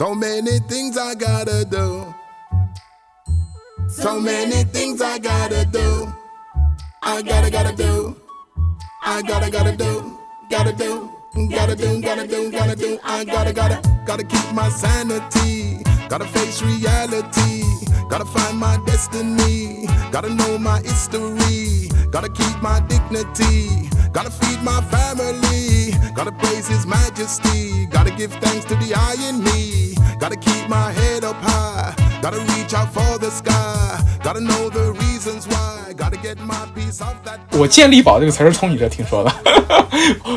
So many things I gotta do. So many things I gotta do. I gotta, gotta do. I gotta, gotta do. Gotta do. Gotta do, gotta do, gotta do. I gotta, gotta, gotta keep my sanity. Gotta face reality. Gotta find my destiny. Gotta know my history. Gotta keep my dignity. Gotta feed my family. Gotta praise His Majesty. Gotta give thanks to the eye in me. Gotta keep my head up high. Gotta reach out for the sky. Gotta know the reasons why. Gotta get my piece of that. 我健力宝这个词儿是从你这听说的，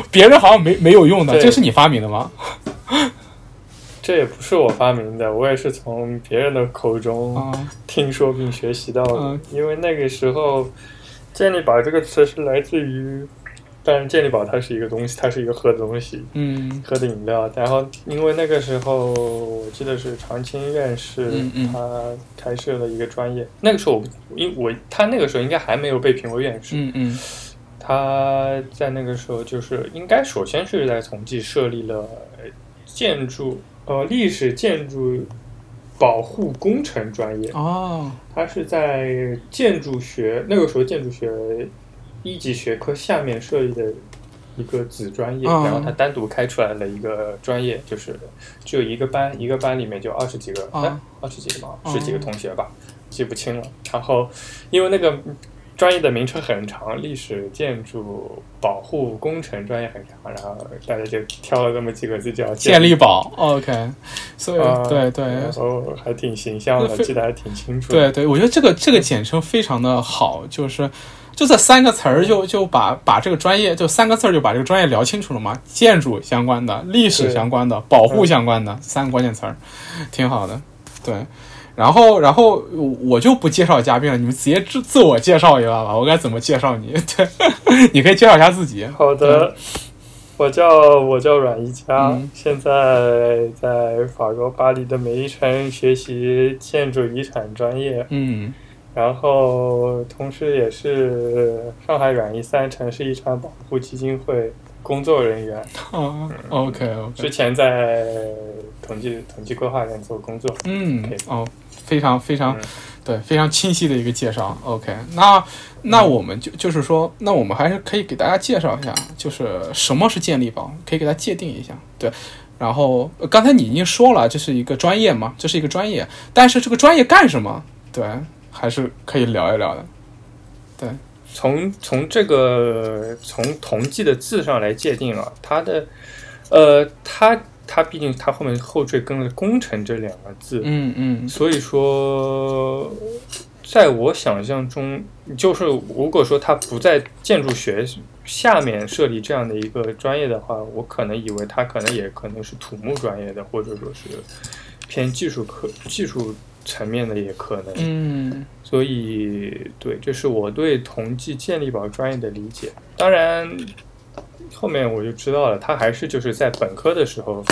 别人好像没没有用的，对这是你发明的吗？ 这也不是我发明的，我也是从别人的口中啊，听说并学习到的。嗯因为那个时候，健力宝这个词是来自于，当然健力宝它是一个东西，它是一个喝的东西，嗯喝的饮料。然后因为那个时候，我记得是常青院士嗯嗯他开设了一个专业，那个时候因我他那个时候应该还没有被评为院士，嗯嗯他在那个时候就是应该首先是在同济设立了呃建筑呃历史建筑保护工程专业，哦它是在建筑学那个时候建筑学一级学科下面设立的一个子专业，嗯然后它单独开出来了一个专业，就是只有一个班，一个班里面就二十几个，嗯哎二十几个吧，嗯十几个同学吧，记不清了。然后因为那个专业的名称很长，历史建筑保护工程专业很长，然后大家就挑了这么几个字叫健力宝，OK，所以、啊对对。然后还挺形象的，记得还挺清楚。对对，我觉得这个这个简称非常的好，就是就这三个词儿就就把把这个专业就三个字儿就把这个专业聊清楚了嘛，建筑相关的、历史相关的、保护相关的、三个关键词儿，挺好的。对，然后然后我就不介绍嘉宾了，你们直接自自我介绍一下吧，我该怎么介绍你？对，你可以介绍一下自己。好的，我叫我叫阮一佳，嗯。现在在法国巴黎的梅伊城学习建筑遗产专业，嗯。然后同时也是上海阮一三城市遗产保护基金会工作人员，啊，OK 之 OK，之前在统计统计规划院做工作。嗯哦，非常非常嗯对，非常清晰的一个介绍。OK，那那我们就就是说，那我们还是可以给大家介绍一下，就是什么是健力宝，可以给大家界定一下。对，然后呃刚才你已经说了，这是一个专业嘛，这是一个专业，但是这个专业干什么？对，还是可以聊一聊的。对从从这个从同济的字上来界定了它的，呃，它它毕竟它后面后缀跟了工程这两个字，嗯嗯所以说，在我想象中，就是如果说它不在建筑学下面设立这样的一个专业的话，我可能以为它可能也可能是土木专业的，或者说是偏技术科技术层面的也可能。嗯所以，对，这是我对同济健力宝专业的理解。当然，后面我就知道了，他还是就是在本科的时候，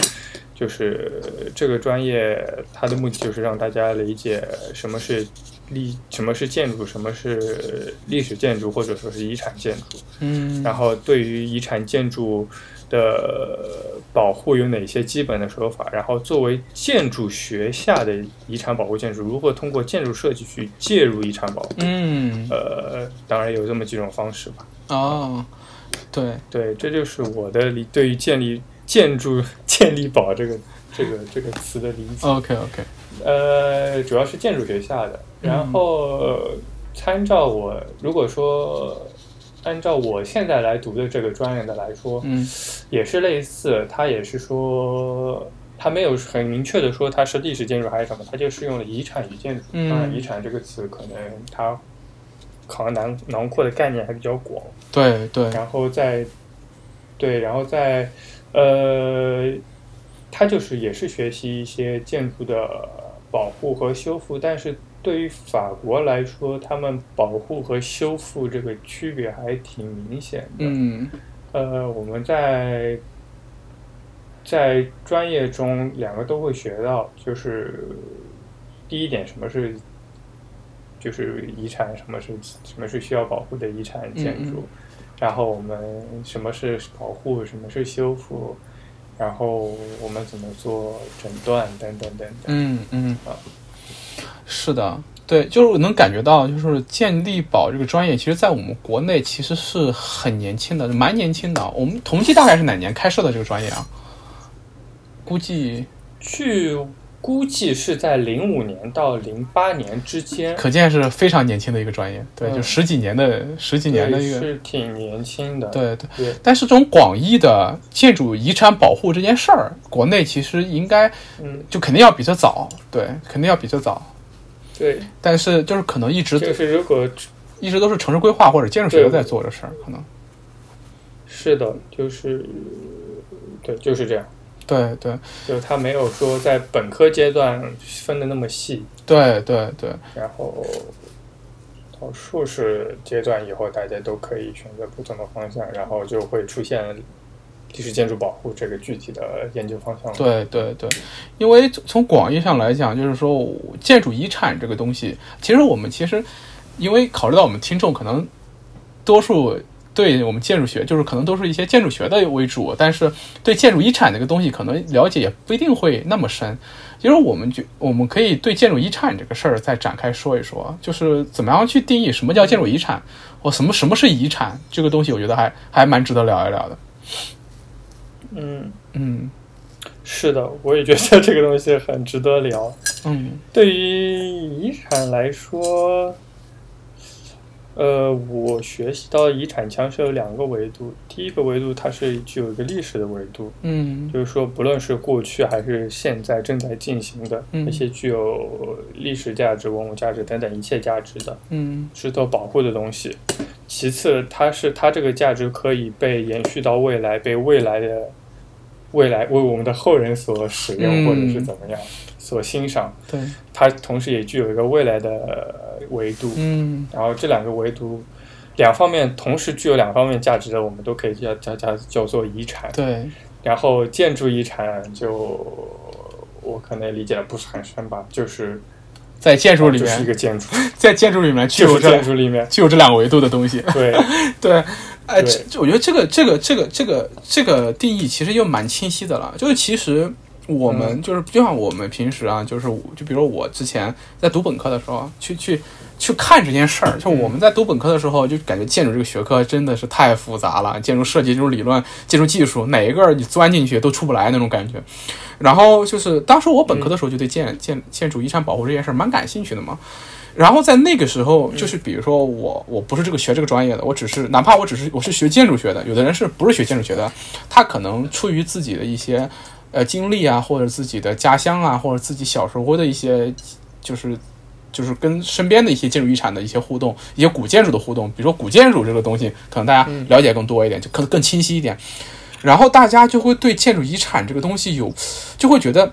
就是这个专业它的目的就是让大家理解什么是历，什么是建筑，什么是历史建筑，或者说是遗产建筑。嗯，然后对于遗产建筑的保护有哪些基本的手法？然后作为建筑学下的遗产保护建筑，如何通过建筑设计去介入遗产保护？嗯呃，当然有这么几种方式吧。哦，对，对，这就是我的理对于建立建筑建立保这个这个这个词的理解。OK OK，呃，主要是建筑学下的。然嗯后、呃参照我，如果说按照我现在来读的这个专业的来说，嗯也是类似，它也是说，它没有很明确的说它是历史建筑还是什么，它就是用了遗产与建筑。嗯当然，遗产这个词可能它好像囊囊括的概念还比较广。对对，然后再对，然后再呃，他就是也是学习一些建筑的保护和修复，但是对于法国来说，他们保护和修复这个区别还挺明显的。嗯呃，我们在在专业中两个都会学到，就是第一点，什么是就是遗产，什么是什么是需要保护的遗产建筑，嗯然后我们什么是保护，什么是修复，然后我们怎么做诊断等等等等。嗯嗯啊，是的，对，就是我能感觉到，就是健力宝这个专业，其实在我们国内其实是很年轻的，蛮年轻的。我们同期大概是哪年开设的这个专业啊？估计据估计是在零五年到零八年之间，可见是非常年轻的一个专业，对，嗯就十几年的十几年的一个，是挺年轻的。对对。对，但是这种广义的建筑遗产保护这件事儿，国内其实应该嗯，就肯定要比这早，对，肯定要比这早。对，但是就是可能一直就是如果一直都是城市规划或者建筑学对在做这事儿，可能是的，就是对，就是这样。对对。就是他没有说在本科阶段分的那么细，对对对，然后到硕士阶段以后，大家都可以选择不同的方向，然后就会出现历史建筑保护这个具体的研究方向。，对对对，因为从广义上来讲，就是说建筑遗产这个东西，其实我们其实因为考虑到我们听众可能多数对我们建筑学就是可能都是一些建筑学的为主，但是对建筑遗产这个东西可能了解也不一定会那么深。其实我们就我们可以对建筑遗产这个事儿再展开说一说，就是怎么样去定义什么叫建筑遗产，或什么什么是遗产这个东西，我觉得还还蛮值得聊一聊的。嗯，嗯是的，我也觉得这个东西很值得聊。嗯对于遗产来说，呃，我学习到遗产墙是有两个维度，第一个维度它是具有一个历史的维度，嗯。就是说，不论是过去还是现在正在进行的嗯。那些具有历史价值、文物价值等等一切价值的、嗯。值得保护的东西。其次，它是它这个价值可以被延续到未来，被未来的未来为我们的后人所使用，嗯或者是怎么样所欣赏。对它同时也具有一个未来的呃维度。嗯然后这两个维度。两方面同时具有两方面价值的，我们都可以叫叫叫叫做遗产。对。然后建筑遗产就我可能理解的不是很深吧，就是在建筑里面，就是一个建筑，在建筑里面具就是有这建筑里面，具有这两个维度的东西。对，对，哎，对这这我觉得这个这个这个这个这个定义其实又蛮清晰的了。就是其实我们嗯就是就像我们平时啊，就是就比如我之前在读本科的时候，去去去看这件事儿，就我们在读本科的时候，就感觉建筑这个学科真的是太复杂了，建筑设计、建筑理论、建筑技术，哪一个你钻进去都出不来那种感觉。然后就是当时我本科的时候就对建建建筑遗产保护这件事儿蛮感兴趣的嘛。然后在那个时候，就是比如说我我不是这个学这个专业的，我只是哪怕我只是我是学建筑学的，有的人是不是学建筑学的，他可能出于自己的一些呃经历啊，或者自己的家乡啊，或者自己小时候的一些就是就是跟身边的一些建筑遗产的一些互动，一些古建筑的互动，比如说古建筑这个东西，可能大家了解更多一点，就可能更清晰一点。然后大家就会对建筑遗产这个东西有，就会觉得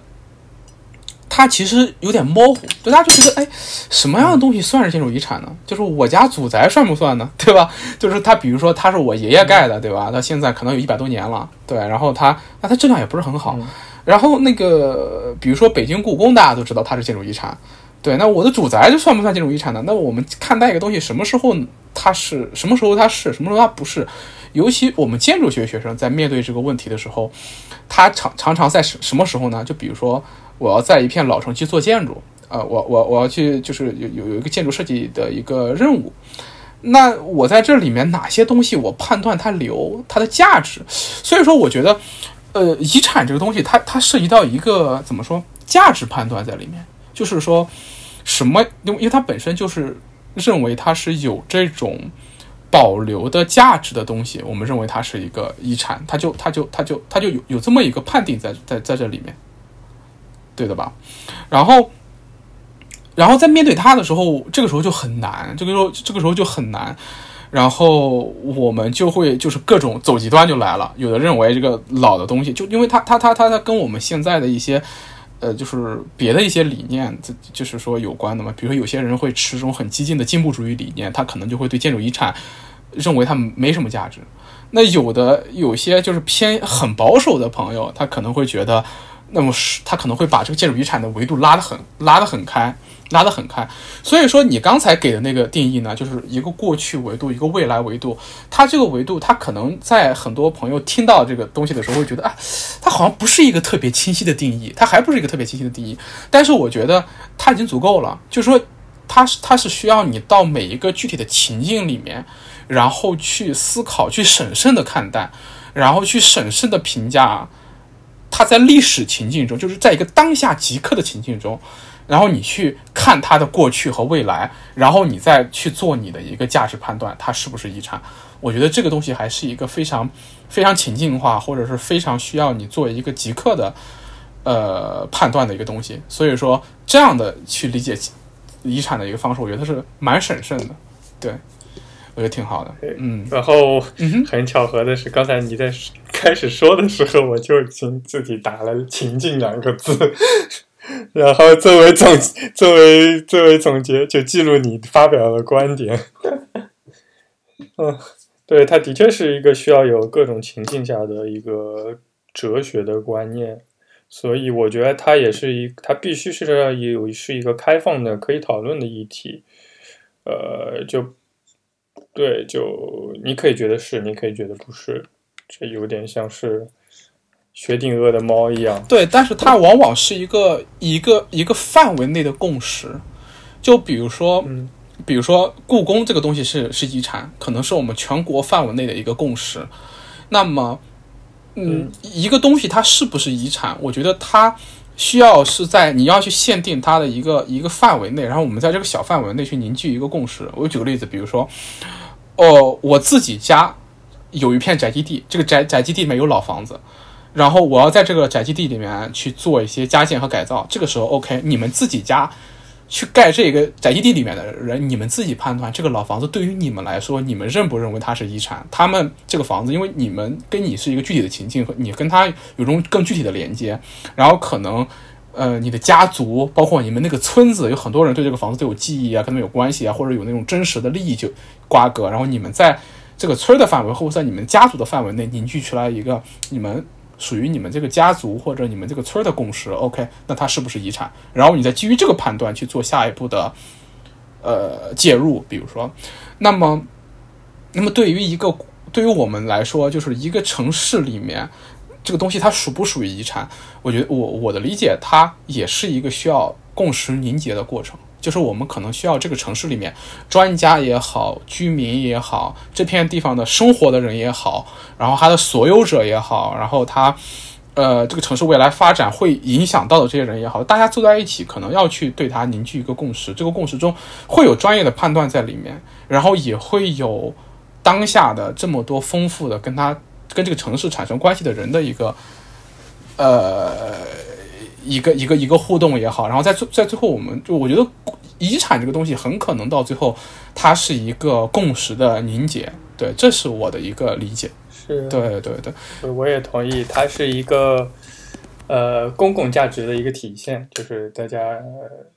它其实有点模糊，大家就觉得，哎，什么样的东西算是建筑遗产呢？就是我家祖宅算不算呢？对吧？就是它，比如说它是我爷爷盖的，对吧？到现在可能有一百多年了，对。然后它，那它质量也不是很好。然后那个，比如说北京故宫，大家都知道它是建筑遗产，对。那我的祖宅就算不算建筑遗产呢？那我们看待一个东西，什么时候它是，什么时候它是，什么时候它不是？尤其我们建筑学学生在面对这个问题的时候，他常常常在什什么时候呢？就比如说，我要在一片老城区做建筑，呃，我我我要去就是有有有一个建筑设计的一个任务，那我在这里面哪些东西我判断它留它的价值？所以说，我觉得，呃，遗产这个东西它它涉及到一个怎么说价值判断在里面，就是说什么，因为因为它本身就是认为它是有这种。保留的价值的东西，我们认为它是一个遗产，它就它就它就它就有有这么一个判定在在在这里面，对的吧？然后，然后在面对它的时候，这个时候就很难，这个时候这个时候就很难，然后我们就会就是各种走极端就来了，有的认为这个老的东西，就因为它它它它它跟我们现在的一些。呃，就是别的一些理念，这就是说有关的嘛。比如说，有些人会持这种很激进的进步主义理念，他可能就会对建筑遗产认为它没什么价值。那有的有些就是偏很保守的朋友，他可能会觉得那么是它可能会把这个建筑遗产的维度拉得很拉得很开，拉得很开。所以说你刚才给的那个定义呢，就是一个过去维度，一个未来维度。它这个维度，它可能在很多朋友听到这个东西的时候，会觉得啊，它好像不是一个特别清晰的定义，它还不是一个特别清晰的定义。但是我觉得它已经足够了，就是说它是它是需要你到每一个具体的情境里面，然后去思考，去审慎的看待，然后去审慎的评价。它在历史情境中，就是在一个当下即刻的情境中，然后你去看它的过去和未来，然后你再去做你的一个价值判断，它是不是遗产？我觉得这个东西还是一个非常非常情境化，或者是非常需要你做一个即刻的呃判断的一个东西。所以说，这样的去理解遗产的一个方式，我觉得是蛮审慎的。对，我觉得挺好的。嗯，然后很巧合的是，刚才你在开始说的时候，我就已经自己打了“情境”两个字，然后作为总作为作为总结，就记录你发表的观点。嗯，对，它的确是一个需要有各种情境下的一个哲学的观念，所以我觉得它也是一，它必须是要有是一个开放的、可以讨论的议题。呃，就对，就你可以觉得是，你可以觉得不是，这有点像是薛定谔的猫一样。对，但是它往往是一个一个一个范围内的共识。就比如说，嗯比如说故宫这个东西是是遗产，可能是我们全国范围内的一个共识。那么，嗯，一个东西它是不是遗产，我觉得它需要是在你要去限定它的一个一个范围内，然后我们在这个小范围内去凝聚一个共识。我举个例子，比如说，哦，我自己家有一片宅基地，这个宅宅基地里面有老房子。然后我要在这个宅基地里面去做一些加建和改造，这个时候 OK，你们自己家去盖这个宅基地里面的人，你们自己判断这个老房子对于你们来说，你们认不认为它是遗产？他们这个房子，因为你们跟你是一个具体的情境，和你跟他有种更具体的连接，然后可能。呃，你的家族，包括你们那个村子，有很多人对这个房子都有记忆啊，跟他们有关系啊，或者有那种真实的利益就瓜葛，然后你们在这个村的范围，或者在你们家族的范围内凝聚出来一个你们属于你们这个家族或者你们这个村的共识，OK，那它是不是遗产？然后你再基于这个判断去做下一步的呃介入，比如说，那么，那么对于一个对于我们来说，就是一个城市里面这个东西它属不属于遗产？我觉得我我的理解，它也是一个需要共识凝结的过程。就是我们可能需要这个城市里面专家也好，居民也好，这片地方的生活的人也好，然后它的所有者也好，然后它呃这个城市未来发展会影响到的这些人也好，大家坐在一起，可能要去对它凝聚一个共识。这个共识中会有专业的判断在里面，然后也会有当下的这么多丰富的跟它跟这个城市产生关系的人的一个呃。一个一个一个互动也好，然后在最在最后，我们就我觉得遗产这个东西很可能到最后，它是一个共识的凝结，对，这是我的一个理解。是，对对对，我也同意，它是一个呃公共价值的一个体现，就是大家、呃、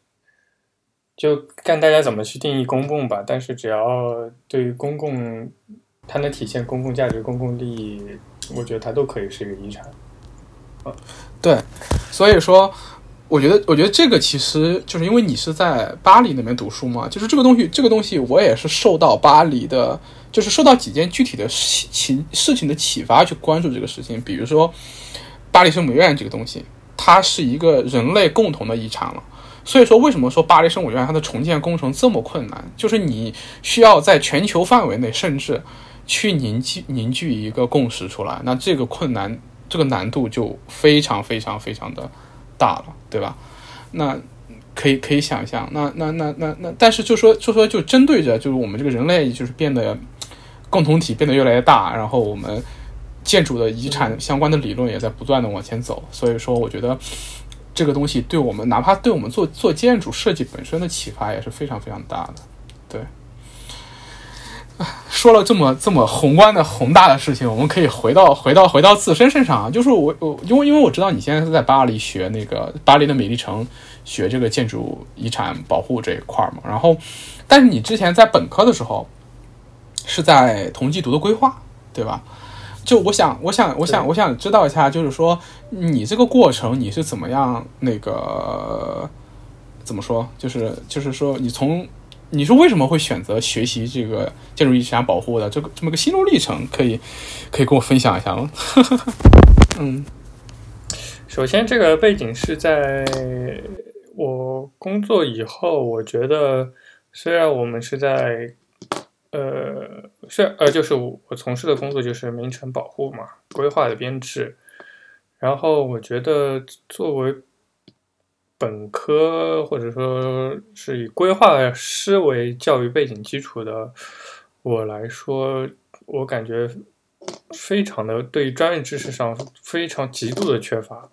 就看大家怎么去定义公共吧。但是只要对于公共，它能体现公共价值、公共利益，我觉得它都可以是一个遗产。对，所以说，我觉得，我觉得这个其实就是因为你是在巴黎那边读书嘛，就是这个东西，这个东西我也是受到巴黎的，就是受到几件具体的事情事情的启发去关注这个事情。比如说，巴黎圣母院这个东西，它是一个人类共同的遗产了。所以说，为什么说巴黎圣母院它的重建工程这么困难？就是你需要在全球范围内，甚至去凝聚凝聚一个共识出来。那这个困难。这个难度就非常非常非常的大了，对吧？那可以可以想象，那那那那那，但是就说就说就针对着就是我们这个人类就是变得共同体变得越来越大，然后我们建筑的遗产相关的理论也在不断的往前走，所以说我觉得这个东西对我们哪怕对我们做做建筑设计本身的启发也是非常非常大的，对。说了这么这么宏观的宏大的事情，我们可以回到回到回到自身身上啊。就是我我因为因为我知道你现在是在巴黎学那个巴黎的美丽城学这个建筑遗产保护这一块嘛。然后，但是你之前在本科的时候是在同济读的规划，对吧？就我想，我想，我想，我想知道一下，就是说你这个过程你是怎么样那个怎么说？就是就是说你从你是为什么会选择学习这个建筑遗产保护的这个这么个心路历程？可以可以跟我分享一下吗？嗯，首先这个背景是在我工作以后，我觉得虽然我们是在。呃，是呃，就是我从事的工作就是名城保护嘛，规划的编制。然后我觉得作为本科或者说是以规划师为教育背景基础的我来说，我感觉非常的对于专业知识上非常极度的缺乏，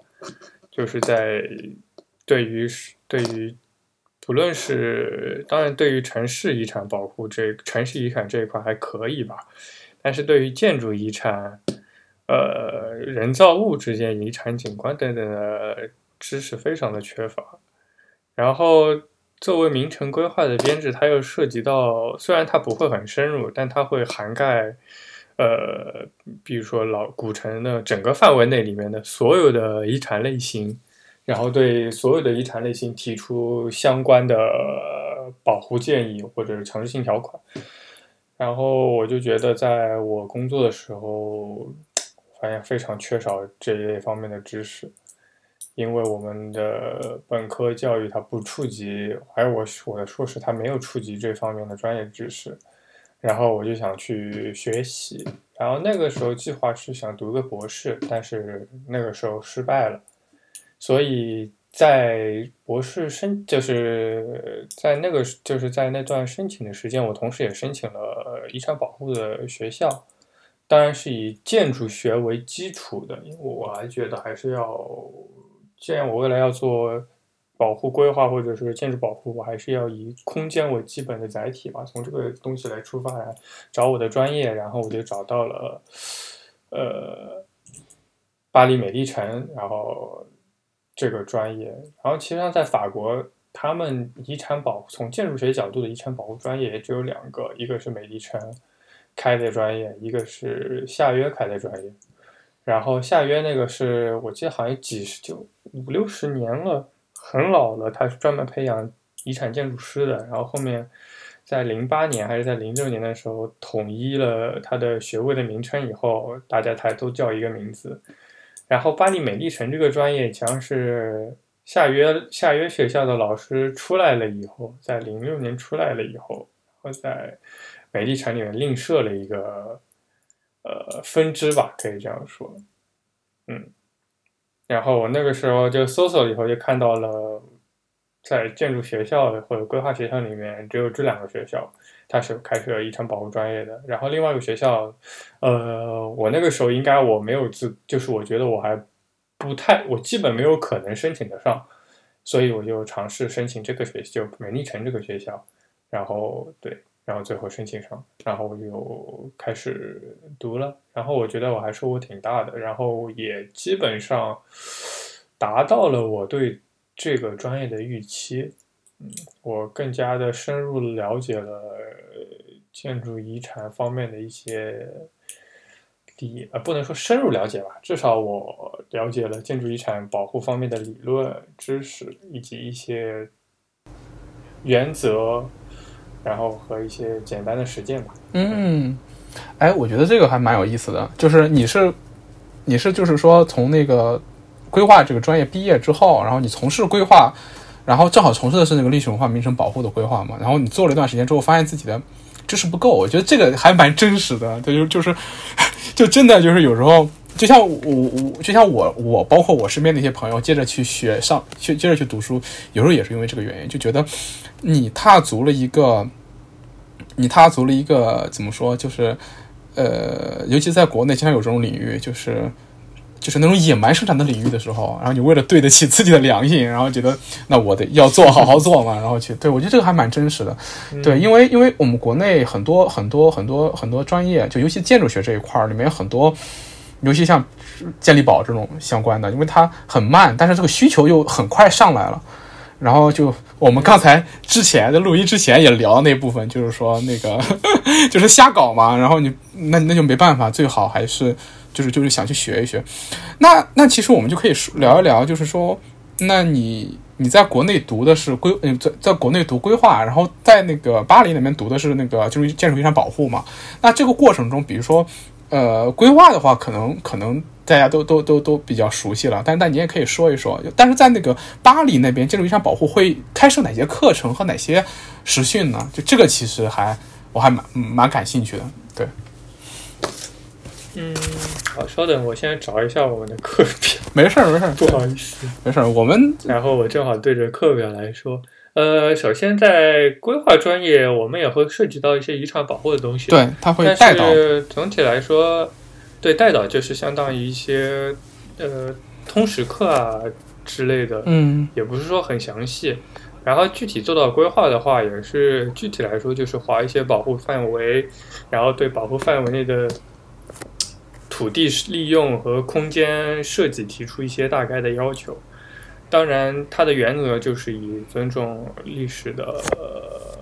就是在对于对于。不论是当然，对于城市遗产保护这城市遗产这一块还可以吧，但是对于建筑遗产、呃人造物之间遗产景观等等的知识非常的缺乏。然后作为名城规划的编制，它又涉及到，虽然它不会很深入，但它会涵盖，呃，比如说老古城的整个范围内里面的所有的遗产类型。然后对所有的遗产类型提出相关的保护建议或者是强制性条款，然后我就觉得在我工作的时候，发现非常缺少这一类方面的知识，因为我们的本科教育它不触及，还有我我的硕士它没有触及这方面的专业知识，然后我就想去学习，然后那个时候计划是想读个博士，但是那个时候失败了。所以在博士申，就是在那个，就是在那段申请的时间，我同时也申请了遗产保护的学校，当然是以建筑学为基础的，因为我还觉得还是要，既然我未来要做保护规划或者是建筑保护，我还是要以空间为基本的载体吧，从这个东西来出发来找我的专业，然后我就找到了，呃，巴黎美丽城，然后。这个专业，然后其实上在法国，他们遗产保护从建筑学角度的遗产保护专业也只有两个，一个是美丽城开的专业，一个是夏约开的专业。然后夏约那个是我记得好像几十就五六十年了，很老了，它是专门培养遗产建筑师的。然后后面在零八年还是在零六年的时候统一了它的学位的名称以后，大家才都叫一个名字。然后巴黎美丽城这个专业，像是夏约夏约学校的老师出来了以后，在零六年出来了以后，会在美丽城里面另设了一个呃分支吧，可以这样说，嗯，然后我那个时候就搜索以后，就看到了在建筑学校或者规划学校里面，只有这两个学校。它是开设遗产保护专业的，然后另外一个学校，呃，我那个时候应该我没有资，就是我觉得我还不太，我基本没有可能申请得上，所以我就尝试申请这个学校，就美丽城这个学校，然后对，然后最后申请上，然后我就开始读了，然后我觉得我还收获挺大的，然后也基本上达到了我对这个专业的预期。嗯，我更加的深入了解了建筑遗产方面的一些理，呃，不能说深入了解吧，至少我了解了建筑遗产保护方面的理论知识以及一些原则，然后和一些简单的实践吧。嗯，哎，我觉得这个还蛮有意思的，就是你是你是就是说从那个规划这个专业毕业之后，然后你从事规划。然后正好从事的是那个历史文化名城保护的规划嘛，然后你做了一段时间之后，发现自己的知识不够，我觉得这个还蛮真实的，就就就是，就真的就是有时候，就像我我就像我我包括我身边的一些朋友，接着去学上去接着去读书，有时候也是因为这个原因，就觉得你踏足了一个，你踏足了一个怎么说，就是呃，尤其在国内经常有这种领域，就是。就是那种野蛮生产的领域的时候，然后你为了对得起自己的良心，然后觉得那我得要做好好做嘛，然后去对我觉得这个还蛮真实的，对，因为因为我们国内很多很多很多很多专业，就尤其建筑学这一块儿里面很多，尤其像建立宝这种相关的，因为它很慢，但是这个需求又很快上来了，然后就我们刚才之前在录音之前也聊那部分，就是说那个 就是瞎搞嘛，然后你那那就没办法，最好还是。就是就是想去学一学。那那其实我们就可以说聊一聊，就是说，那你你在国内读的是规，嗯，在在国内读规划，然后在那个巴黎那边读的是那个就是建筑遗产保护嘛。那这个过程中，比如说，呃，规划的话，可能可能大家都都都都比较熟悉了，但但你也可以说一说，但是在那个巴黎那边建筑遗产保护会开设哪些课程和哪些实训呢？就这个其实还我还蛮蛮感兴趣的，对。嗯，好，稍等，我先找一下我们的课表。没事儿，没事儿，不好意思，没事儿。我们 然后我正好对着课表来说。呃，首先在规划专业，我们也会涉及到一些遗产保护的东西。对，它会带但到。是总体来说，对带导就是相当于一些呃通识课啊之类的，嗯也不是说很详细。然后具体做到规划的话，也是具体来说就是划一些保护范围，然后对保护范围内的土地利用和空间设计提出一些大概的要求。当然，它的原则就是以尊重历史的、呃、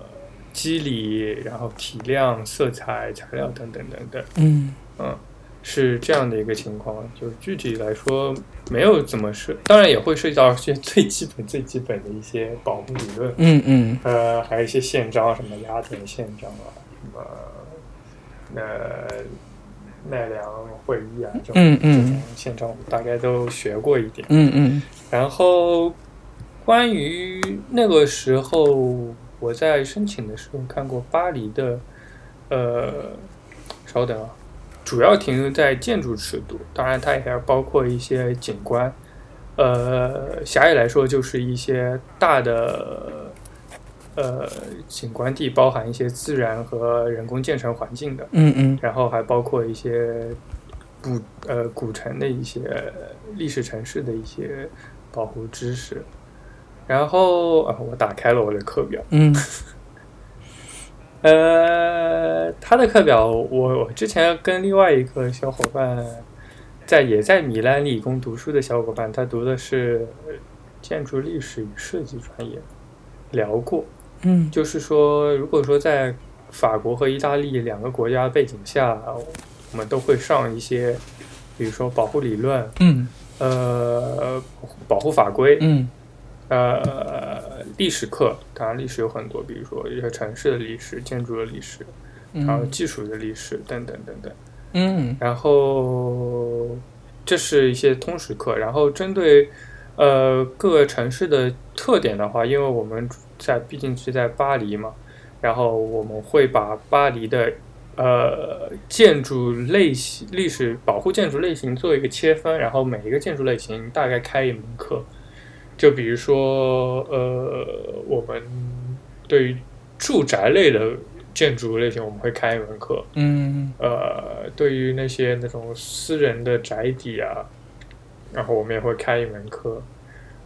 肌理，然后体量、色彩、材料等等等等。嗯嗯，是这样的一个情况。就具体来说，没有怎么涉，当然也会涉及到一些最基本、最基本的一些保护理论。嗯嗯呃，还有一些宪章，什么雅典宪章啊，什么呃奈良会议啊，这种嗯嗯这种现状，我们大概都学过一点。嗯嗯然后关于那个时候我在申请的时候看过巴黎的，呃，稍等啊，主要停留在建筑尺度，当然它也还包括一些景观，呃，狭义来说就是一些大的。呃，景观地包含一些自然和人工建成环境的，嗯嗯然后还包括一些古呃古城的一些历史城市的一些保护知识。然后啊，我打开了我的课表，嗯 呃，他的课表我我之前跟另外一个小伙伴在也在米兰理工读书的小伙伴，他读的是建筑历史与设计专业，聊过。嗯就是说，如果说在法国和意大利两个国家背景下，我们都会上一些，比如说保护理论，嗯呃，保护法规，嗯呃，历史课。当然，历史有很多，比如说一些城市的历史、建筑的历史，然后嗯技术的历史等等等等。嗯然后这是一些通识课，然后针对呃各个城市的特点的话，因为我们在毕竟是在巴黎嘛，然后我们会把巴黎的呃建筑类型、历史保护建筑类型做一个切分，然后每一个建筑类型大概开一门课，就比如说呃我们对于住宅类的建筑类型，我们会开一门课。嗯呃，对于那些那种私人的宅邸啊，然后我们也会开一门课，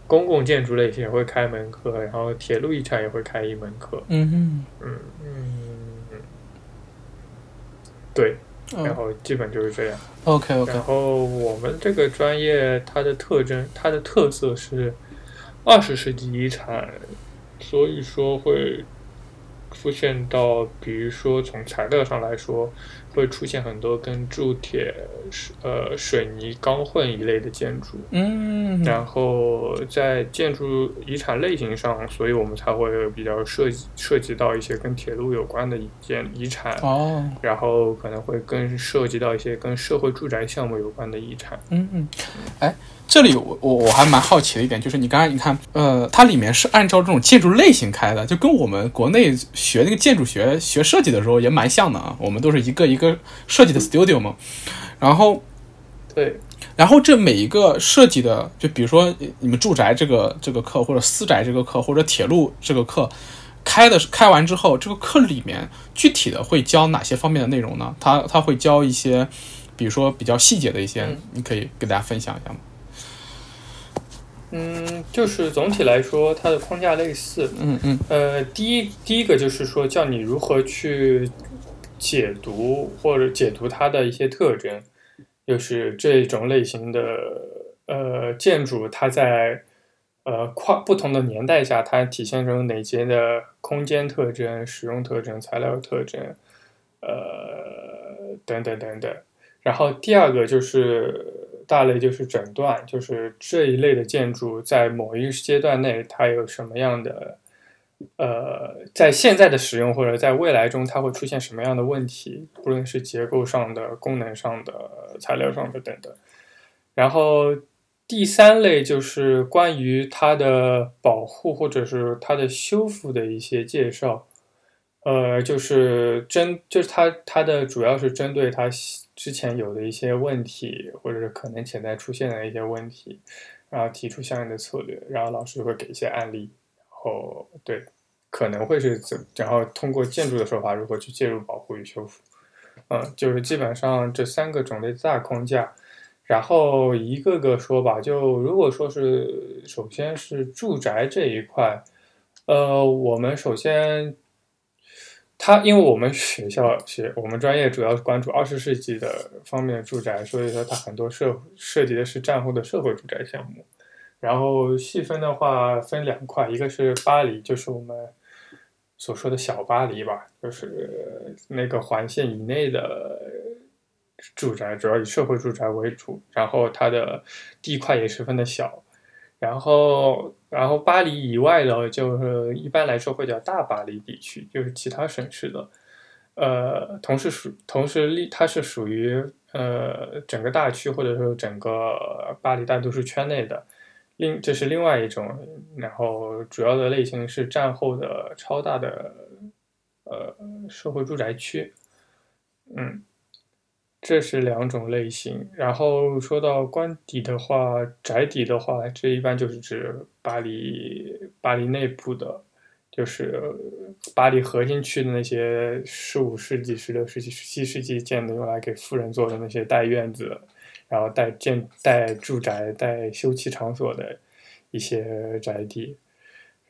公共建筑类型也会开一门课，然后铁路遗产也会开一门课。嗯嗯嗯，对，然嗯后基本就是这样。，OK OK，然后我们这个专业它的特征，它的特色是二十世纪遗产，所以说会出现到，比如说从材料上来说，会出现很多跟铸铁、呃水泥、钢混一类的建筑。嗯然后在建筑遗产类型上，所以我们才会比较涉及涉及到一些跟铁路有关的遗建遗产。哦，然后可能会跟涉及到一些跟社会住宅项目有关的遗产。嗯嗯，哎，这里我我我还蛮好奇的一点，就是你刚才你看，呃，它里面是按照这种建筑类型开的，就跟我们国内学那个建筑学学设计的时候也蛮像的啊。我们都是一个一个设计的 studio 嘛，然后对，然后这每一个设计的，就比如说你们住宅这个这个课，或者私宅这个课，或者铁路这个课，开的开完之后，这个课里面具体的会教哪些方面的内容呢？它它会教一些，比如说比较细节的一些，嗯你可以给大家分享一下吗？嗯，就是总体来说，它的框架类似。嗯嗯呃，第一第一个就是说，教你如何去解读或者解读它的一些特征，就是这种类型的呃建筑，它在呃跨不同的年代下，它体现出哪些的空间特征、使用特征、材料特征，呃等等等等。然后第二个就是大类就是诊断，就是这一类的建筑在某一个阶段内它有什么样的。呃，在现在的使用或者在未来中，它会出现什么样的问题？不论是结构上的、功能上的、材料上的等等。然后第三类就是关于它的保护或者是它的修复的一些介绍。呃，就是针，就是它它的主要是针对它之前有的一些问题，或者是可能潜在出现的一些问题，然后提出相应的策略，然后老师会给一些案例。然后，对，可能会是怎，然后通过建筑的手法如何去介入保护与修复，嗯，就是基本上这三个种类大框架，然后一个个说吧。就如果说是，首先是住宅这一块，呃，我们首先，它因为我们学校学我们专业主要关注二十世纪的方面的住宅，所以说它很多设涉及的是战后的社会住宅项目。然后细分的话分两块，一个是巴黎，就是我们所说的小巴黎吧，就是那个环线以内的住宅，主要以社会住宅为主，然后它的地块也十分的小。然后，然后巴黎以外的，就是一般来说会叫大巴黎地区，就是其他省市的。呃，同时属同时立，它是属于呃整个大区或者说整个巴黎大都市圈内的。另这是另外一种，然后主要的类型是战后的超大的呃社会住宅区，嗯，这是两种类型。然后说到官邸的话，宅邸的话，这一般就是指巴黎巴黎内部的，就是巴黎核心区的那些十五世纪、十六世纪、十七世纪建的，用来给富人做的那些带院子。然后带建带住宅带休憩场所的一些宅地，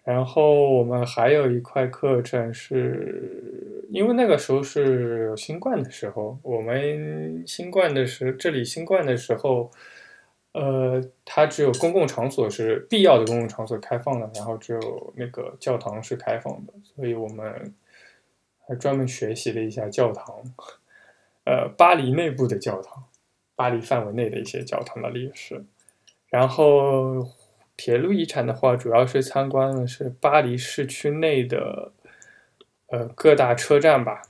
然后我们还有一块课程是，因为那个时候是有新冠的时候，我们新冠的时这里新冠的时候，呃，它只有公共场所是必要的公共场所开放的，然后只有那个教堂是开放的，所以我们还专门学习了一下教堂，呃，巴黎内部的教堂。巴黎范围内的一些教堂的历史，然后铁路遗产的话，主要是参观的是巴黎市区内的呃各大车站吧，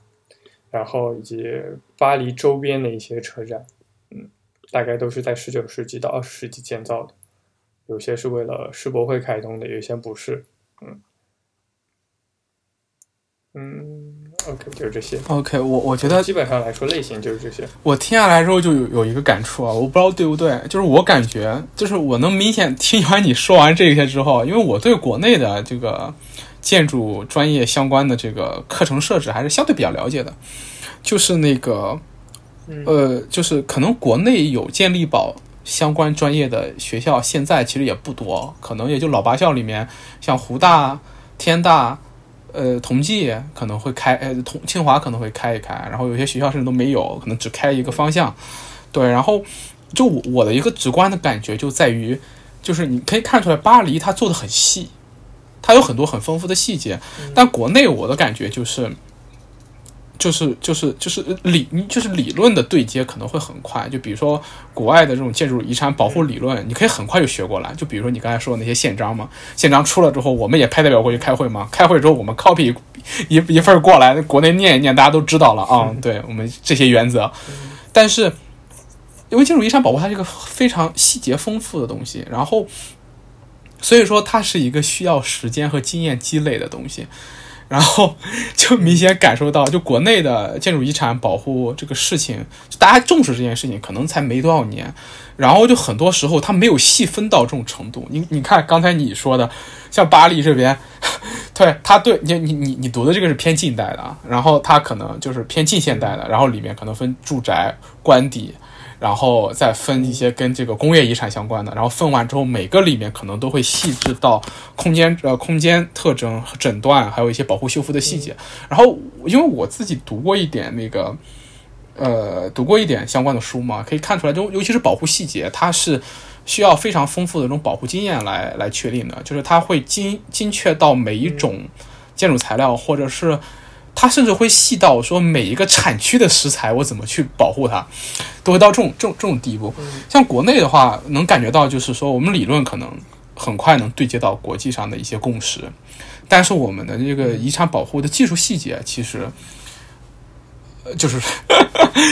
然后以及巴黎周边的一些车站，大概都是在十九世纪到二十世纪建造的，有些是为了世博会开通的，有些不是，嗯。嗯，OK，就是这些。OK，我我觉得基本上来说类型就是这些。我听下来之后就有有一个感触啊，我不知道对不对，就是我感觉，就是我能明显听完你说完这些之后，因为我对国内的这个建筑专业相关的这个课程设置还是相对比较了解的，就是那个，呃，就是可能国内有健力宝相关专业的学校，现在其实也不多，可能也就老八校里面，像湖大、天大。呃，同济可能会开，呃，同清华可能会开一开，然后有些学校甚至都没有，可能只开一个方向。对，然后就我的一个直观的感觉就在于，就是你可以看出来巴黎它做的很细，它有很多很丰富的细节，但国内我的感觉就是。就是就是就是理就是理论的对接可能会很快，就比如说国外的这种建筑遗产保护理论，你可以很快就学过来。就比如说你刚才说的那些宪章嘛，宪章出了之后，我们也派代表过去开会嘛，开会之后我们 copy 一一份过来，国内念一念，大家都知道了啊。对我们这些原则，但是因为建筑遗产保护它是一个非常细节丰富的东西，然后所以说它是一个需要时间和经验积累的东西。然后就明显感受到，就国内的建筑遗产保护这个事情，大家重视这件事情，可能才没多少年。然后就很多时候，它没有细分到这种程度。你你看刚才你说的，像巴黎这边，对它对你你你你读的这个是偏近代的，然后它可能就是偏近现代的，然后里面可能分住宅、官邸。然后再分一些跟这个工业遗产相关的，然后分完之后，每个里面可能都会细致到空间呃空间特征、诊断，还有一些保护修复的细节。然后因为我自己读过一点那个，呃，读过一点相关的书嘛，可以看出来，就尤其是保护细节，它是需要非常丰富的这种保护经验来来确定的，就是它会精精确到每一种建筑材料或者是。它甚至会细到说每一个产区的食材我怎么去保护它，都会到这种这种这种地步。像国内的话，能感觉到就是说我们理论可能很快能对接到国际上的一些共识，但是我们的这个遗产保护的技术细节其实。呃，就是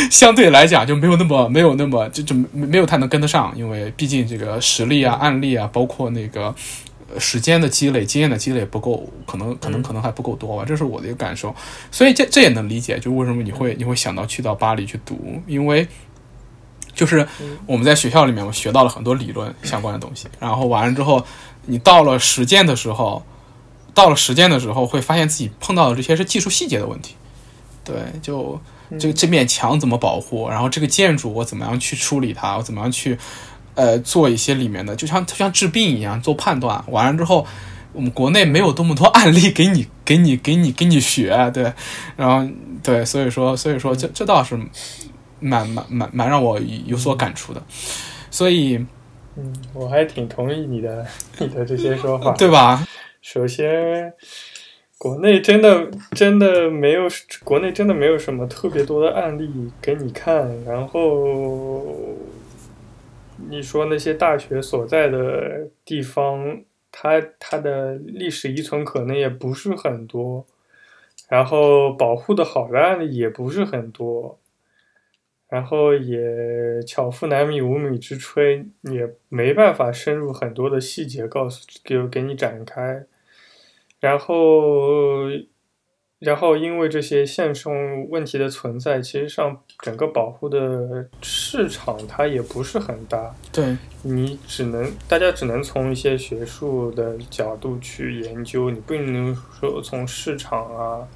相对来讲就没有那么没有那么就就没没有太能跟得上，因为毕竟这个实例啊、案例啊，包括那个呃时间的积累、经验的积累不够，可能可能可能还不够多吧，这是我的一个感受。所以这这也能理解，就为什么你会你会想到去到巴黎去读，因为就是我们在学校里面我学到了很多理论相关的东西，然后完了之后，你到了实践的时候，到了实践的时候，会发现自己碰到的这些是技术细节的问题。对，就这这面墙怎么保护，然后这个建筑我怎么样去处理它，我怎么样去呃做一些里面的，就像就像治病一样做判断。完了之后，我们国内没有多么多案例给你 给你给你给你学，对，然后对，所以说所以说这这倒是蛮蛮蛮蛮让我有所感触的，所以嗯，我还挺同意你的 你的这些说法，对吧？首先。国内真的真的没有，国内真的没有什么特别多的案例给你看。然后你说那些大学所在的地方，它它的历史遗存可能也不是很多，然后保护的好的案例也不是很多，然后也巧妇难米无米之炊，也没办法深入很多的细节告诉给给你展开。然后，然后因为这些现实问题的存在，其实上整个保护的市场它也不是很大。对，你只能大家只能从一些学术的角度去研究，你不能说从市场啊，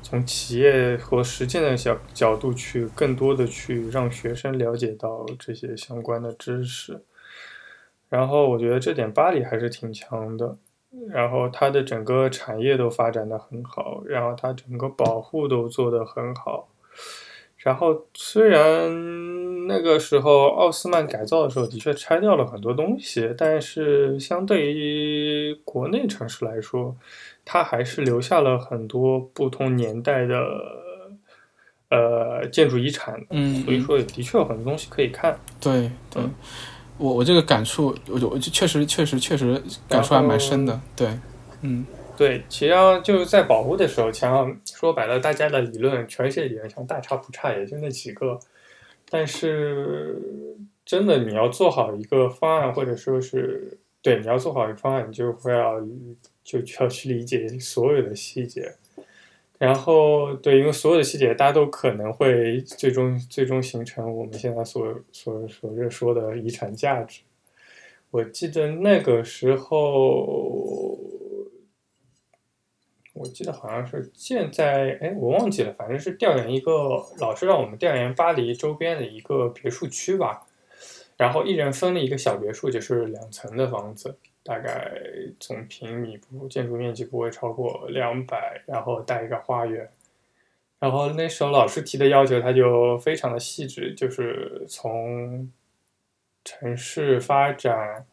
从企业和实践的角角度去更多的去让学生了解到这些相关的知识。然后我觉得这点巴黎还是挺强的。然后它的整个产业都发展的很好，然后它整个保护都做得很好。然后虽然那个时候奥斯曼改造的时候的确拆掉了很多东西，但是相对于国内城市来说，它还是留下了很多不同年代的呃建筑遗产。嗯，所以说也的确有很多东西可以看。对对。我我这个感触，我就我就确实确实确实感触还蛮深的，对，嗯，对，其实就是在保护的时候，其实说白了，大家的理论，全世界理论上大差不差，也就那几个，但是真的你要做好一个方案，或者说是对你要做好一个方案，你就会要就要去理解所有的细节。然后，对，因为所有的细节，大家都可能会最终最终形成我们现在所所所热说的遗产价值。我记得那个时候，我记得好像是建在，哎，我忘记了，反正是调研一个老师让我们调研巴黎周边的一个别墅区吧，然后一人分了一个小别墅，就是两层的房子。大概总平米不建筑面积不会超过两百，然后带一个花园。然后那时候老师提的要求，他就非常的细致，就是从城市发展，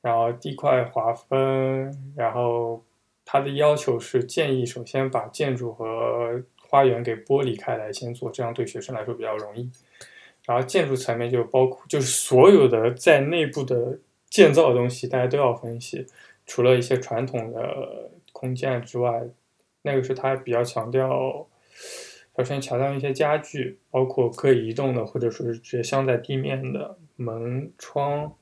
然后地块划分，然后他的要求是建议首先把建筑和花园给剥离开来先做，这样对学生来说比较容易。然后建筑层面就包括就是所有的在内部的。建造的东西大家都要分析，除了一些传统的空间之外，那个是他比较强调，首先强调一些家具，包括可以移动的或者说是直接镶在地面的门窗，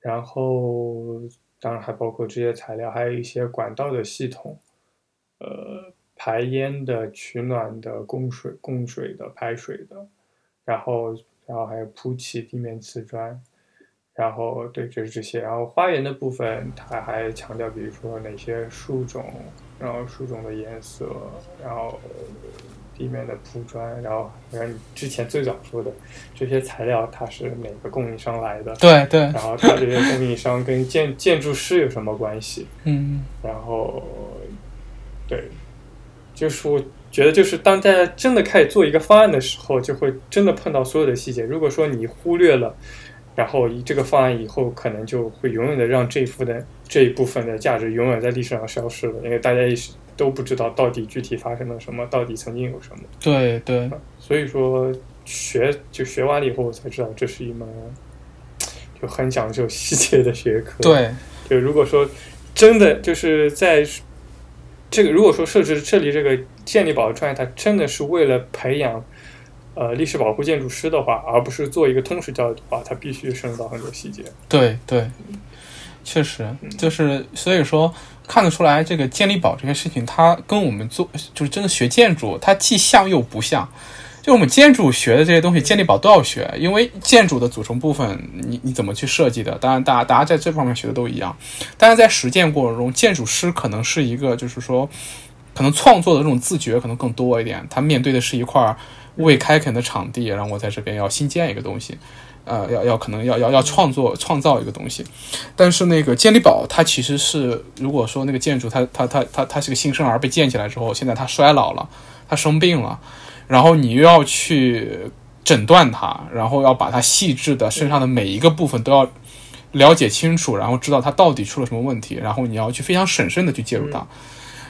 然后当然还包括这些材料，还有一些管道的系统，呃，排烟的、取暖的、供水、供水的、排水的，然后然后还有铺砌地面瓷砖。然后对，就是这些。然后花园的部分，他还强调，比如说哪些树种，然后树种的颜色，然后地面的铺砖，然后你看你之前最早说的这些材料，它是哪个供应商来的？对对。然后它这些供应商跟建建筑师有什么关系？嗯。然后，对，就是我觉得，就是当大家真的开始做一个方案的时候，就会真的碰到所有的细节。如果说你忽略了。然后以这个方案以后，可能就会永远的让这一部分的这一部分的价值永远在历史上消失了，因为大家意识都不知道到底具体发生了什么，到底曾经有什么。对对，所以说学就学完了以后，我才知道这是一门就很讲究细节的学科。，对，就如果说真的就是在这个，如果说设置设立这个建立保专业，它真的是为了培养呃历史保护建筑师的话，而不是做一个通识教育的话，它必须深入到很多细节。对对，确实就是，所以说看得出来，这个健力宝这件事情，它跟我们做就是真的学建筑，它既像又不像。就我们建筑学的这些东西，健力宝都要学，因为建筑的组成部分，你你怎么去设计的？当然，大家大家在这方面学的都一样，但是在实践过程中，建筑师可能是一个，就是说，可能创作的这种自觉可能更多一点。他面对的是一块未开垦的场地，然后我在这边要新建一个东西，呃，要要可能要要要创作创造一个东西。但是那个健力宝，它其实是如果说那个建筑它它它它它是个新生儿被建起来之后，现在它衰老了，它生病了，然后你又要去诊断它，然后要把它细致的身上的每一个部分都要了解清楚，然后知道它到底出了什么问题，然后你要去非常审慎的去介入它。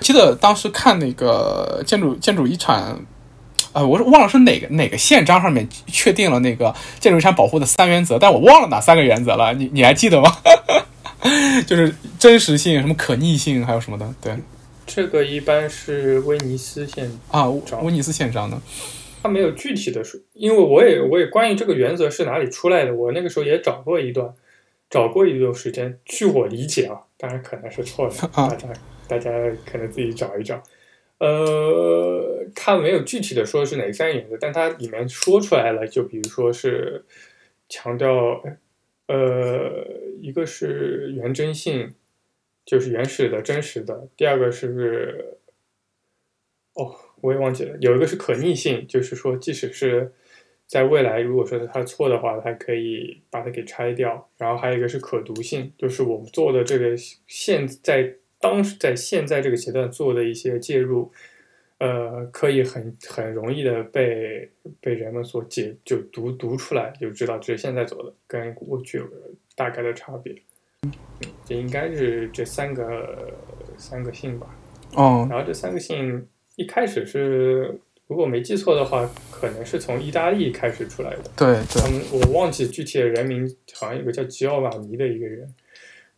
记得当时看那个建筑建筑遗产。呃，我是忘了是哪个哪个宪章上面确定了那个建筑遗产保护的三原则，但我忘了哪三个原则了，你你还记得吗？就是真实性、什么可逆性，还有什么的，对这个一般是威尼斯宪啊，章威尼斯宪章的，它没有具体的说，因为我也我也关于这个原则是哪里出来的，我那个时候也找过一段，找过一段时间。据我理解啊，当然可能是错的，啊大家大家可能自己找一找。呃，它没有具体的说是哪三个原则，但它里面说出来了，就比如说是强调，呃，一个是原真性，就是原始的、真实的；第二个是，哦，我也忘记了，有一个是可逆性，就是说即使是在未来，如果说是它错的话，它可以把它给拆掉。然后还有一个是可读性，就是我们做的这个现在当时在现在这个阶段做的一些介入，呃，可以很很容易的被被人们所解就读读出来，就知道这是现在做的跟过去有大概的差别。嗯这应该是这三个三个姓吧。哦，然后这三个姓一开始是，如果没记错的话，可能是从意大利开始出来的。对对他，们我忘记具体的人名，好像有个叫吉奥瓦尼的一个人，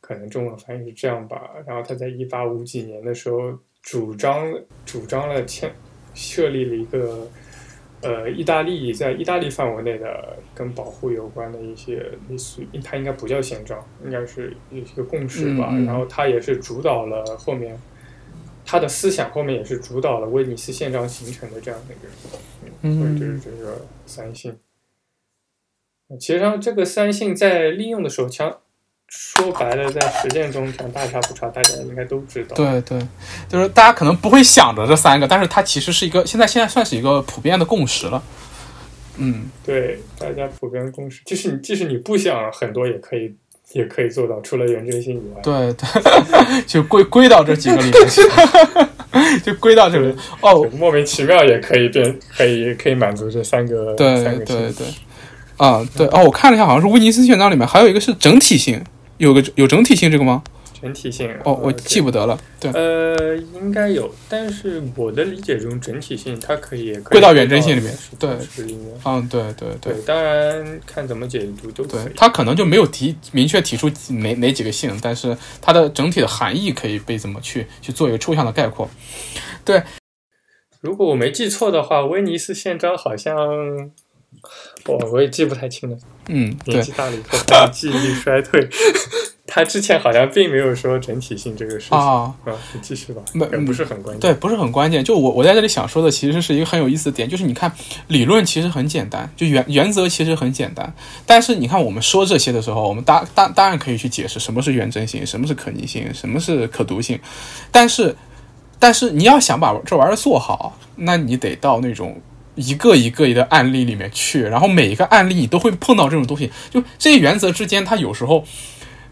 可能中文翻译是这样吧。然后他在一八五几年的时候主张主张了签设立了一个呃意大利在意大利范围内的跟保护有关的一些类似于，它应该不叫宪章，应该是一个共识吧。嗯嗯然后他也是主导了后面。他的思想后面也是主导了威尼斯宪章形成的这样的一个，嗯，所以就是嗯这个三性。其实上，这个三性在利用的时候，强说白了，在实践中讲大差不差，大家应该都知道。对对，就是大家可能不会想着这三个，但是它其实是一个现在现在算是一个普遍的共识了。嗯，对，大家普遍共识，即使你即使你不想，很多也可以也可以做到，除了原真性以外。对对，就归归到这几个里面去，就归到这个里哦，莫名其妙也可以变，可以可以满足这三个对对对，啊对哦，我看了一下，好像是威尼斯宪章里面还有一个是整体性，有个有整体性这个吗？整体性。哦，我呃记不得了。对，呃，应该有，但是我的理解中，整体性它可以归到原真性里面对。嗯，对对对对，当然看怎么解读都可以。，对他可能就没有提明确提出哪哪几个性，但是它的整体的含义可以被怎么去去做一个抽象的概括。对如果我没记错的话，威尼斯宪章好像，我我也记不太清了，嗯，对年纪大了以后记忆力衰退。他之前好像并没有说整体性这个事情啊。你继续吧，没不是很关键。对，不是很关键。就我我在这里想说的，其实是一个很有意思的点，就是你看理论其实很简单，就原原则其实很简单，但是你看我们说这些的时候，我们当当当然可以去解释什么是原真性，什么是可逆性，什么是可读性，但是但是你要想把这玩意儿做好，那你得到那种。一个一个一个案例里面去，然后每一个案例你都会碰到这种东西。就这些原则之间，它有时候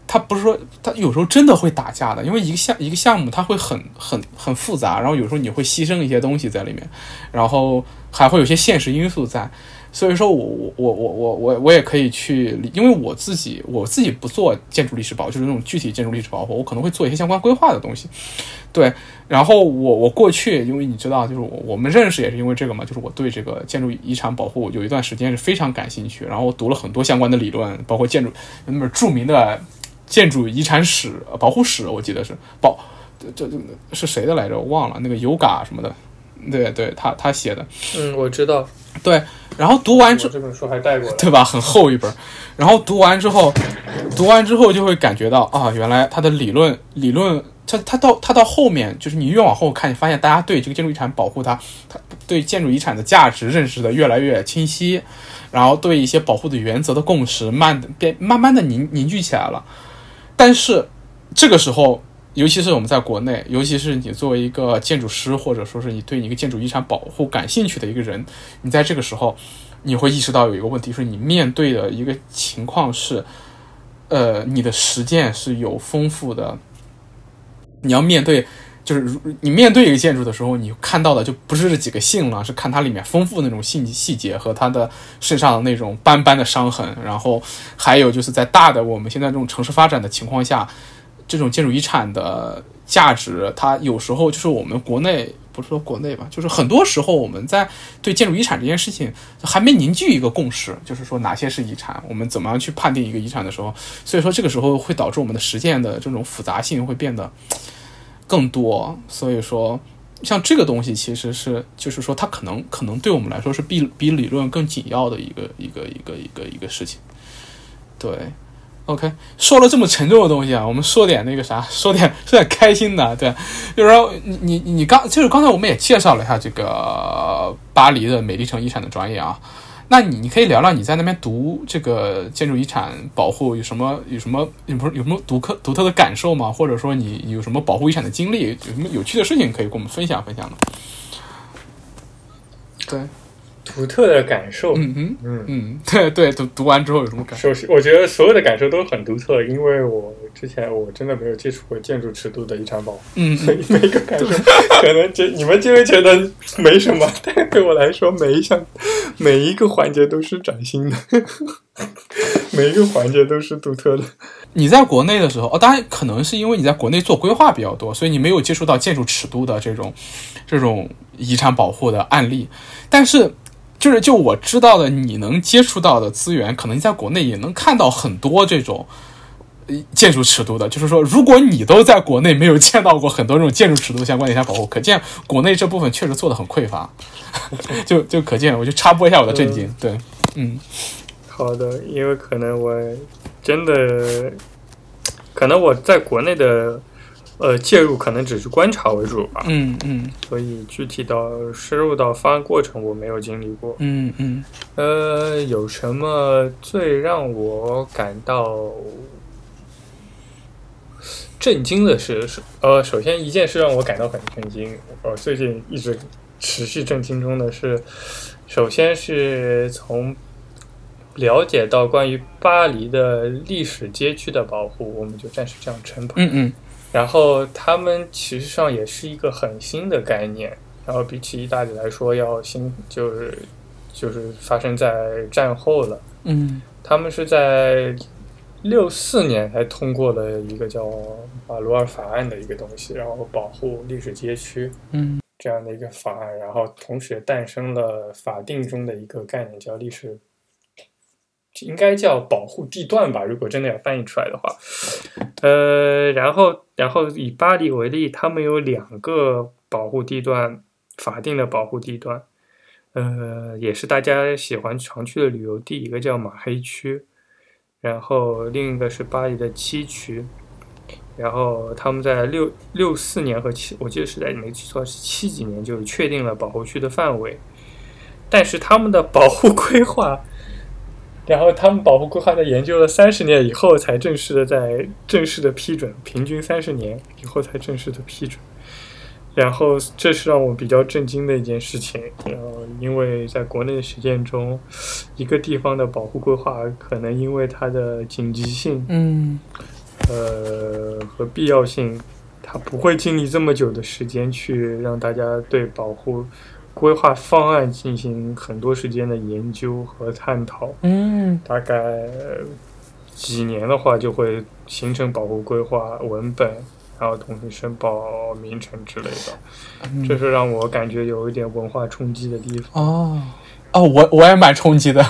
它不是说它有时候真的会打架的，因为一个项一个项目它会很很 很复杂，然后有时候你会牺牲一些东西在里面，然后还会有些现实因素在，所以说我我我我我我我也可以去，因为我自己我自己不做建筑历史保护，就是那种具体建筑历史保护，我可能会做一些相关规划的东西。对，然后我我过去，因为你知道，就是我我们认识也是因为这个嘛，就是我对这个建筑遗产保护有一段时间是非常感兴趣，然后读了很多相关的理论，包括建筑那本著名的建筑遗产史保护史，我记得是保这这是谁的来着？我忘了，那个尤嘎什么的，对对，他他写的，嗯，我知道，对，然后读完之我这本书还带过。对吧？很厚一本，然后读完之后，读完之后就会感觉到啊，原来它的理论理论，它它到它到后面，就是你越往后看，你发现大家对这个建筑遗产保护它，它对建筑遗产的价值认识的越来越清晰，然后对一些保护的原则的共识慢的变慢慢的凝凝聚起来了。但是这个时候，尤其是我们在国内，尤其是你作为一个建筑师，或者说是你对你一个建筑遗产保护感兴趣的一个人，你在这个时候，你会意识到有一个问题，是你面对的一个情况是，呃，你的实践是有丰富的，你要面对。就是你面对一个建筑的时候，你看到的就不是这几个性了，是看它里面丰富的那种细细节和它的身上的那种斑斑的伤痕，然后还有就是在大的我们现在这种城市发展的情况下，这种建筑遗产的价值，它有时候就是我们国内不是说国内吧，就是很多时候我们在对建筑遗产这件事情还没凝聚一个共识，就是说哪些是遗产，我们怎么样去判定一个遗产的时候，所以说这个时候会导致我们的实践的这种复杂性会变得。更多，所以说，像这个东西其实是，就是说，它可能可能对我们来说是比比理论更紧要的一个一个一个一个一个事情。对，OK，说了这么沉重的东西啊，我们说点那个啥，说点说点开心的。对，就是说，你你你刚就是刚才我们也介绍了一下这个巴黎的美丽城遗产的专业啊。那你你可以聊聊你在那边读这个建筑遗产保护有什么有什么有不是有什么独特独特的感受吗？或者说你有什么保护遗产的经历，有什么有趣的事情可以跟我们分享分享的？对，独特的感受，嗯哼，嗯嗯，对对，读读完之后有什么感受？首先，我觉得所有的感受都很独特，因为我之前我真的没有接触过建筑尺度的遗产保护，嗯所以每个感受 可能觉你们就会觉得没什么，但对我来说，每一项每一个环节都是崭新的，每一个环节都是独特的。你在国内的时候，哦，当然可能是因为你在国内做规划比较多，所以你没有接触到建筑尺度的这种这种遗产保护的案例。但是，就是就我知道的，你能接触到的资源，可能在国内也能看到很多这种呃建筑尺度的。就是说，如果你都在国内没有见到过很多这种建筑尺度相关的遗产保护，可见国内这部分确实做的很匮乏。就就可见，我就插播一下我的震惊。对，嗯好的，因为可能我真的，可能我在国内的呃介入可能只是观察为主吧，嗯嗯所以具体到深入到方案过程我没有经历过。嗯嗯呃，有什么最让我感到震惊的事？是呃，首先一件事让我感到很震惊，我最近一直持续震惊中的是，首先是从了解到关于巴黎的历史街区的保护，我们就暂时这样称吧。嗯嗯然后他们其实上也是一个很新的概念，然后比起意大利来说要新，就是就是发生在战后了。嗯他们是在六四年才通过了一个叫马卢尔法案的一个东西，然后保护历史街区嗯这样的一个法案，然后同时诞生了法定中的一个概念叫历史。应该叫保护地段吧，如果真的要翻译出来的话，呃，然后，然后以巴黎为例，他们有两个保护地段，法定的保护地段，呃，也是大家喜欢常去的旅游地，一个叫马黑区，然后另一个是巴黎的七区，然后他们在六六四年和七，我记得是在没记错是七几年就确定了保护区的范围，但是他们的保护规划。然后他们保护规划在研究了三十年以后，才正式的在正式的批准，平均三十年以后才正式的批准。然后这是让我比较震惊的一件事情。然后因为在国内的实践中，一个地方的保护规划可能因为它的紧急性，嗯呃和必要性，它不会经历这么久的时间去让大家对保护规划方案进行很多时间的研究和探讨。嗯大概几年的话，就会形成保护规划文本，然后同时申报名称之类的。这是让我感觉有一点文化冲击的地方。哦哦，我我也蛮冲击的，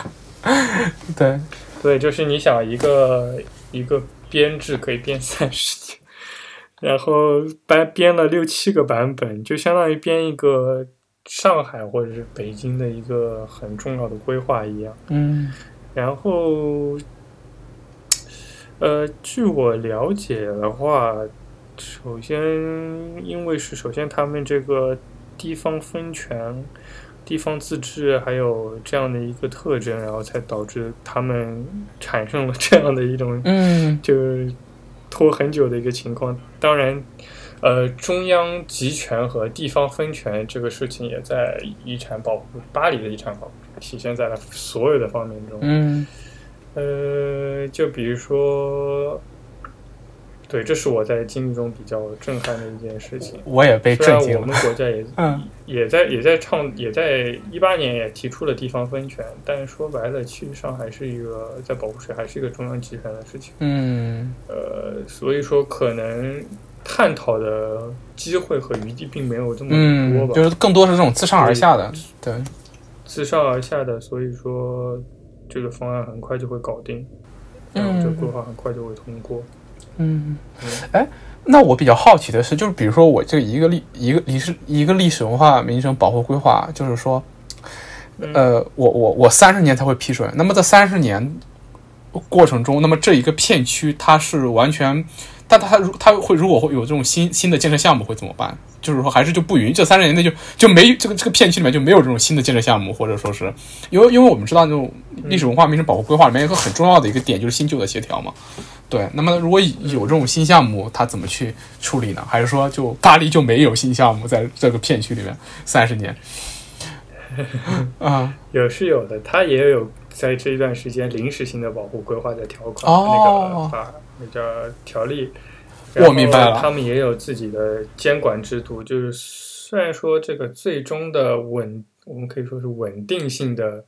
对，对，就是你想一个一个编制可以编三十年，然后编编了六七个版本，就相当于编一个上海或者是北京的一个很重要的规划一样。嗯然后，呃，据我了解的话，首先因为是首先他们这个地方分权、地方自治还有这样的一个特征，然后才导致他们产生了这样的一种嗯就是拖很久的一个情况。当然，呃，中央集权和地方分权这个事情也在遗产保护巴黎的遗产保护体现在了所有的方面中。嗯呃，就比如说，对，这是我在经历中比较震撼的一件事情。我也被虽然我震惊了，们国家也 嗯也在也在倡也在一八年也提出了地方分权，但说白了，其实上还是一个在保护水还是一个中央集权的事情。嗯呃，所以说可能探讨的机会和余地并没有这么多嗯，吧，就是更多是这种自上而下的，对，自上而下的，所以说这个方案很快就会搞定，然后这规划很快就会通过。嗯。嗯，哎，那我比较好奇的是，就是比如说我这一个历一个历史一个历史文化名城保护规划，就是说，嗯。呃，我我我三十年才会批准，那么这三十年过程中，那么这一个片区它是完全，但他如他会如果会有这种新新的建设项目会怎么办？就是说还是就不允许这三十年内就就没这个这个片区里面就没有这种新的建设项目，或者说是因为因为我们知道那种历史文化名城保护规划里面有一个很重要的一个点就是新旧的协调嘛。对，那么如果有这种新项目，它怎么去处理呢？还是说就巴黎就没有新项目在这个片区里面三十年？啊，有是有的，它也有在这一段时间临时性的保护规划的条款，哦那个法那叫条例。我明白了他们也有自己的监管制度，就是虽然说这个最终的稳，我们可以说是稳定性的。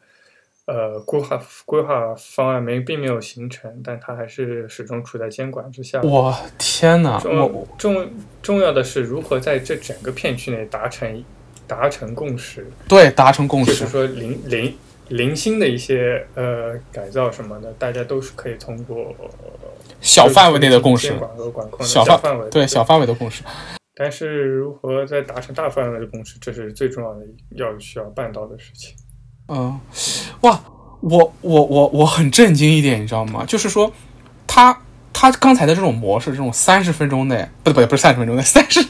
呃，规划规划方案没并没有形成，但它还是始终处在监管之下。我天哪！重我重重要的是如何在这整个片区内达成达成共识，对达成共识就是，说零零零星的一些呃改造什么的，大家都是可以通过小范围内的共识监，管和管控小范小范围对小范围的共识。但是如何在达成大范围的共识，这是最重要的要需要办到的事情。嗯，哇，我我我我很震惊一点，你知道吗？就是说，他他刚才的这种模式，这种三十分钟内，不不不是三十分钟内，三十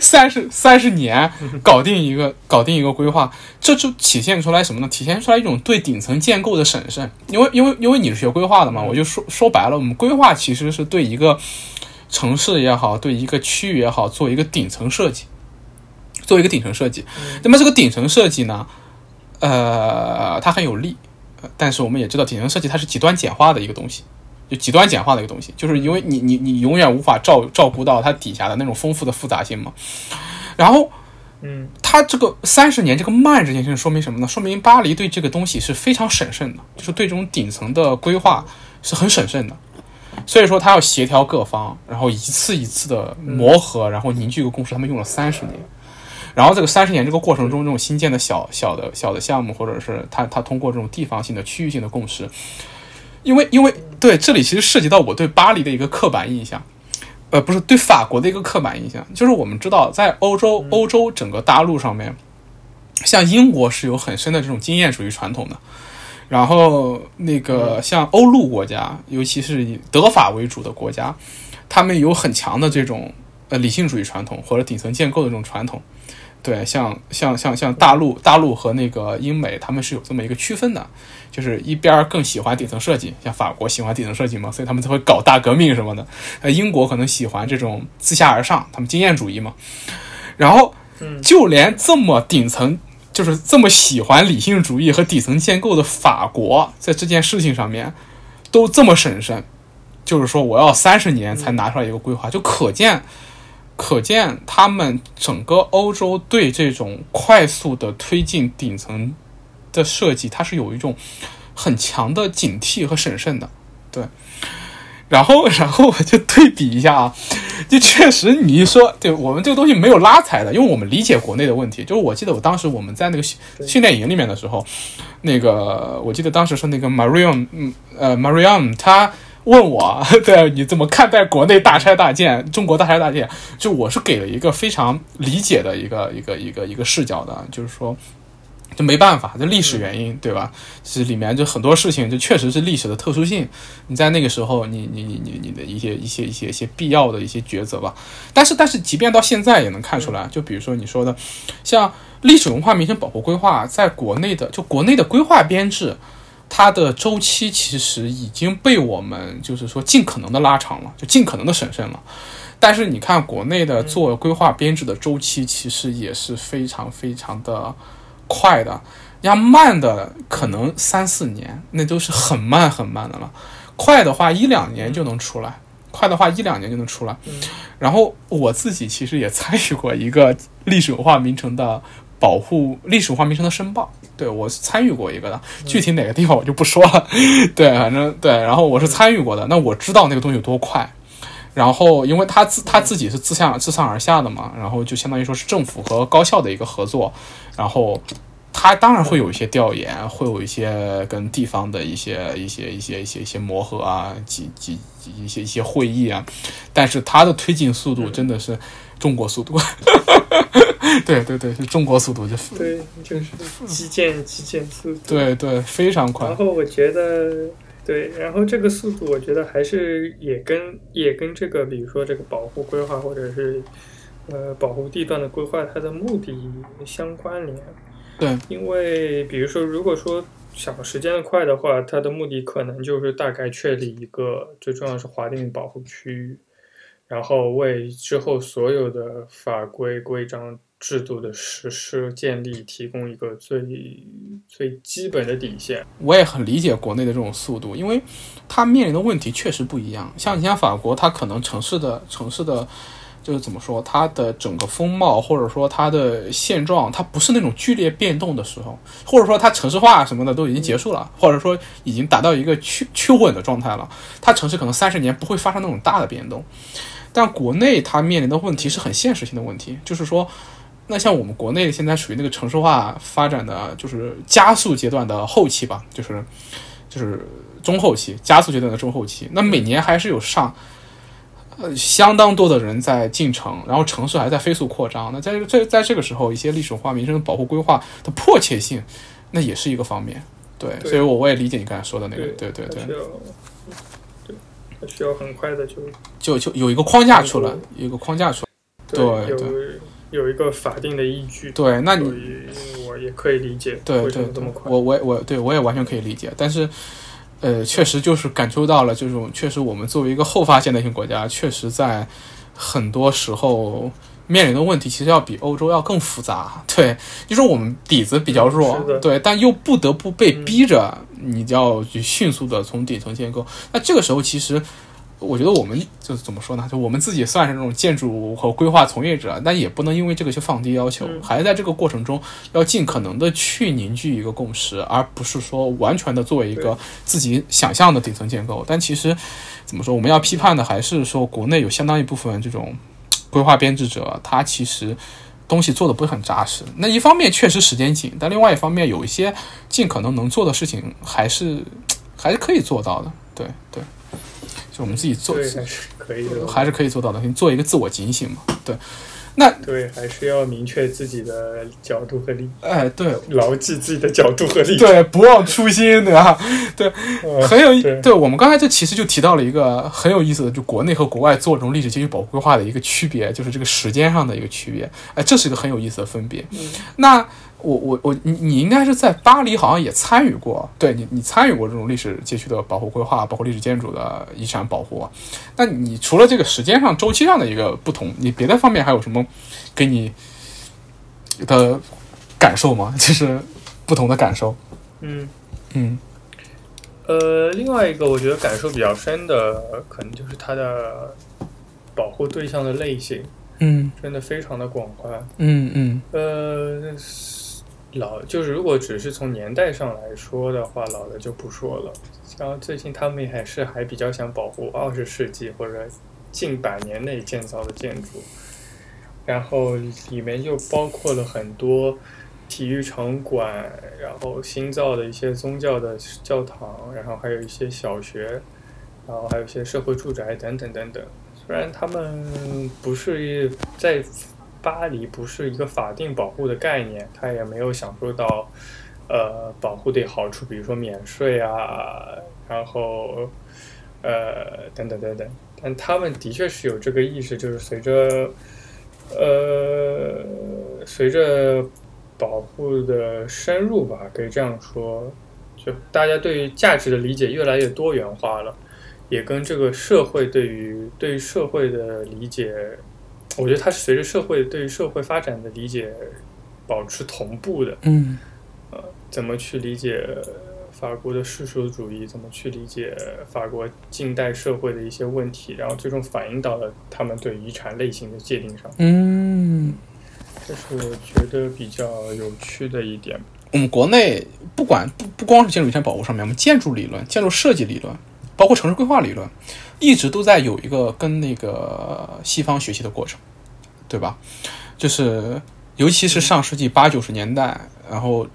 三十三十年 搞定一个搞定一个规划，这就体现出来什么呢？体现出来一种对顶层建构的审慎。因为因为因为你是学规划的嘛，我就说说白了，我们规划其实是对一个城市也好，对一个区域也好，做一个顶层设计，做一个顶层设计。那么这个顶层设计呢？呃，它很有利，呃但是我们也知道，顶层设计它是极端简化的一个东西，就极端简化的一个东西，就是因为你你你永远无法照照顾到它底下的那种丰富的复杂性嘛。然后嗯它这个三十年这个慢这件事情说明什么呢？说明巴黎对这个东西是非常审慎的，就是对这种顶层的规划是很审慎的。所以说，他要协调各方，然后一次一次的磨合，然后凝聚一个共识。他们用了三十年，然后这个三十年这个过程中，这种新建的小小的小的项目，或者是他他通过这种地方性的、区域性的共识，因为因为对这里其实涉及到我对巴黎的一个刻板印象，呃，不是对法国的一个刻板印象，就是我们知道在欧洲欧洲整个大陆上面，像英国是有很深的这种经验主义传统的。然后，那个像欧陆国家，尤其是以德法为主的国家，他们有很强的这种呃理性主义传统或者顶层建构的这种传统。对，像像像像大陆大陆和那个英美，他们是有这么一个区分的，就是一边更喜欢顶层设计，像法国喜欢顶层设计嘛，所以他们才会搞大革命什么的。呃，英国可能喜欢这种自下而上，他们经验主义嘛。然后，就连这么顶层。就是这么喜欢理性主义和底层建构的法国，在这件事情上面都这么审慎，就是说我要三十年才拿出来一个规划，就可见可见他们整个欧洲对这种快速的推进顶层的设计，它是有一种很强的警惕和审慎的，对。然后，然后我就对比一下啊，就确实你一说，对我们这个东西没有拉踩的，因为我们理解国内的问题。就是我记得我当时我们在那个训训练营里面的时候，那个我记得当时是那个 Mariam，嗯呃 Mariam，他问我，对你怎么看待国内大拆大建，中国大拆大建？就我是给了一个非常理解的一个一个一个一个视角的，就是说。就没办法，这历史原因，对吧？其实里面就很多事情，就确实是历史的特殊性。你在那个时候，你你你你你的一些一些一些一些必要的一些抉择吧。但是但是，即便到现在也能看出来，就比如说你说的，像历史文化名城保护规划，在国内的就国内的规划编制，它的周期其实已经被我们就是说尽可能的拉长了，就尽可能的审慎了。但是你看国内的做规划编制的周期，其实也是非常非常的。快的，要慢的可能三四年，那都是很慢很慢的了。快的话一两年就能出来，快的话一两年就能出来。然后我自己其实也参与过一个历史文化名城的保护，历史文化名城的申报。对我是参与过一个的，具体哪个地方我就不说了。对，反正对，然后我是参与过的，那我知道那个东西有多快。然后因为他自他自己是自上自上而下的嘛，然后就相当于说是政府和高校的一个合作。然后，他当然会有一些调研，会有一些跟地方的一些一些一些一些一些磨合啊，几几一些一些会议啊。但是他的推进速度真的是中国速度，对对对，是中国速度就对，就是基建基建速度，对对，非常快。然后我觉得对，然后这个速度，我觉得还是也跟也跟这个，比如说这个保护规划或者是。呃，保护地段的规划，它的目的相关联。对，因为比如说，如果说想时间的快的话，它的目的可能就是大概确立一个，最重要是划定保护区域，然后为之后所有的法规规章制度的实施建立提供一个最最基本的底线。我也很理解国内的这种速度，因为它面临的问题确实不一样。像你像法国，它可能城市的城市的。就是怎么说，它的整个风貌或者说它的现状，它不是那种剧烈变动的时候，或者说它城市化什么的都已经结束了，或者说已经达到一个趋趋稳的状态了，它城市可能三十年不会发生那种大的变动。但国内它面临的问题是很现实性的问题，就是说，那像我们国内现在属于那个城市化发展的就是加速阶段的后期吧，就是就是中后期加速阶段的中后期，那每年还是有上。呃，相当多的人在进城，然后城市还在飞速扩张。那在这在这个时候，一些历史文化名称保护规划的迫切性，那也是一个方面。对，所以我我也理解你刚才说的那个，对对对，需要很快的就就就有一个框架出来，有一个框架出来。对对，有一个法定的依据。对，那你我也可以理解。对对对，我我我对我也完全可以理解，但是。呃，确实就是感受到了这种，确实我们作为一个后发现代性国家，确实在很多时候面临的问题，其实要比欧洲要更复杂。对，就是我们底子比较弱，对，但又不得不被逼着，你要去迅速的从底层建构。那这个时候其实。我觉得我们就是怎么说呢？就我们自己算是那种建筑和规划从业者，但也不能因为这个去放低要求，还是在这个过程中要尽可能的去凝聚一个共识，而不是说完全的作为一个自己想象的顶层建构。但其实怎么说，我们要批判的还是说，国内有相当一部分这种规划编制者，他其实东西做的不是很扎实。那一方面确实时间紧，但另外一方面有一些尽可能能做的事情，还是 还是可以做到的。对对。就我们自己做，还是可以的，还是可以做到的。你做一个自我警醒嘛？对，那对，还是要明确自己的角度和利益。哎，对，牢记自己的角度和利益。对，不忘初心，对吧？对，很有。对，我们刚才这其实就提到了一个很有意思的，就国内和国外做这种历史街区保护规划的一个区别，就是这个时间上的一个区别。哎，这是一个很有意思的分别。那。我我我你你应该是在巴黎好像也参与过，对你你参与过这种历史街区的保护规划，包括历史建筑的遗产保护。那你除了这个时间上周期上的一个不同，你别的方面还有什么给你的感受吗？就是不同的感受。嗯嗯。呃，另外一个我觉得感受比较深的，可能就是它的保护对象的类型。嗯真的非常的广泛。嗯嗯呃，老就是如果只是从年代上来说的话，老的就不说了。像最近他们还是还比较想保护二十世纪或者近百年内建造的建筑，然后里面就包括了很多体育场馆，然后新造的一些宗教的教堂，然后还有一些小学，然后还有一些社会住宅等等等等。虽然他们不是在巴黎不是一个法定保护的概念，它也没有享受到呃保护的好处，比如说免税啊，然后呃等等等等。但他们的确是有这个意识，就是随着呃随着保护的深入吧，可以这样说，就大家对于价值的理解越来越多元化了，也跟这个社会对于对于社会的理解。我觉得它是随着社会对于社会发展的理解保持同步的。嗯呃怎么去理解法国的世俗主义？怎么去理解法国近代社会的一些问题？然后最终反映到了他们对遗产类型的界定上。嗯。这是我觉得比较有趣的一点。我们国内不管不不光是建筑遗产保护上面，我们建筑理论、建筑设计理论，包括城市规划理论，一直都在有一个跟那个西方学习的过程，对吧？就是尤其是上世纪八九十年代，然后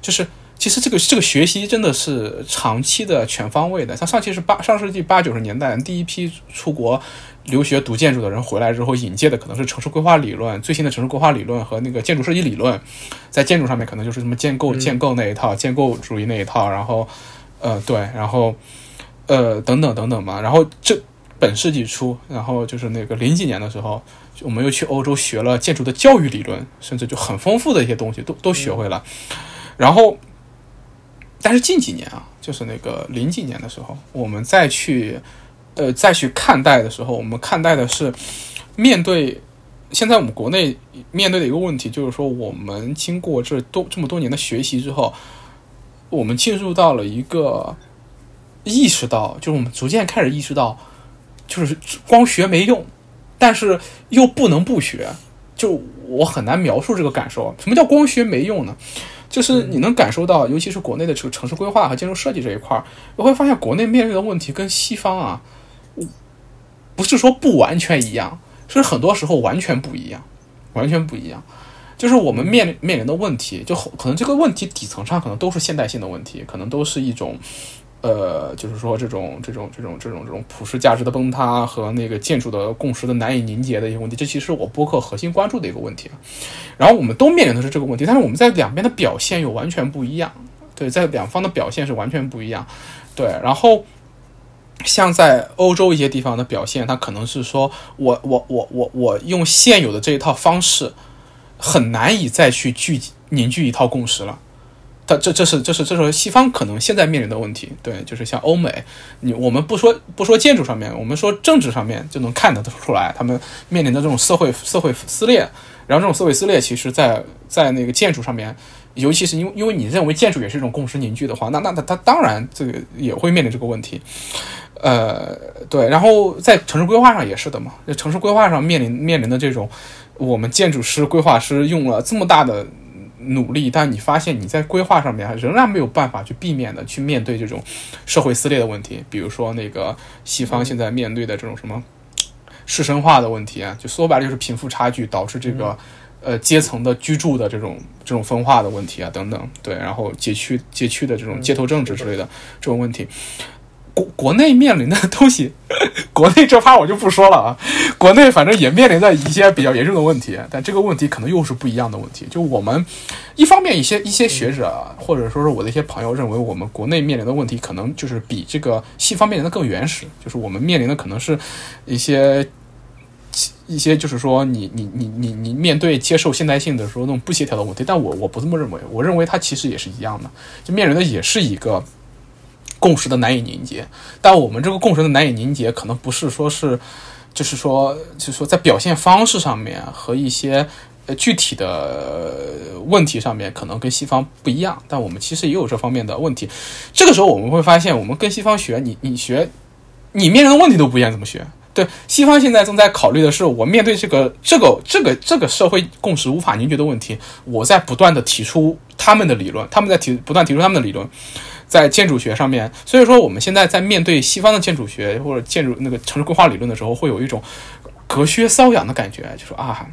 就是其实这个这个学习真的是长期的、全方位的。像上期是八上世纪八九十年代第一批出国留学读建筑的人回来之后，引介的可能是城市规划理论、最新的城市规划理论和那个建筑设计理论，在建筑上面可能就是什么建构、建构那一套、建构主义那一套，然后呃对，然后呃等等等等吧。然后这本世纪初，然后就是那个零几年的时候，我们又去欧洲学了建筑的教育理论，甚至就很丰富的一些东西都都学会了。然后，但是近几年啊，就是那个零几年的时候，我们再去呃再去看待的时候，我们看待的是面对现在我们国内面对的一个问题，就是说我们经过这多这么多年的学习之后，我们进入到了一个意识到，就是我们逐渐开始意识到，就是光学没用，但是又不能不学。就我很难描述这个感受。什么叫光学没用呢？就是你能感受到，尤其是国内的这个城市规划和建筑设计这一块儿，你会发现国内面临的问题跟西方啊，不是说不完全一样，是很多时候完全不一样，完全不一样。就是我们面面临的问题，就可能这个问题底层上可能都是现代性的问题，可能都是一种。呃，就是说这种这种这种这种这种普世价值的崩塌和那个建筑的共识的难以凝结的一个问题，这其实我播客核心关注的一个问题。然后我们都面临的是这个问题，但是我们在两边的表现又完全不一样。对，在两方的表现是完全不一样。对，然后像在欧洲一些地方的表现，它可能是说我我我我我用现有的这一套方式，很难以再去聚凝聚一套共识了。它这这是这是这是西方可能现在面临的问题，对，就是像欧美，你我们不说不说建筑上面，我们说政治上面就能看得出来，他们面临的这种社会社会撕裂，然后这种社会撕裂，其实在在那个建筑上面，尤其是因为因为你认为建筑也是一种共识凝聚的话，那那它它当然这个也会面临这个问题，呃，对，然后在城市规划上也是的嘛，城市规划上面临面临的这种，我们建筑师规划师用了这么大的。努力，但你发现你在规划上面仍然没有办法去避免的去面对这种社会撕裂的问题，比如说那个西方现在面对的这种什么士绅化的问题啊，就说白了就是贫富差距导致这个呃阶层的居住的这种这种分化的问题啊等等，对，然后街区街区的这种街头政治之类的这种问题。国国内面临的东西，国内这趴我就不说了啊。国内反正也面临着一些比较严重的问题，但这个问题可能又是不一样的问题。就我们一方面，一些一些学者或者说是我的一些朋友认为，我们国内面临的问题可能就是比这个西方面临的更原始，就是我们面临的可能是一些一些就是说你你你你你面对接受现代性的时候那种不协调的问题。但我我不这么认为，我认为它其实也是一样的，就面临的也是一个。共识的难以凝结，但我们这个共识的难以凝结，可能不是说是，就是说，就是说在表现方式上面和一些呃具体的问题上面，可能跟西方不一样。但我们其实也有这方面的问题。这个时候我们会发现，我们跟西方学，你你学，你面临的问题都不一样，怎么学？对，西方现在正在考虑的是，我面对这个这个这个这个社会共识无法凝聚的问题，我在不断的提出他们的理论，他们在提不断提出他们的理论，在建筑学上面。所以说，我们现在在面对西方的建筑学或者建筑那个城市规划理论的时候，会有一种隔靴搔痒的感觉，就说啊，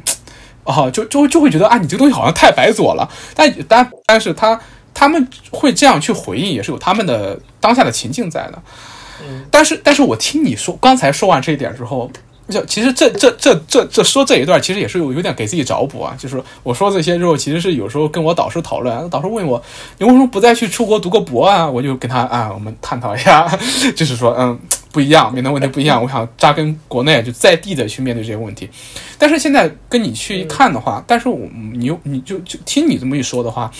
啊，就就就会觉得啊，你这个东西好像太白左了。但但但是他他们会这样去回应，也是有他们的当下的情境在的。但是，但是我听你说刚才说完这一点之后，就其实这这这这这说这一段，其实也是有有点给自己找补啊。就是我说这些之后，其实是有时候跟我导师讨论，导师问我你为什么不再去出国读个博啊？我就跟他啊，我们探讨一下，就是说嗯不一样，面对问题不一样，我想扎根国内，就在地的去面对这些问题。但是现在跟你去看的话，但是我你又你就就听你这么一说的话，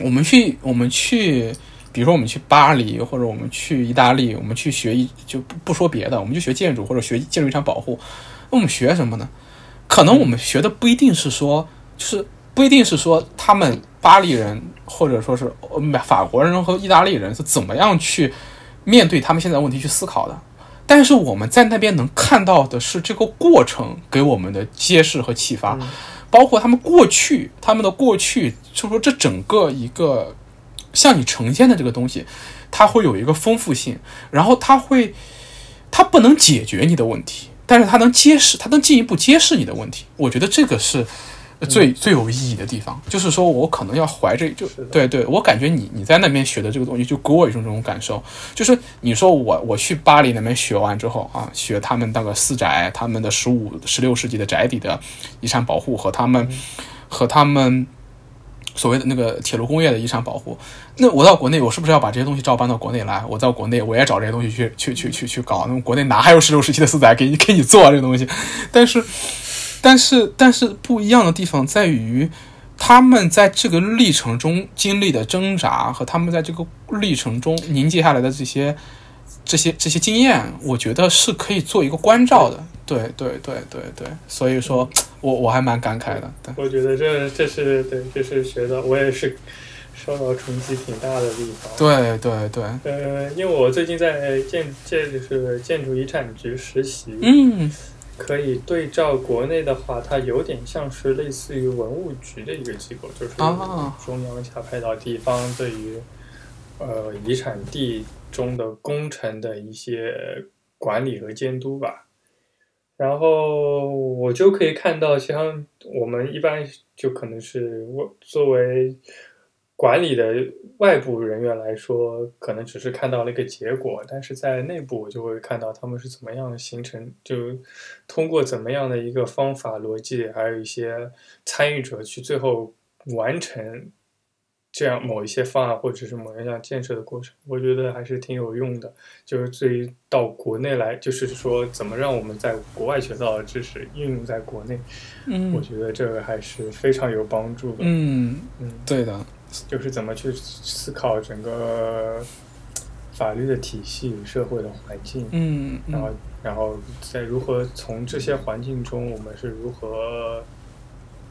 我们去我们去。比如说，我们去巴黎，或者我们去意大利，我们去学一就不不说别的，我们就学建筑或者学建筑遗产保护。那我们学什么呢？可能我们学的不一定是说，就是不一定是说他们巴黎人或者说是法国人和意大利人是怎么样去面对他们现在问题去思考的。但是我们在那边能看到的是这个过程给我们的揭示和启发，包括他们过去他们的过去，就是说这整个一个。向你呈现的这个东西，它会有一个丰富性，然后它会，它不能解决你的问题，但是它能揭示，它能进一步揭示你的问题。我觉得这个是最最有意义的地方。就是说我可能要怀着，就对对，我感觉你你在那边学的这个东西，就给我一种这种感受。就是你说我我去巴黎那边学完之后啊，学他们那个四宅，他们的十五十六世纪的宅邸的遗产保护和他们和他们。所谓的那个铁路工业的遗产保护，那我到国内，我是不是要把这些东西照搬到国内来？我到国内，我也找这些东西去去去去去搞。那么国内哪还有十六世纪的四载给你给你做这个东西？但是，但是，但是不一样的地方在于，他们在这个历程中经历的挣扎和他们在这个历程中凝结下来的这些这些这些经验，我觉得是可以做一个关照的。对对对对对，所以说。我我还蛮感慨的，我觉得这这是对，这是学的，我也是受到冲击挺大的地方。对对对。呃，因为我最近在建建就是建筑遗产局实习，嗯，可以对照国内的话，它有点像是类似于文物局的一个机构，就是中央下派到地方对于呃遗产地中的工程的一些管理和监督吧。然后我就可以看到，像我们一般就可能是我作为管理的外部人员来说，可能只是看到了一个结果，但是在内部我就会看到他们是怎么样形成，就通过怎么样的一个方法逻辑，还有一些参与者去最后完成。这样某一些方案或者是某一项建设的过程，我觉得还是挺有用的。就是对于到国内来，就是说怎么让我们在国外学到的知识应用在国内，嗯，我觉得这个还是非常有帮助的。嗯嗯，对的，就是怎么去思考整个法律的体系、社会的环境，嗯，然后然后在如何从这些环境中，我们是如何。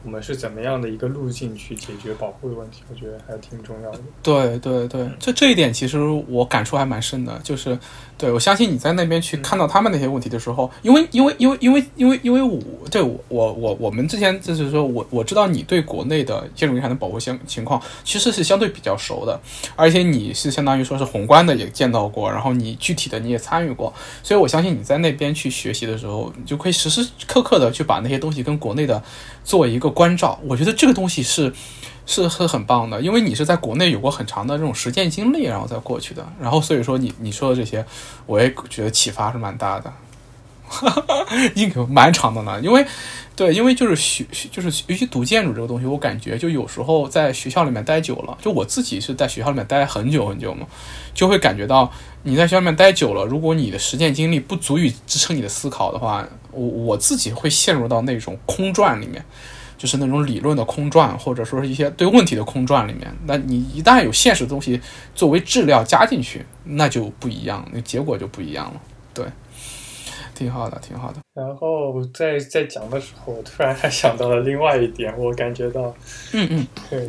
我们是怎么样的一个路径去解决保护的问题？我觉得还挺重要的。对对对，这这一点其实我感触还蛮深的，就是，对我相信你在那边去看到他们那些问题的时候，因为因为因为因为因为因为我对我我我我们之前就是说我我知道你对国内的建筑遗产的保护相情况其实是相对比较熟的，而且你是相当于说是宏观的也见到过，然后你具体的你也参与过，所以我相信你在那边去学习的时候，你就可以时时刻刻的去把那些东西跟国内的做一个。关照，我觉得这个东西是是是很棒的，因为你是在国内有过很长的这种实践经历，然后再过去的，然后所以说你你说的这些，我也觉得启发是蛮大的，应该蛮长的呢。因为对，因为就是学就是尤其读建筑这个东西，我感觉就有时候在学校里面待久了，就我自己是在学校里面待很久很久嘛，就会感觉到你在学校里面待久了，如果你的实践经历不足以支撑你的思考的话，我我自己会陷入到那种空转里面。就是那种理论的空转，或者说是一些对问题的空转里面，那你一旦有现实的东西作为质料加进去，那就不一样，那结果就不一样了。对，挺好的，挺好的。然后在在讲的时候，我突然还想到了另外一点，我感觉到，嗯嗯，对，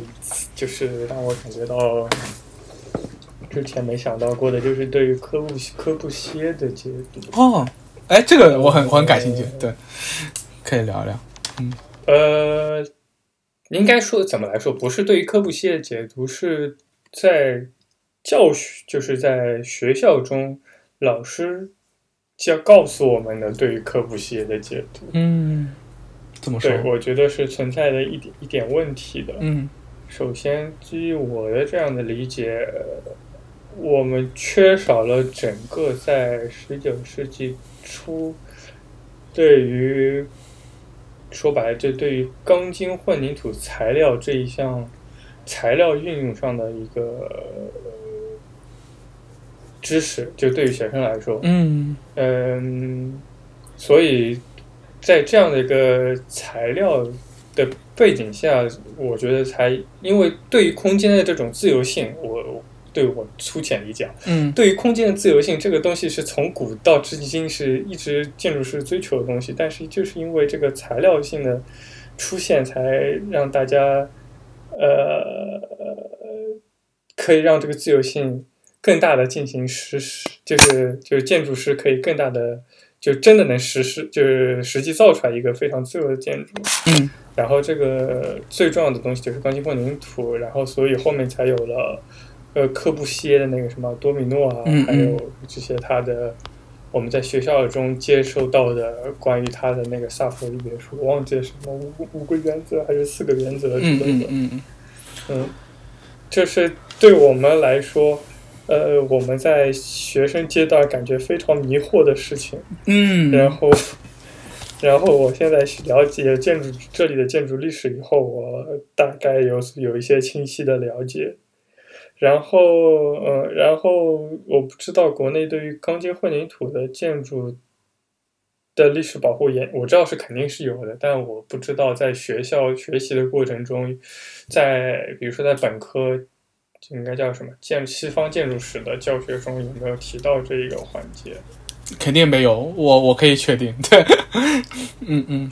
就是让我感觉到之前没想到过的，就是对于科布科布西耶的解读。哦，哎，这个我很我很感兴趣，对，可以聊聊。嗯呃，应该说怎么来说，不是对于科布西耶的解读，是在教学，就是在学校中老师教告诉我们的对于科布西耶的解读。嗯，怎么说？对，我觉得是存在的一点一点问题的。嗯首先，基于我的这样的理解，呃我们缺少了整个在十九世纪初对于说白了，就对于钢筋混凝土材料这一项材料运用上的一个呃知识，就对于学生来说，嗯。嗯，所以在这样的一个材料的背景下，我觉得才因为对于空间的这种自由性，我对我粗浅理解啊，嗯对于空间的自由性这个东西是从古到至今是一直建筑师追求的东西，但是就是因为这个材料性的出现，才让大家呃可以让这个自由性更大的进行实施，就是就是建筑师可以更大的就真的能实施，就是实际造出来一个非常自由的建筑。嗯然后这个最重要的东西就是钢筋混凝土，然后所以后面才有了呃科布西耶的那个什么多米诺啊，还有这些他的我们在学校中接受到的关于他的那个萨佛利别墅，我忘记了什么五五个原则还是四个原则之嗯类的。嗯嗯嗯嗯，这是对我们来说，呃，我们在学生阶段感觉非常迷惑的事情。嗯，然后，然后我现在了解建筑这里的建筑历史以后，我大概有有一些清晰的了解。然后，呃，然后我不知道国内对于钢筋混凝土的建筑的历史保护研，我知道是肯定是有的，但我不知道在学校学习的过程中，在比如说在本科，应该叫什么建西方建筑史的教学中有没有提到这一个环节？肯定没有，我我可以确定，对，嗯嗯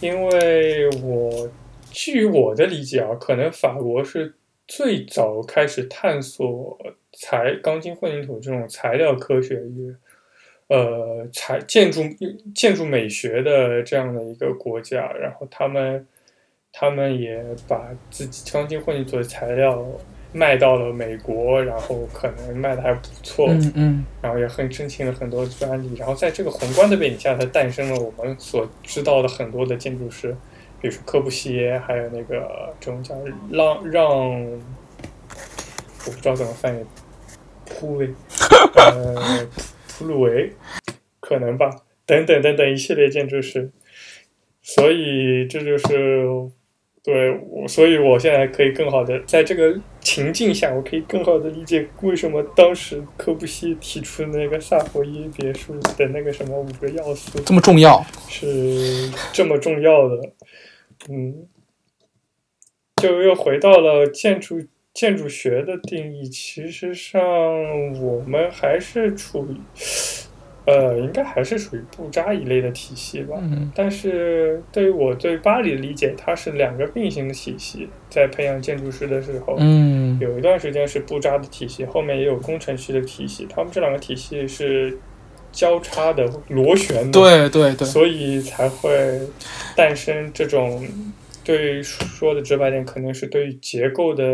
因为我据我的理解啊，可能法国是最早开始探索材钢筋混凝土这种材料科学与呃材建筑建筑美学的这样的一个国家，然后他们他们也把自己钢筋混凝土的材料卖到了美国，然后可能卖的还不错，嗯嗯。然后也很申请了很多专利，然后在这个宏观的背景下，它诞生了我们所知道的很多的建筑师，比如说科布西耶，还有那个这种叫让让，我不知道怎么翻译，普维，呃，普鲁维，可能吧，等等等等一系列建筑师，所以这就是对我，所以我现在可以更好的在这个情境下，我可以更好的理解为什么当时科布西提出那个萨佛耶别墅的那个什么五个要素这么重要，是这么重要的。嗯，就又回到了建筑建筑学的定义，其实上我们还是处于，呃，应该还是属于布扎一类的体系吧。嗯但是对于我对巴黎的理解，它是两个并行的体系。在培养建筑师的时候，嗯有一段时间是布扎的体系，后面也有工程师的体系，他们这两个体系是交叉的、螺旋的，，对对对，所以才会诞生这种。对说的直白点，可能是对结构的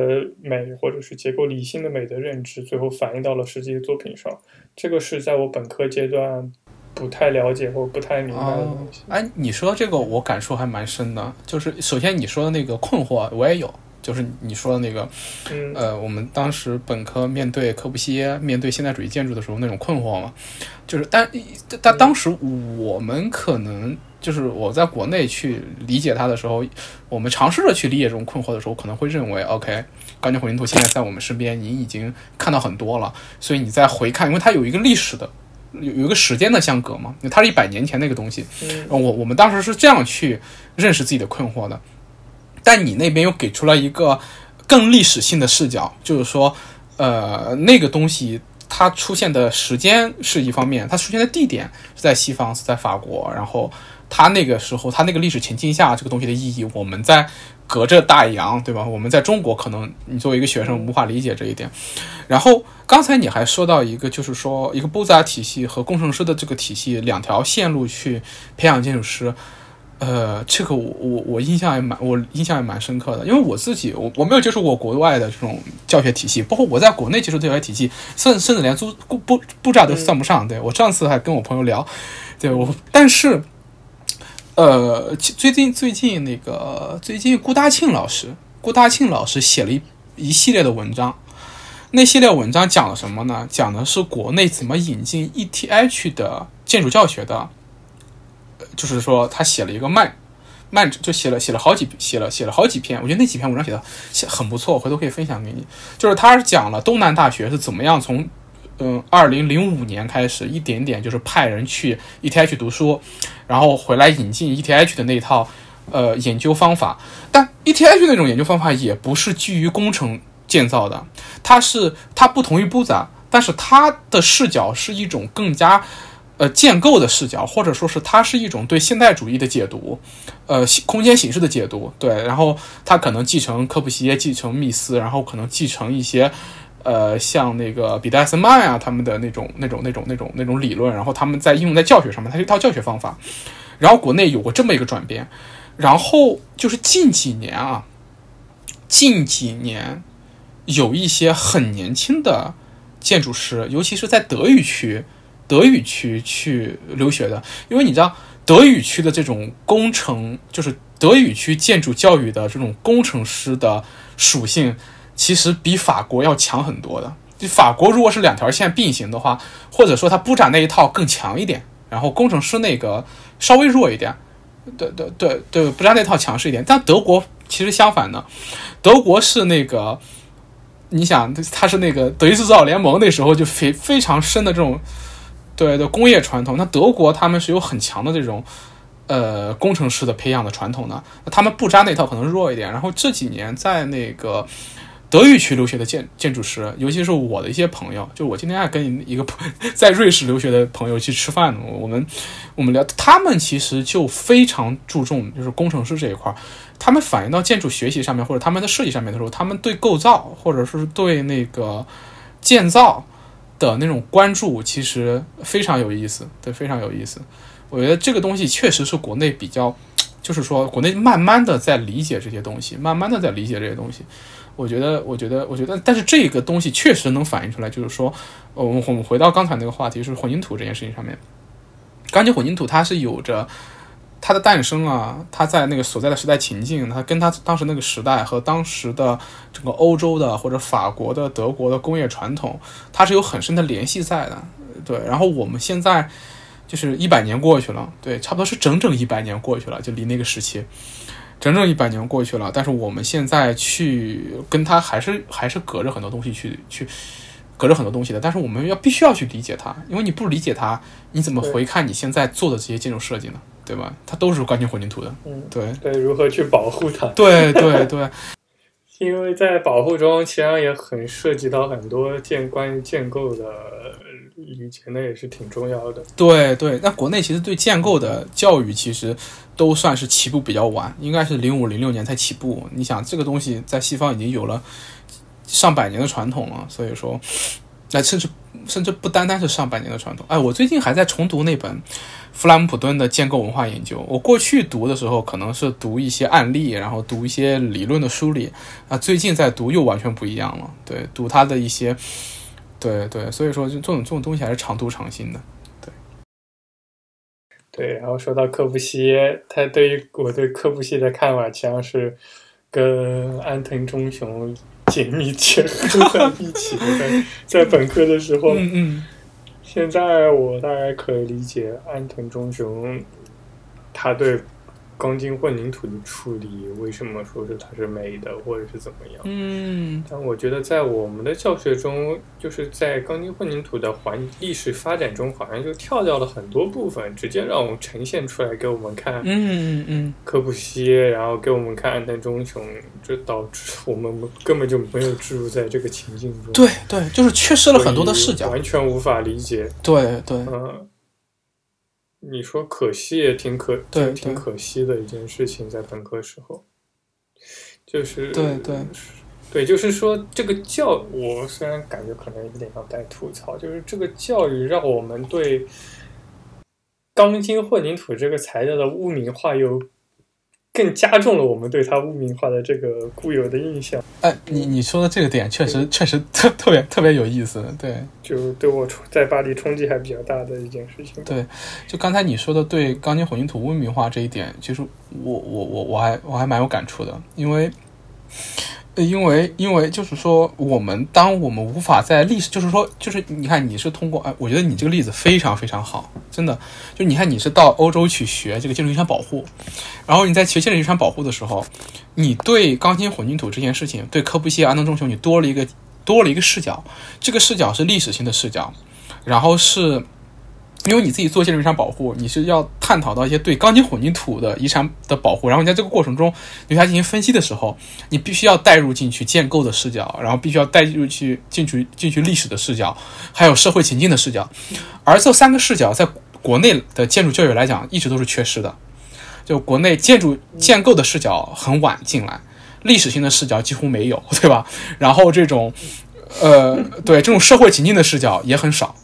美或者是结构理性的美的认知，最后反映到了实际的作品上。这个是在我本科阶段不太了解或不太明白的哦东西。，哎，你说这个我感触还蛮深的，就是首先你说的那个困惑我也有，就是你说的那个嗯。呃，我们当时本科面对科布西耶、面对现代主义建筑的时候那种困惑嘛，就是但但当时我们可能就是我在国内去理解它的时候，我们尝试着去理解这种困惑的时候，可能会认为，OK，钢筋混凝土现在在我们身边，你已经看到很多了，所以你再回看，因为它有一个历史的。有有一个时间的相隔嘛，它是一百年前那个东西，嗯。我我们当时是这样去认识自己的困惑的，但你那边又给出了一个更历史性的视角，就是说，呃，那个东西它出现的时间是一方面，它出现的地点是在西方，是在法国，然后它那个时候它那个历史情境下这个东西的意义，我们在隔着大洋，对吧？我们在中国可能你作为一个学生无法理解这一点。然后刚才你还说到一个，就是说一个布扎体系和工程师的这个体系两条线路去培养建筑师。呃，这个我我我印象也蛮我印象也蛮深刻的，因为我自己我我没有接触过国外的这种教学体系，包括我在国内接触教学体系，甚甚至连租布布布扎都算不上。对我上次还跟我朋友聊，对我，但是，呃，最近最近那个最近顾大庆老师顾大庆老师写了一一系列的文章，那系列文章讲了什么呢？讲的是国内怎么引进 ETH 的建筑教学的。就是说，他写了一个漫，漫，就写了写了好几写了写了好几篇，我觉得那几篇文章写的写很不错，回头可以分享给你。就是他是讲了东南大学是怎么样从嗯二零零五年开始一点点就是派人去 ETH 读书，然后回来引进 ETH 的那套呃研究方法。但 ETH 那种研究方法也不是基于工程建造的，它是它不同于布展，但是它的视角是一种更加。呃，建构的视角，或者说是它是一种对现代主义的解读，呃，空间形式的解读，对。然后它可能继承科布西耶，继承密斯，然后可能继承一些，呃，像那个彼得艾森曼啊他们的那种、那种、那种、那种、那种理论，然后他们在应用在教学上面，它是一套教学方法。然后国内有过这么一个转变，然后就是近几年啊，近几年有一些很年轻的建筑师，尤其是在德语区。德语区去留学的，因为你知道德语区的这种工程，就是德语区建筑教育的这种工程师的属性，其实比法国要强很多的。法国如果是两条线并行的话，或者说它布展那一套更强一点，然后工程师那个稍微弱一点。对对对对，布展那套强势一点。但德国其实相反的，德国是那个，你想它是那个德意志造联盟那时候就非非常深的这种。对的工业传统，那德国他们是有很强的这种，呃，工程师的培养的传统的。他们不扎那套可能弱一点。然后这几年在那个德语区留学的建建筑师，尤其是我的一些朋友，就我今天还跟一个 在瑞士留学的朋友去吃饭呢。我们我们聊，他们其实就非常注重就是工程师这一块儿。他们反映到建筑学习上面或者他们的设计上面的时候，他们对构造或者是对那个建造。的那种关注其实非常有意思，对，非常有意思。我觉得这个东西确实是国内比较，就是说国内慢慢的在理解这些东西，慢慢的在理解这些东西。我觉得，我觉得，我觉得，但是这个东西确实能反映出来，就是说，我们我们回到刚才那个话题，是混凝土这件事情上面，钢筋混凝土它是有着。它的诞生啊，它在那个所在的时代情境，它跟它当时那个时代和当时的整个欧洲的或者法国的、德国的工业传统，它是有很深的联系在的。对，然后我们现在就是一百年过去了，对，差不多是整整一百年过去了，就离那个时期整整一百年过去了。但是我们现在去跟它还是还是隔着很多东西去去隔着很多东西的。但是我们要必须要去理解它，因为你不理解它，你怎么回看你现在做的这些建筑设计呢？对吧？它都是钢筋混凝土的。嗯，对对，如何去保护它？对对对，因为在保护中，其实也很涉及到很多建关于建构的理解，那也是挺重要的。对对，那国内其实对建构的教育其实都算是起步比较晚，应该是零五零六年才起步。你想，这个东西在西方已经有了上百年的传统了，所以说，那甚至甚至不单单是上百年的传统。哎，我最近还在重读那本。弗兰普顿的建构文化研究，我过去读的时候可能是读一些案例，然后读一些理论的梳理啊。最近在读又完全不一样了，对，读他的一些，对对，所以说就这种这种东西还是常读常新的，对。对，然后说到科布西耶，他对于我对科布西的看法，实际上是跟安藤忠雄紧密结合在一起的，在 在本科的时候，嗯嗯。现在我大概可以理解安藤忠雄，他对。钢筋混凝土的处理，为什么说是它是美的，或者是怎么样？嗯，但我觉得在我们的教学中，就是在钢筋混凝土的环历史发展中，好像就跳掉了很多部分，直接让我们呈现出来给我们看。嗯嗯嗯，科布西耶，然后给我们看安藤忠雄，这导致我们根本就没有置入在这个情境中。对对，就是缺失了很多的视角，完全无法理解。对对，嗯。你说可惜也挺可，对对挺可惜的一件事情，在本科时候，就是对对。对，就是说这个教，我虽然感觉可能有点要带吐槽，就是这个教育让我们对钢筋混凝土这个材料的污名化又更加重了我们对它污名化的这个固有的印象，哎，你你说的这个点确实确实特特别特别有意思，对。就对我冲在巴黎冲击还比较大的一件事情。对，就刚才你说的对钢筋混凝土污名化这一点，其实我我我我还我还蛮有感触的，因为，呃因为因为就是说，我们当我们无法在历史，就是说，就是你看你是通过，哎，我觉得你这个例子非常非常好，真的，就你看你是到欧洲去学这个建筑遗产保护，然后你在学建筑遗产保护的时候，你对钢筋混凝土这件事情，对科布西耶、安东忠雄，你多了一个多了一个视角，这个视角是历史性的视角，然后是。因为你自己做建筑遗产保护，你是要探讨到一些对钢筋混凝土的遗产的保护，然后你在这个过程中，你对它进行分析的时候，你必须要带入进去建构的视角，然后必须要带入去进去进去历史的视角，还有社会情境的视角，而这三个视角在国内的建筑教育来讲，一直都是缺失的。就国内建筑建构的视角很晚进来，历史性的视角几乎没有，对吧？然后这种，呃，对这种社会情境的视角也很少。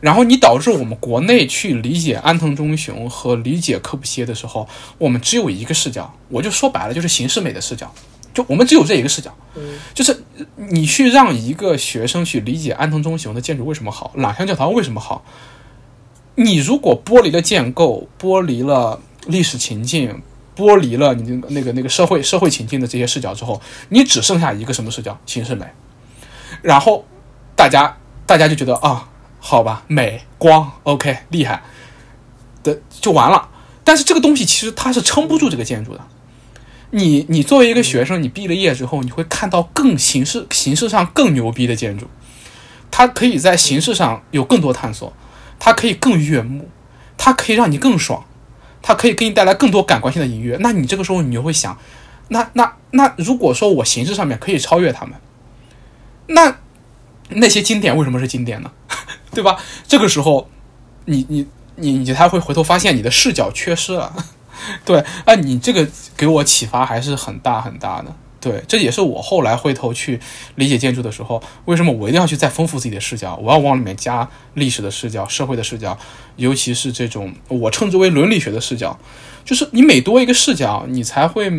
然后你导致我们国内去理解安藤忠雄和理解柯布西耶的时候，我们只有一个视角，我就说白了就是形式美的视角，就我们只有这一个视角，就是你去让一个学生去理解安藤忠雄的建筑为什么好，朗香教堂为什么好，你如果剥离了建构，剥离了历史情境，剥离了你那个那个那个社会社会情境的这些视角之后，你只剩下一个什么视角？形式美，然后大家大家就觉得啊。好吧，美光，OK，厉害的就完了。但是这个东西其实它是撑不住这个建筑的。你你作为一个学生，你毕了业之后，你会看到更形式形式上更牛逼的建筑，它可以在形式上有更多探索，它可以更悦目，它可以让你更爽，它可以给你带来更多感官性的愉悦。那你这个时候你就会想，那那那如果说我形式上面可以超越他们，那那些经典为什么是经典呢？对吧？这个时候，你你你你才会回头发现你的视角缺失了。对，啊，你这个给我启发还是很大很大的。对，这也是我后来回头去理解建筑的时候，为什么我一定要去再丰富自己的视角？我要往里面加历史的视角、社会的视角，尤其是这种我称之为伦理学的视角。就是你每多一个视角，你才会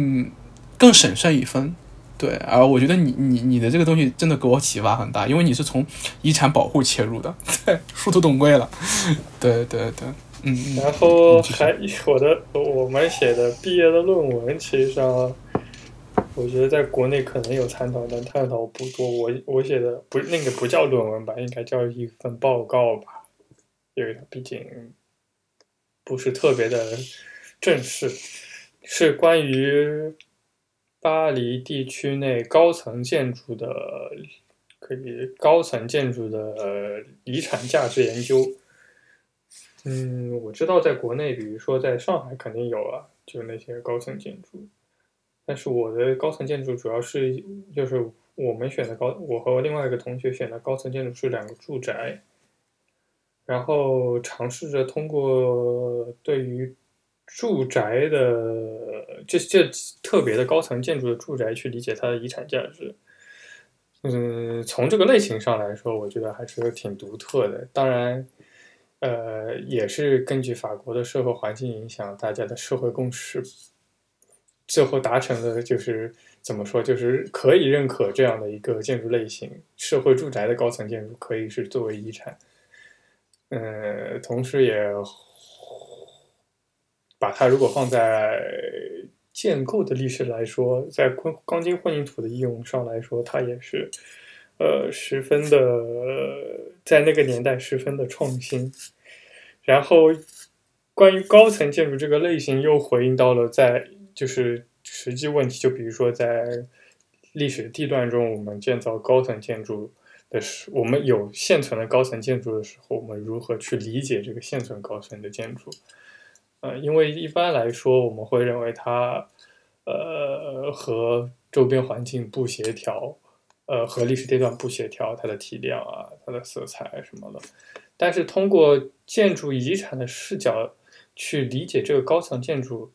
更审慎一分。对，而我觉得你你你的这个东西真的给我启发很大，因为你是从遗产保护切入的，对，殊途同归了。对对对，嗯。然后还我的我们写的毕业的论文，其实上我觉得在国内可能有探讨，但探讨不多。我我写的不那个不叫论文吧，应该叫一份报告吧，因为它毕竟不是特别的正式，是关于。巴黎地区内高层建筑的可以高层建筑的遗产价值研究。嗯，我知道在国内，比如说在上海肯定有啊，就是那些高层建筑。但是我的高层建筑主要是就是我们选的高，我和另外一个同学选的高层建筑是两个住宅，然后尝试着通过对于。住宅的这这特别的高层建筑的住宅去理解它的遗产价值，嗯，从这个类型上来说，我觉得还是挺独特的。当然，呃，也是根据法国的社会环境影响，大家的社会共识，最后达成了就是怎么说，就是可以认可这样的一个建筑类型——社会住宅的高层建筑可以是作为遗产。嗯，同时也。把它如果放在建构的历史来说，在钢钢筋混凝土的应用上来说，它也是呃十分的在那个年代十分的创新。然后关于高层建筑这个类型，又回应到了在就是实际问题，就比如说在历史地段中，我们建造高层建筑的时，我们有现存的高层建筑的时候，我们如何去理解这个现存高层的建筑？呃，因为一般来说，我们会认为它，呃，和周边环境不协调，呃，和历史阶段不协调，它的体量啊，它的色彩什么的。但是通过建筑遗产的视角去理解这个高层建筑，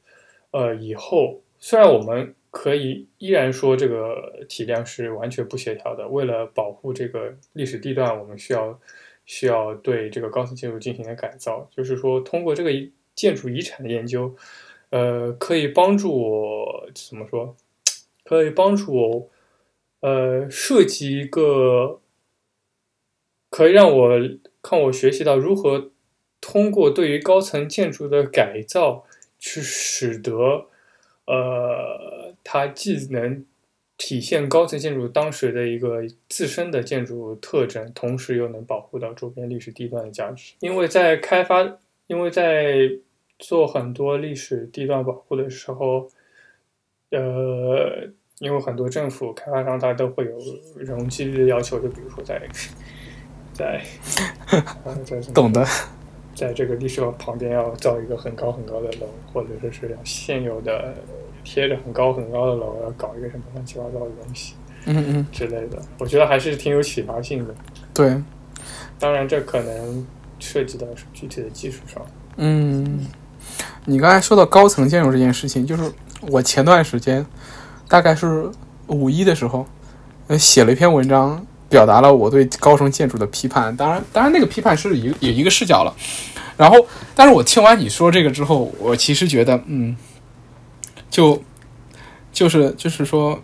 呃，以后虽然我们可以依然说这个体量是完全不协调的，为了保护这个历史地段，我们需要需要对这个高层建筑进行的改造，就是说通过这个建筑遗产的研究，呃，可以帮助我怎么说？可以帮助我，呃，设计一个可以让我看我学习到如何通过对于高层建筑的改造，去使得，呃，它既能体现高层建筑当时的一个自身的建筑特征，同时又能保护到周边历史地段的价值。因为在开发，因为在做很多历史地段保护的时候。呃，因为很多政府开发商他都会有容积率的要求，就比如说在在在懂的，在这个历史旁边要造一个很高很高的楼，或者说是现有的贴着很高很高的楼要搞一个什么乱七八糟的东西，嗯嗯之类的，我觉得还是挺有启发性的。对，当然这可能涉及到具体的技术上。嗯，你刚才说到高层建筑这件事情，就是。我前段时间，大概是五一的时候，呃，写了一篇文章，表达了我对高层建筑的批判。当然，当然那个批判是一有一个视角了。然后，但是我听完你说这个之后，我其实觉得，嗯，就就是就是说，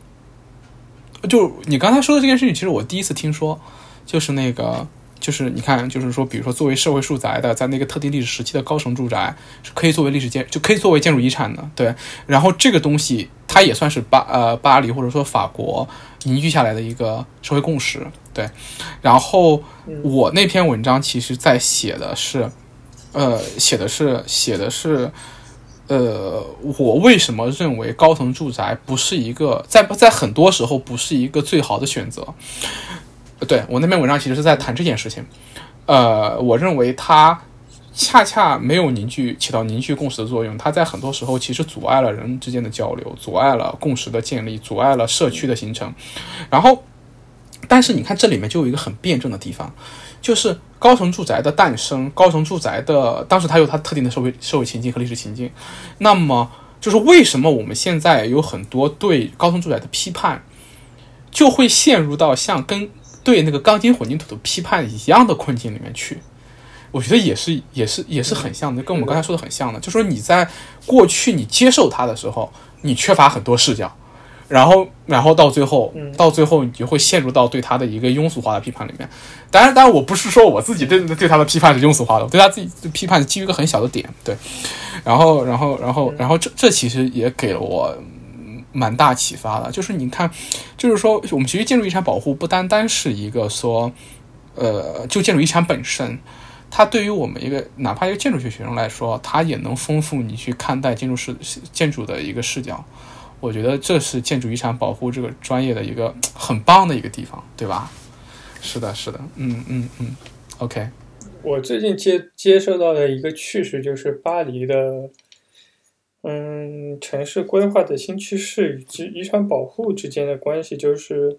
就你刚才说的这件事情，其实我第一次听说，就是那个。就是你看，就是说，比如说，作为社会住宅的，在那个特定历史时期的高层住宅，是可以作为历史建，就可以作为建筑遗产的。对，然后这个东西，它也算是巴呃巴黎或者说法国凝聚下来的一个社会共识。对，然后我那篇文章其实在写的是，呃，写的是写的是，呃，我为什么认为高层住宅不是一个在在很多时候不是一个最好的选择。对我那篇文章其实是在谈这件事情，呃，我认为它恰恰没有凝聚起到凝聚共识的作用，它在很多时候其实阻碍了人之间的交流，阻碍了共识的建立，阻碍了社区的形成。然后，但是你看这里面就有一个很辩证的地方，就是高层住宅的诞生，高层住宅的当时它有它特定的社会社会情境和历史情境。那么，就是为什么我们现在有很多对高层住宅的批判，就会陷入到像跟对那个钢筋混凝土的批判一样的困境里面去，我觉得也是也是也是很像的，跟我们刚才说的很像的。就说你在过去你接受它的时候，你缺乏很多视角，然后然后到最后到最后你就会陷入到对他的一个庸俗化的批判里面。当然，当然我不是说我自己对对他的批判是庸俗化的，我对他自己的批判是基于一个很小的点。对，然后然后然后然后这这其实也给了我。蛮大启发的，就是你看，就是说，我们其实建筑遗产保护不单单是一个说，呃，就建筑遗产本身，它对于我们一个哪怕一个建筑学学生来说，它也能丰富你去看待建筑视建筑的一个视角。我觉得这是建筑遗产保护这个专业的一个很棒的一个地方，对吧？是的，是的，嗯嗯嗯，OK。我最近接接受到的一个趣事就是巴黎的。嗯，城市规划的新趋势与及遗产保护之间的关系，就是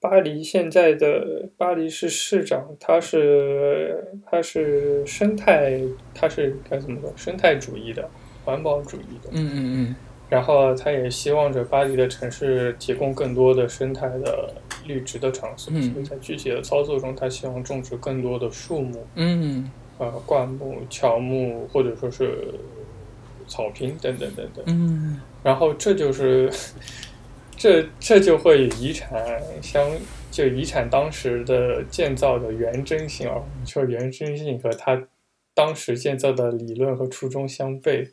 巴黎现在的巴黎市市长，他是他是生态，他是该怎么说？生态主义的，环保主义的。嗯嗯嗯。然后他也希望着巴黎的城市提供更多的生态的绿植的场所，所以在具体的操作中，他希望种植更多的树木。嗯。呃，灌木、乔木，或者说是。草坪等等等等，嗯，然后这就是，这这就会与遗产相就遗产当时的建造的原真性啊，就原真性和它当时建造的理论和初衷相悖。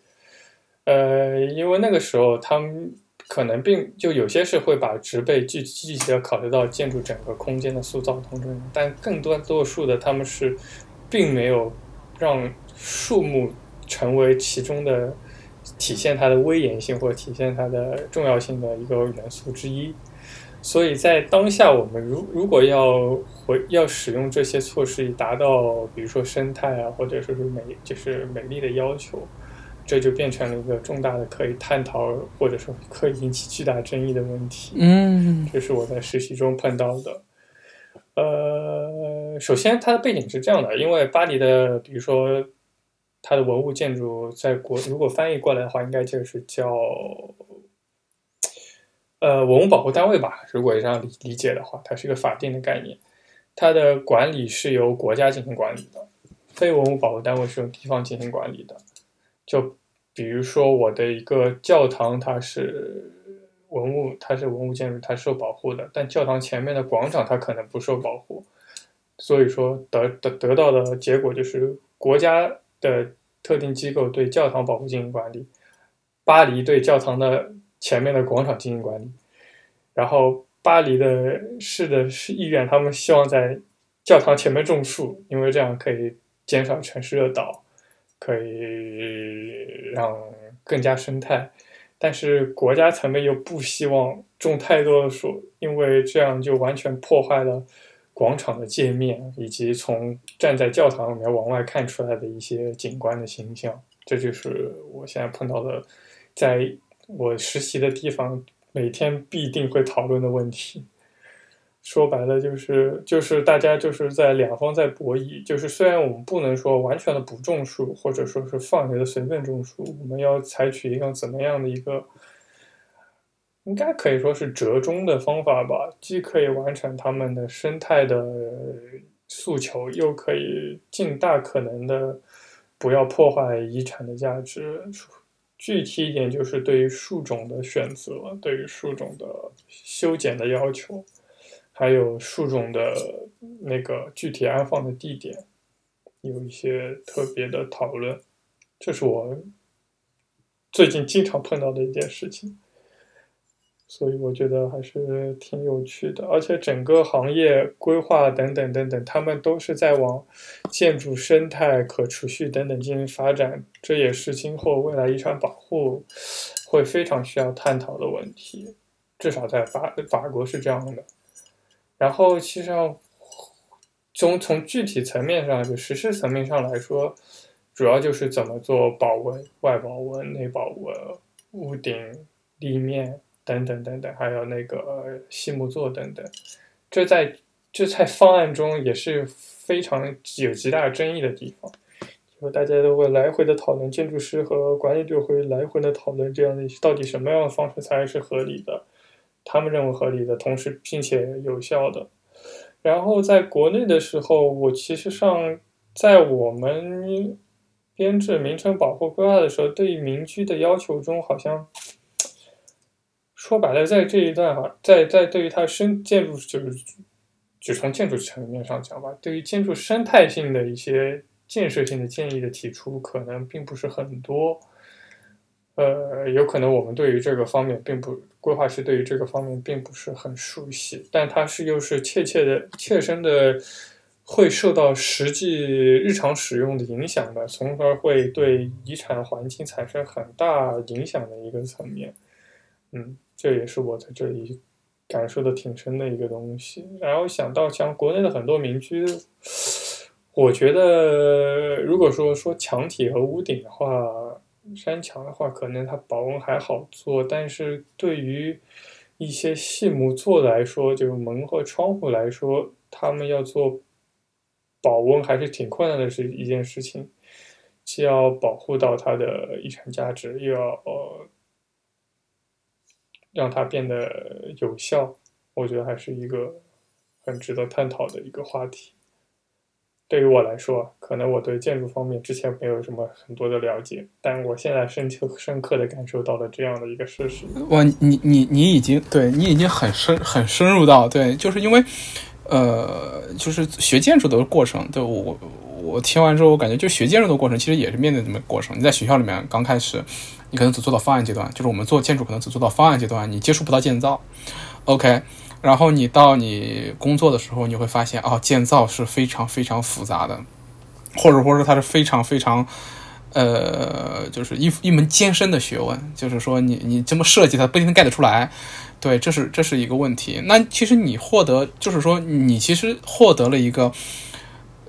呃，因为那个时候他们可能并就有些是会把植被具具体的考虑到建筑整个空间的塑造当中，但更多多数的他们是并没有让树木成为其中的。体现它的威严性或体现它的重要性的一个元素之一，所以在当下，我们如如果要回要使用这些措施以达到，比如说生态啊，或者说是美就是美丽的要求，这就变成了一个重大的可以探讨或者说可以引起巨大争议的问题。嗯，这是我在实习中碰到的。呃，首先它的背景是这样的，因为巴黎的，比如说。它的文物建筑在国如果翻译过来的话，应该就是叫呃文物保护单位吧。如果这样理理解的话，它是一个法定的概念，它的管理是由国家进行管理的，非文物保护单位是由地方进行管理的。就比如说我的一个教堂，它是文物，它是文物建筑，它受保护的，但教堂前面的广场它可能不受保护。所以说得得得到的结果就是国家的特定机构对教堂保护进行管理，巴黎对教堂的前面的广场进行管理，然后巴黎的市的市议员他们希望在教堂前面种树，因为这样可以减少城市热岛，可以让更加生态，但是国家层面又不希望种太多的树，因为这样就完全破坏了。广场的界面，以及从站在教堂里面往外看出来的一些景观的形象，这就是我现在碰到的，在我实习的地方每天必定会讨论的问题。说白了，就是就是大家就是在两方在博弈。就是虽然我们不能说完全的不种树，或者说是放任的随便种树，我们要采取一个怎么样的一个？应该可以说是折中的方法吧，既可以完成他们的生态的诉求，又可以尽大可能的不要破坏遗产的价值。具体一点，就是对于树种的选择，对于树种的修剪的要求，还有树种的那个具体安放的地点，有一些特别的讨论。这是我最近经常碰到的一件事情。所以我觉得还是挺有趣的，而且整个行业规划等等等等，他们都是在往建筑生态可持续等等进行发展，这也是今后未来遗产保护会非常需要探讨的问题，至少在法法国是这样的。然后，其实上从从具体层面上，就实施层面上来说，主要就是怎么做保温、外保温、内保温、屋顶、立面。等等等等，还有那个细木作等等，这在这在方案中也是非常有极大争议的地方，就大家都会来回的讨论，建筑师和管理队会来回的讨论这样的到底什么样的方式才是合理的，他们认为合理的同时并且有效的。然后在国内的时候，我其实上在我们编制名称保护规划的时候，对于民居的要求中好像。说白了，在这一段哈，在在对于它生建筑，就是只从建筑层面上讲吧，对于建筑生态性的一些建设性的建议的提出，可能并不是很多。呃，有可能我们对于这个方面并不规划师对于这个方面并不是很熟悉，但它是又是切切的、切身的，会受到实际日常使用的影响的，从而会对遗产环境产生很大影响的一个层面。嗯。这也是我在这里感受的挺深的一个东西。然后想到像国内的很多民居，我觉得如果说说墙体和屋顶的话，山墙的话，可能它保温还好做，但是对于一些细木做来说，就是门和窗户来说，他们要做保温还是挺困难的是一件事情，既要保护到它的遗产价值，又要呃。让它变得有效，我觉得还是一个很值得探讨的一个话题。对于我来说，可能我对建筑方面之前没有什么很多的了解，但我现在深刻深刻的感受到了这样的一个事实。哇，你你你已经对你已经很深很深入到对，就是因为呃，就是学建筑的过程，对我我听完之后，我感觉就学建筑的过程，其实也是面对这么过程。你在学校里面刚开始。你可能只做到方案阶段，就是我们做建筑可能只做到方案阶段，你接触不到建造。OK，然后你到你工作的时候，你会发现哦，建造是非常非常复杂的，或者或者说它是非常非常，呃，就是一一门艰深的学问。就是说你你这么设计，它不一定盖得出来。对，这是这是一个问题。那其实你获得，就是说你其实获得了一个。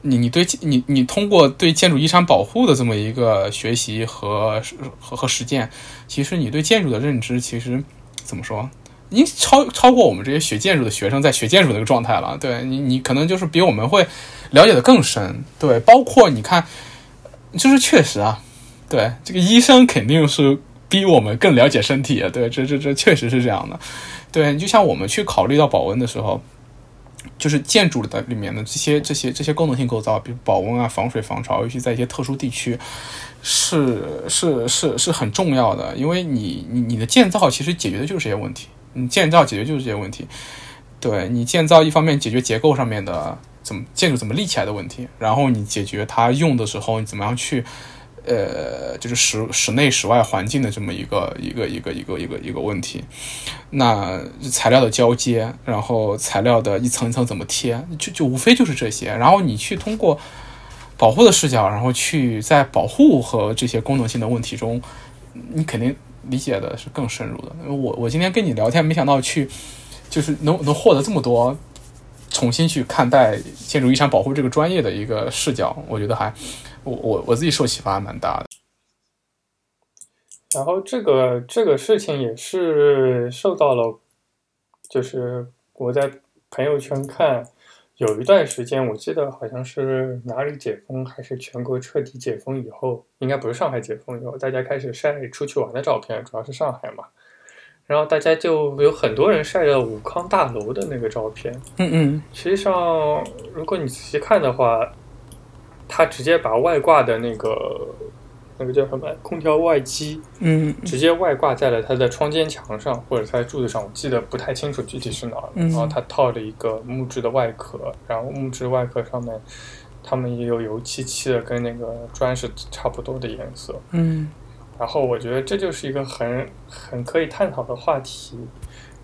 你你对你你通过对建筑遗产保护的这么一个学习和和和实践，其实你对建筑的认知其实怎么说？你超超过我们这些学建筑的学生在学建筑那个状态了。对你你可能就是比我们会了解的更深。对，包括你看，就是确实啊，对这个医生肯定是比我们更了解身体，对，这这这确实是这样的。对你，就像我们去考虑到保温的时候，就是建筑的里面的这些这些这些功能性构造，比如保温啊、防水、防潮，尤其在一些特殊地区，是是是是很重要的，因为你你你的建造其实解决的就是这些问题，你建造解决就是这些问题。对你建造一方面解决结构上面的怎么建筑怎么立起来的问题，然后你解决它用的时候你怎么样去，呃，就是室室内室外环境的这么一个一个一个一个一个一个问题。那材料的交接，然后材料的一层一层怎么贴，就就无非就是这些。然后你去通过保护的视角，然后去在保护和这些功能性的问题中，你肯定理解的是更深入的。我我今天跟你聊天，没想到去。就是能能获得这么多，重新去看待建筑遗产保护这个专业的一个视角，我觉得还我我我自己受启发蛮大的。然后这个这个事情也是受到了，就是我在朋友圈看，有一段时间我记得好像是哪里解封还是全国彻底解封以后，应该不是上海解封以后，大家开始晒出去玩的照片，主要是上海嘛。然后大家就有很多人晒了武康大楼的那个照片。嗯嗯，实际上，如果你仔细看的话，他直接把外挂的那个那个叫什么空调外机，嗯，直接外挂在了他的窗间墙上或者在柱子上，我记得不太清楚具体是哪儿。然后他套了一个木质的外壳，然后木质外壳上面他们也有油漆漆的，跟那个砖是差不多的颜色。嗯。然后我觉得这就是一个很很可以探讨的话题，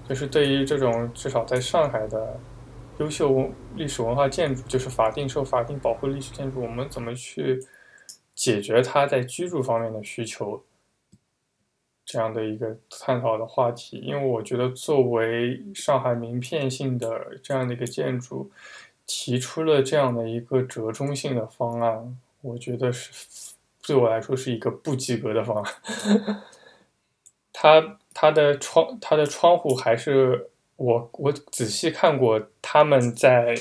就是对于这种至少在上海的优秀历史文化建筑，就是法定受法定保护历史建筑，我们怎么去解决它在居住方面的需求，这样的一个探讨的话题。因为我觉得作为上海名片性的这样的一个建筑，提出了这样的一个折中性的方案，我觉得是。对我来说是一个不及格的方案。它它的窗它的窗户还是我我仔细看过，他们在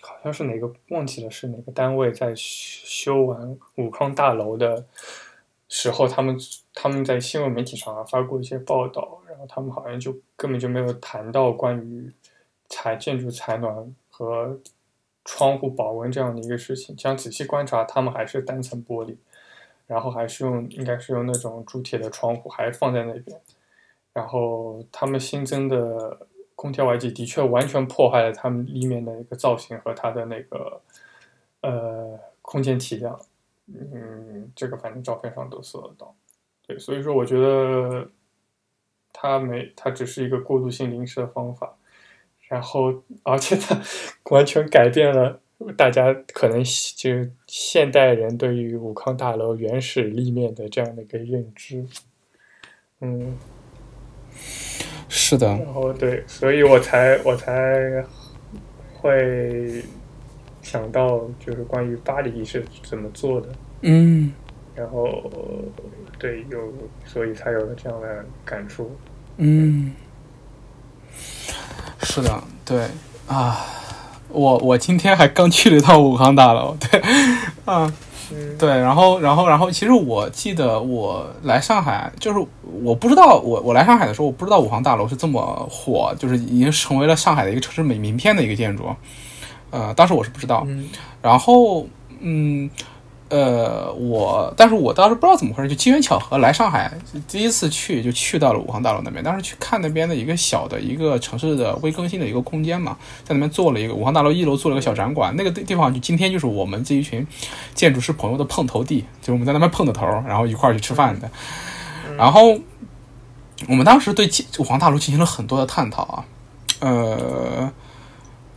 好像是哪个忘记了是哪个单位在修完武康大楼的时候，他们他们在新闻媒体上发过一些报道，然后他们好像就根本就没有谈到关于采建筑采暖和。窗户保温这样的一个事情，这样仔细观察，他们还是单层玻璃，然后还是用应该是用那种铸铁的窗户，还放在那边。然后他们新增的空调外机的确完全破坏了他们里面的一个造型和它的那个呃空间体量。嗯，这个反正照片上都搜得到。对，所以说我觉得它没，它只是一个过渡性临时的方法。然后，而且它 完全改变了大家可能就是现代人对于武康大楼原始立面的这样的一个认知。嗯，是的。然后对，所以我才我才会想到，就是关于巴黎是怎么做的。嗯。然后，对，有，所以才有了这样的感触。嗯。是的，对啊，我我今天还刚去了一趟武康大楼，对，啊，对，然后然后然后，其实我记得我来上海，就是我不知道我我来上海的时候，我不知道五航大楼是这么火，就是已经成为了上海的一个城市美名片的一个建筑，呃，当时我是不知道，然后嗯。呃，我，但是我当时不知道怎么回事，就机缘巧合来上海，第一次去就去到了武康大楼那边，当时去看那边的一个小的一个城市的微更新的一个空间嘛，在那边做了一个武康大楼一楼做了个小展馆，那个地地方就今天就是我们这一群建筑师朋友的碰头地，就我们在那边碰的头，然后一块儿去吃饭的，然后我们当时对武康大楼进行了很多的探讨啊，呃。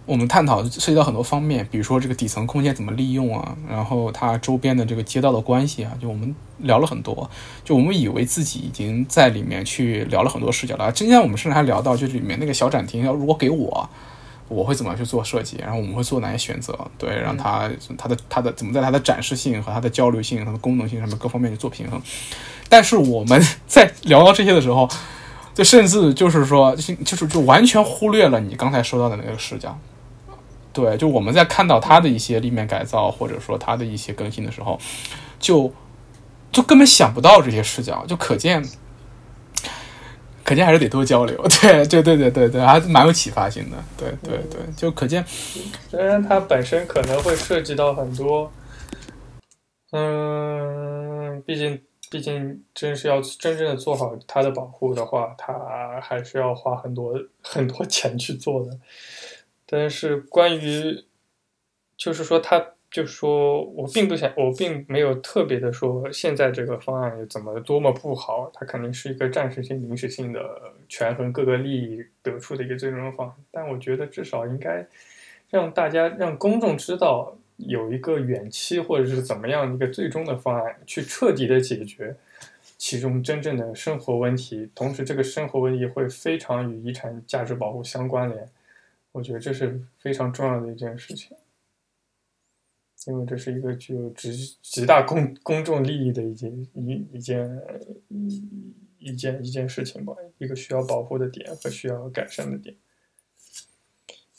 我们探讨涉及到很多方面，比如说这个底层空间怎么利用啊，然后它周边的这个街道的关系啊，就我们聊了很多。就我们以为自己已经在里面去聊了很多视角了。今天我们甚至还聊到，就是里面那个小展厅，要如果给我，我会怎么去做设计，然后我们会做哪些选择？对，让它它的它的怎么在它的展示性和它的交流性、它的功能性上面各方面去做平衡。但是我们在聊到这些的时候，就甚至就是说，就是就完全忽略了你刚才说到的那个视角。对，就我们在看到它的一些立面改造，或者说它的一些更新的时候，就就根本想不到这些视角，就可见，可见还是得多交流。对，对，对，对，对，对，还蛮有启发性的。对，对，对，就可见，虽然它本身可能会涉及到很多，嗯，毕竟。毕竟，真是要真正的做好它的保护的话，它还是要花很多很多钱去做的。但是，关于就是说，他就说我并不想，我并没有特别的说现在这个方案怎么多么不好，它肯定是一个暂时性、临时性的权衡各个利益得出的一个最终方案。但我觉得至少应该让大家、让公众知道。有一个远期或者是怎么样一个最终的方案，去彻底的解决其中真正的生活问题，同时这个生活问题会非常与遗产价值保护相关联，我觉得这是非常重要的一件事情，因为这是一个具有极极大公公众利益的一件一一件一一件一件事情吧，一个需要保护的点和需要改善的点。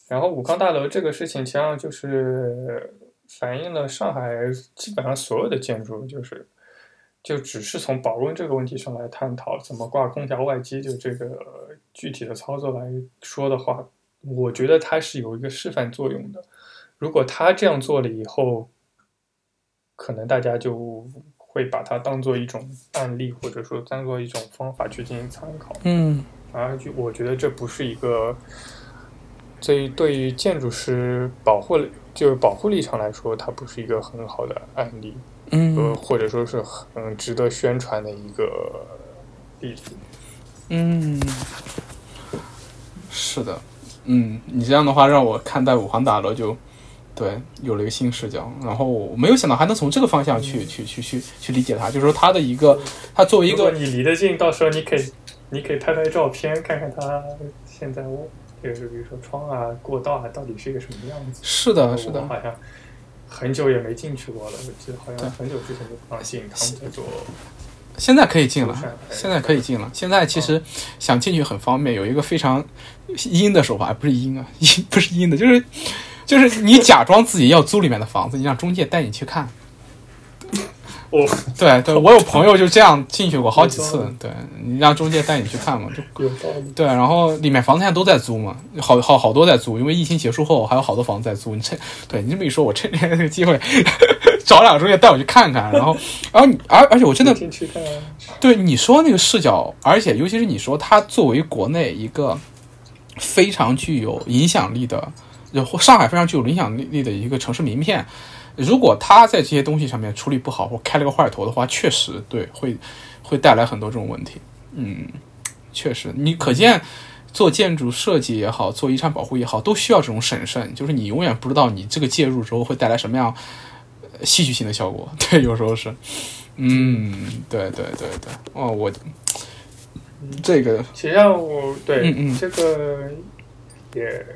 然后武康大楼这个事情，实际上就是。反映了上海基本上所有的建筑，就是就只是从保温这个问题上来探讨怎么挂空调外机，就这个具体的操作来说的话，我觉得它是有一个示范作用的。如果他这样做了以后，可能大家就会把它当做一种案例，或者说当做一种方法去进行参考。嗯，而就我觉得这不是一个对对于建筑师保护。就是保护立场来说，它不是一个很好的案例，嗯，呃，或者说是很值得宣传的一个例子，嗯，是的，嗯，你这样的话让我看待五环大楼就对有了一个新视角，然后我没有想到还能从这个方向去去去去去理解它，就是说它的一个，它作为一个，你离得近，到时候你可以你可以拍拍照片，看看它现在我。就是比如说窗啊、过道啊，到底是一个什么样子？是的，是的。好像很久也没进去过了，我记得好像很久之前就不让进，他们在做。现在可以进了，现在可以进了。现在其实想进去很方便，有一个非常阴的手法，不是阴啊，阴 不是阴的，就是就是你假装自己要租里面的房子，你让中介带你去看。哦，对对，我有朋友就这样进去过好几次。对你让中介带你去看嘛，就 有道理。对，然后里面房子现在都在租嘛，好好好多在租，因为疫情结束后还有好多房子在租。你趁对你这么一说，我趁这个机会找两个中介带我去看看。然后，然后你而而且我真的对你说那个视角，而且尤其是你说它作为国内一个非常具有影响力的，上海非常具有影响力的一个城市名片。如果他在这些东西上面处理不好，或开了个坏头的话，确实对会会带来很多这种问题。嗯，确实，你可见做建筑设计也好，做遗产保护也好，都需要这种审慎。就是你永远不知道你这个介入之后会带来什么样戏剧性的效果。对，有时候是，嗯，对对对对，哦，我这个，实际上我对嗯嗯这个也。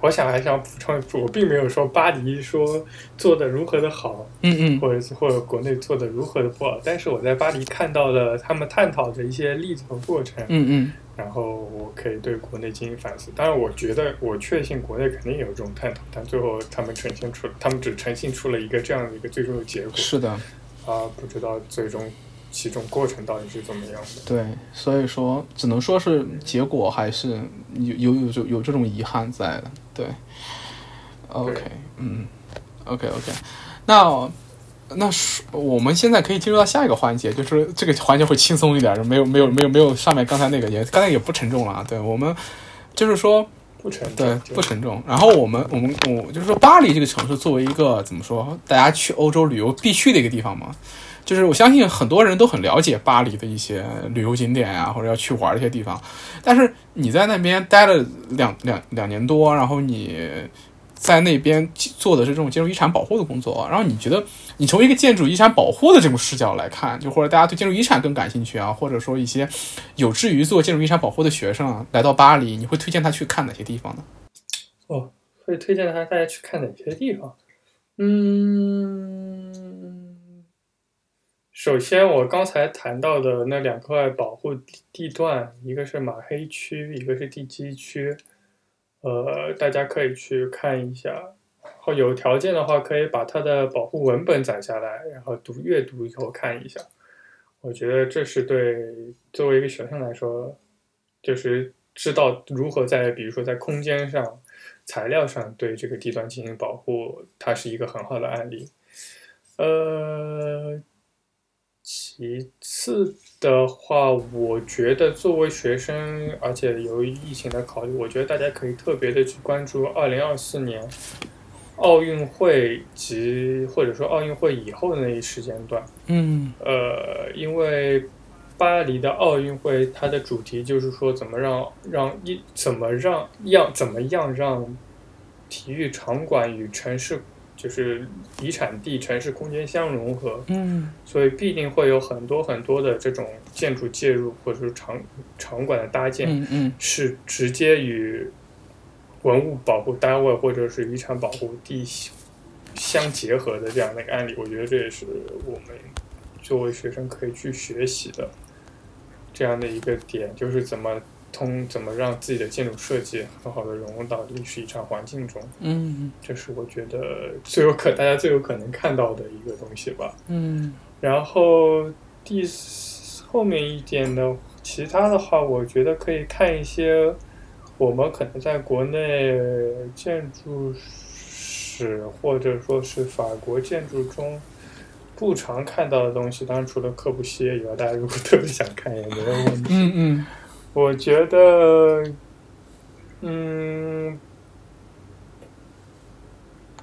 我想还想补充，我并没有说巴黎说做的如何的好，嗯嗯，或者或者国内做的如何的不好，但是我在巴黎看到了他们探讨的一些例子和过程，嗯嗯，然后我可以对国内进行反思。当然，我觉得我确信国内肯定有这种探讨，但最后他们呈现出，他们只呈现出了一个这样的一个最终的结果。是的，啊，不知道最终。其中过程到底是怎么样的？对，所以说只能说是结果还是有有有有有这种遗憾在的。对，OK，嗯，OK OK，那那是我们现在可以进入到下一个环节，就是这个环节会轻松一点，没有没有没有没有上面刚才那个也刚才也不沉重了。对我们就是说不沉对不沉重。然后我们我们我就是说巴黎这个城市作为一个怎么说，大家去欧洲旅游必去的一个地方嘛。就是我相信很多人都很了解巴黎的一些旅游景点啊，或者要去玩的一些地方。但是你在那边待了两两两年多，然后你在那边做的是这种建筑遗产保护的工作，然后你觉得你从一个建筑遗产保护的这种视角来看，就或者大家对建筑遗产更感兴趣啊，或者说一些有志于做建筑遗产保护的学生啊，来到巴黎，你会推荐他去看哪些地方呢？哦，会推荐他大家去看哪些地方？嗯。首先，我刚才谈到的那两块保护地段，一个是马黑区，一个是地基区，呃，大家可以去看一下。然后有条件的话，可以把它的保护文本攒下来，然后读阅读以后看一下。我觉得这是对作为一个学生来说，就是知道如何在比如说在空间上、材料上对这个地段进行保护，它是一个很好的案例。呃，其次的话，我觉得作为学生，而且由于疫情的考虑，我觉得大家可以特别的去关注二零二四年奥运会及或者说奥运会以后的那一时间段。嗯呃，因为巴黎的奥运会，它的主题就是说怎么让让一怎么让样怎么样让体育场馆与城市就是遗产地城市空间相融合，嗯。所以必定会有很多很多的这种建筑介入或者是场场馆的搭建，嗯嗯。是直接与文物保护单位或者是遗产保护地相结合的这样的一个案例，我觉得这也是我们作为学生可以去学习的这样的一个点，就是怎么通怎么让自己的建筑设计很好的融入到历史遗产环境中，嗯这是我觉得最有可大家最有可能看到的一个东西吧。嗯然后第四后面一点的，其他的话，我觉得可以看一些我们可能在国内建筑史或者说是法国建筑中不常看到的东西。当然，除了科布西耶以外，大家如果特别想看也没有问题。嗯嗯我觉得，嗯，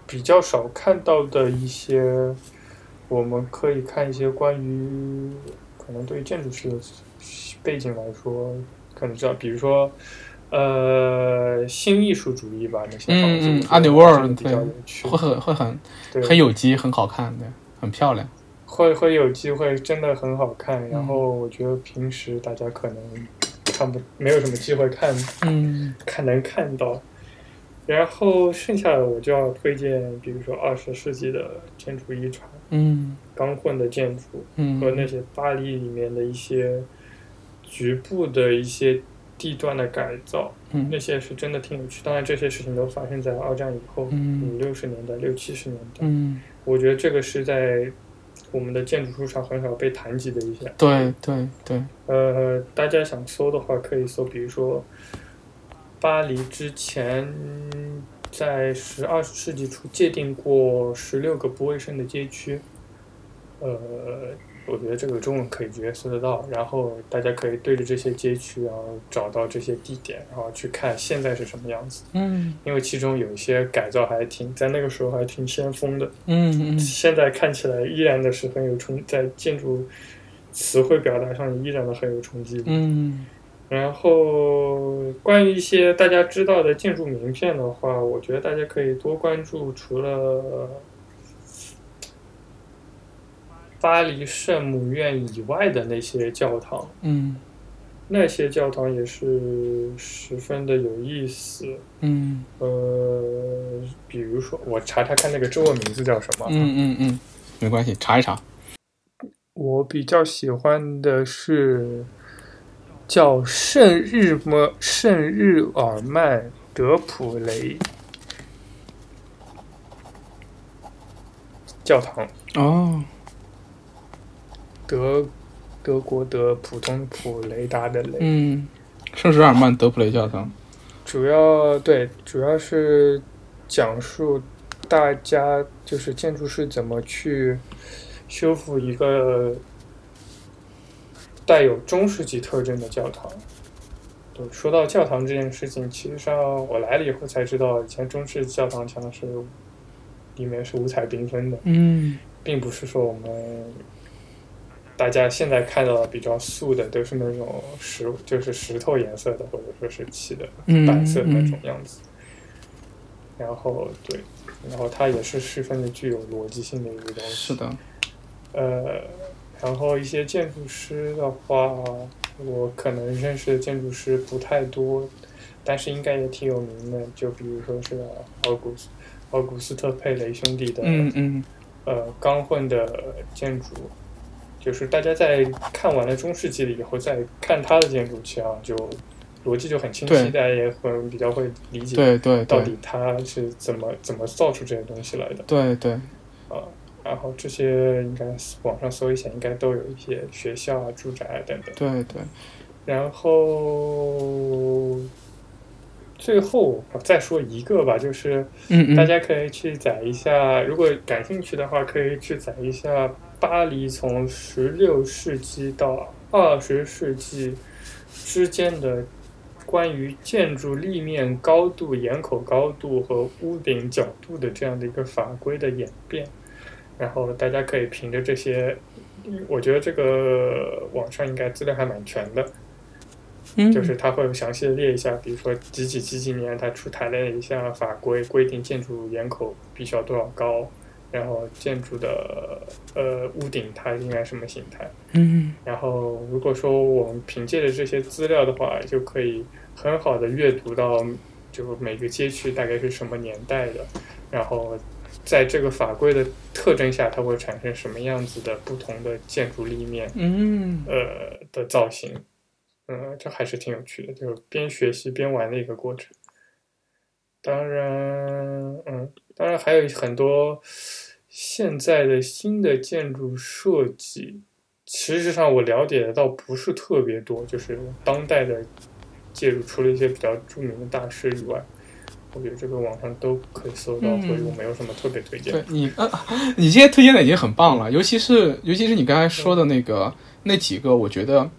比较少看到的一些，我们可以看一些关于可能对于建筑师的背景来说，可能知道，比如说，呃，新艺术主义吧，那些房子，嗯嗯我觉得安迪沃尔这个比较有趣会，很会很对，很有机，很好看，的，很漂亮。会会有机会，真的很好看。然嗯后我觉得平时大家可能看不，没有什么机会看嗯看能看到。然后剩下的我就要推荐，比如说二十世纪的建筑遗产、嗯钢混的建筑嗯和那些巴黎里面的一些局部的一些地段的改造，嗯那些是真的挺有趣。当然，这些事情都发生在二战以后，嗯五六十年代、六七十年代。嗯，我觉得这个是在我们的建筑书上很少被谈及的一些。对对对，呃，大家想搜的话，可以搜，比如说巴黎之前在十二世纪初界定过十六个不卫生的街区。呃，我觉得这个中文可以直接搜得到，然后大家可以对着这些街区，然后找到这些地点，然后去看现在是什么样子。嗯因为其中有一些改造还挺在那个时候还挺先锋的。嗯嗯现在看起来依然的是很有冲，在建筑词汇表达上依然的很有冲击力。嗯然后关于一些大家知道的建筑名片的话，我觉得大家可以多关注除了巴黎圣母院以外的那些教堂，嗯那些教堂也是十分的有意思。嗯呃，比如说我查查看那个中文名字叫什么。嗯嗯嗯，没关系，查一查。我比较喜欢的是叫圣日么圣日耳曼德普雷教堂，哦，德德国的普通普雷达的雷，嗯，圣日耳曼德普雷教堂。主要对主要是讲述大家就是建筑师怎么去修复一个带有中世纪特征的教堂。对，说到教堂这件事情，其实上我来了以后才知道，以前中式教堂墙是里面是五彩缤纷的，嗯并不是说我们大家现在看到的比较素的都是那种石，就是石头颜色的，或者说是漆的嗯白色的那种样子。然后对，然后它也是十分的具有逻辑性的一个东西。是的。呃，然后一些建筑师的话，我可能认识的建筑师不太多，但是应该也挺有名的。就比如说是奥古斯奥古斯特佩雷兄弟的，嗯嗯呃钢混的建筑，就是大家在看完了中世纪了以后，再看他的建筑，其实就逻辑就很清晰，大家也很比较会理解对对到底它是怎么怎么造出这些东西来的。对对，啊。然后这些应该网上搜一下，应该都有一些学校啊、住宅啊等等。对对，然后最后我再说一个吧，就是大家可以去载一下，如果感兴趣的话，可以去载一下巴黎从十六世纪到二十世纪之间的关于建筑立面高度、檐口高度和屋顶角度的这样的一个法规的演变。然后大家可以凭着这些，我觉得这个网上应该资料还蛮全的，嗯就是它会有详细的列一下，比如说几几几几年它出台了一项法规，规定建筑檐口必须要多少高，然后建筑的呃屋顶它应该什么形态。嗯然后如果说我们凭借着这些资料的话，就可以很好的阅读到就每个街区大概是什么年代的，然后在这个法规的特征下，它会产生什么样子的不同的建筑立面。嗯呃的造型，嗯，这还是挺有趣的，就是边学习边玩的一个过程。当然，嗯，当然还有很多现在的新的建筑设计，其实上我了解的倒不是特别多，就是当代的建筑，除了一些比较著名的大师以外，我觉得这个网上都可以搜到，嗯所以我没有什么特别推荐对。你呃，你这些推荐的已经很棒了，尤其是尤其是你刚才说的那个那几个，我觉得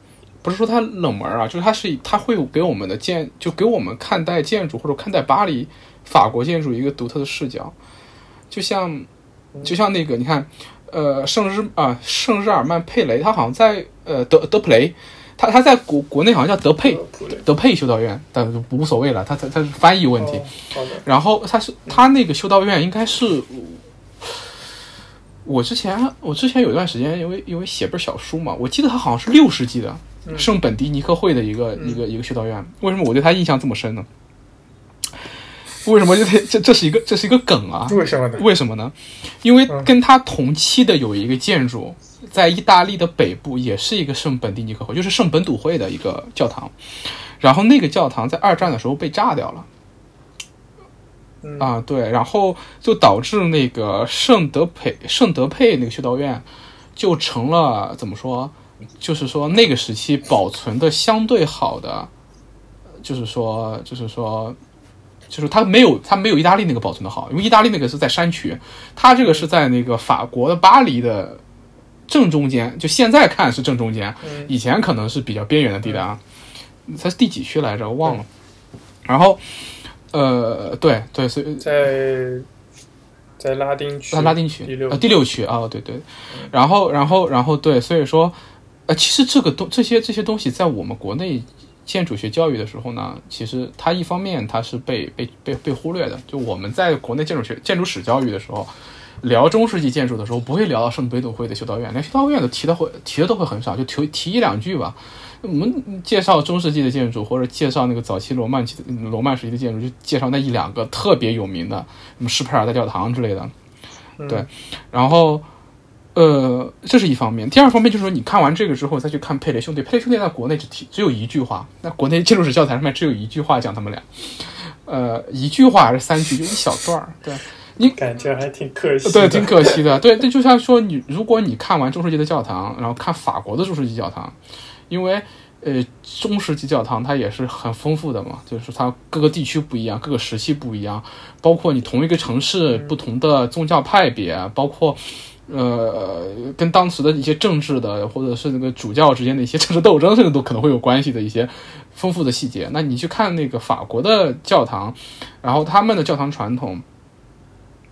不是说它冷门啊，就是它是它会给我们的建，就给我们看待建筑或者看待巴黎法国建筑一个独特的视角，就像就像那个你看，呃，圣日啊圣日耳曼佩雷，他好像在呃德德普雷，他他在国国内好像叫德佩德佩修道院，但无所谓了，他他他是翻译问题。哦，然后他是他那个修道院应该是，我之前我之前有一段时间因为因为写本小书嘛，我记得他好像是六世纪的嗯圣本迪尼克会的一个、一个一个修道院。为什么我对他印象这么深呢？为什么这这这是一个这是一个梗啊？为什么呢？为什么呢？因为嗯跟他同期的有一个建筑，在意大利的北部也是一个圣本蒂尼克会，就是圣本笃会的一个教堂。然后那个教堂在二战的时候被炸掉了。嗯啊，对，然后就导致那个圣德佩圣德佩那个修道院就成了怎么说？就是说那个时期保存的相对好的，就是说，就是说，就是它没有它没有意大利那个保存的好，因为意大利那个是在山区，它这个是在那个法国的巴黎的正中间，就现在看是正中间，嗯以前可能是比较边缘的地带啊。它是第几区来着？我忘了。然后，呃，对对，所以在在拉丁区，在拉丁区，第六呃，第六区啊、对对，然后然后然后对，所以说，呃，其实这个东这些这些东西在我们国内建筑学教育的时候呢，其实它一方面它是被被被被忽略的，就我们在国内建筑学建筑史教育的时候。聊中世纪建筑的时候，不会聊到圣彼得会的修道院，连修道院都提的会提的都会很少，就提提一两句吧。我们介绍中世纪的建筑，或者介绍那个早期罗曼期罗曼时期的建筑，就介绍那一两个特别有名的，什么施佩尔大教堂之类的。嗯对然后，呃，这是一方面。第二方面就是说，你看完这个之后，再去看佩雷兄弟。佩雷兄弟在国内只提只有一句话，那国内建筑史教材上面只有一句话讲他们俩，呃，一句话还是三句，就一小段儿。对，感觉还挺可惜的。对，挺可惜的。对，这就像说你，如果你看完中世纪的教堂，然后看法国的中世纪教堂，因为呃，中世纪教堂它也是很丰富的嘛，就是它各个地区不一样，各个时期不一样，包括你同一个城市不同的宗教派别，包括。呃，跟当时的一些政治的，或者是那个主教之间的一些政治斗争，甚至都可能会有关系的一些丰富的细节。那你去看那个法国的教堂，然后他们的教堂传统，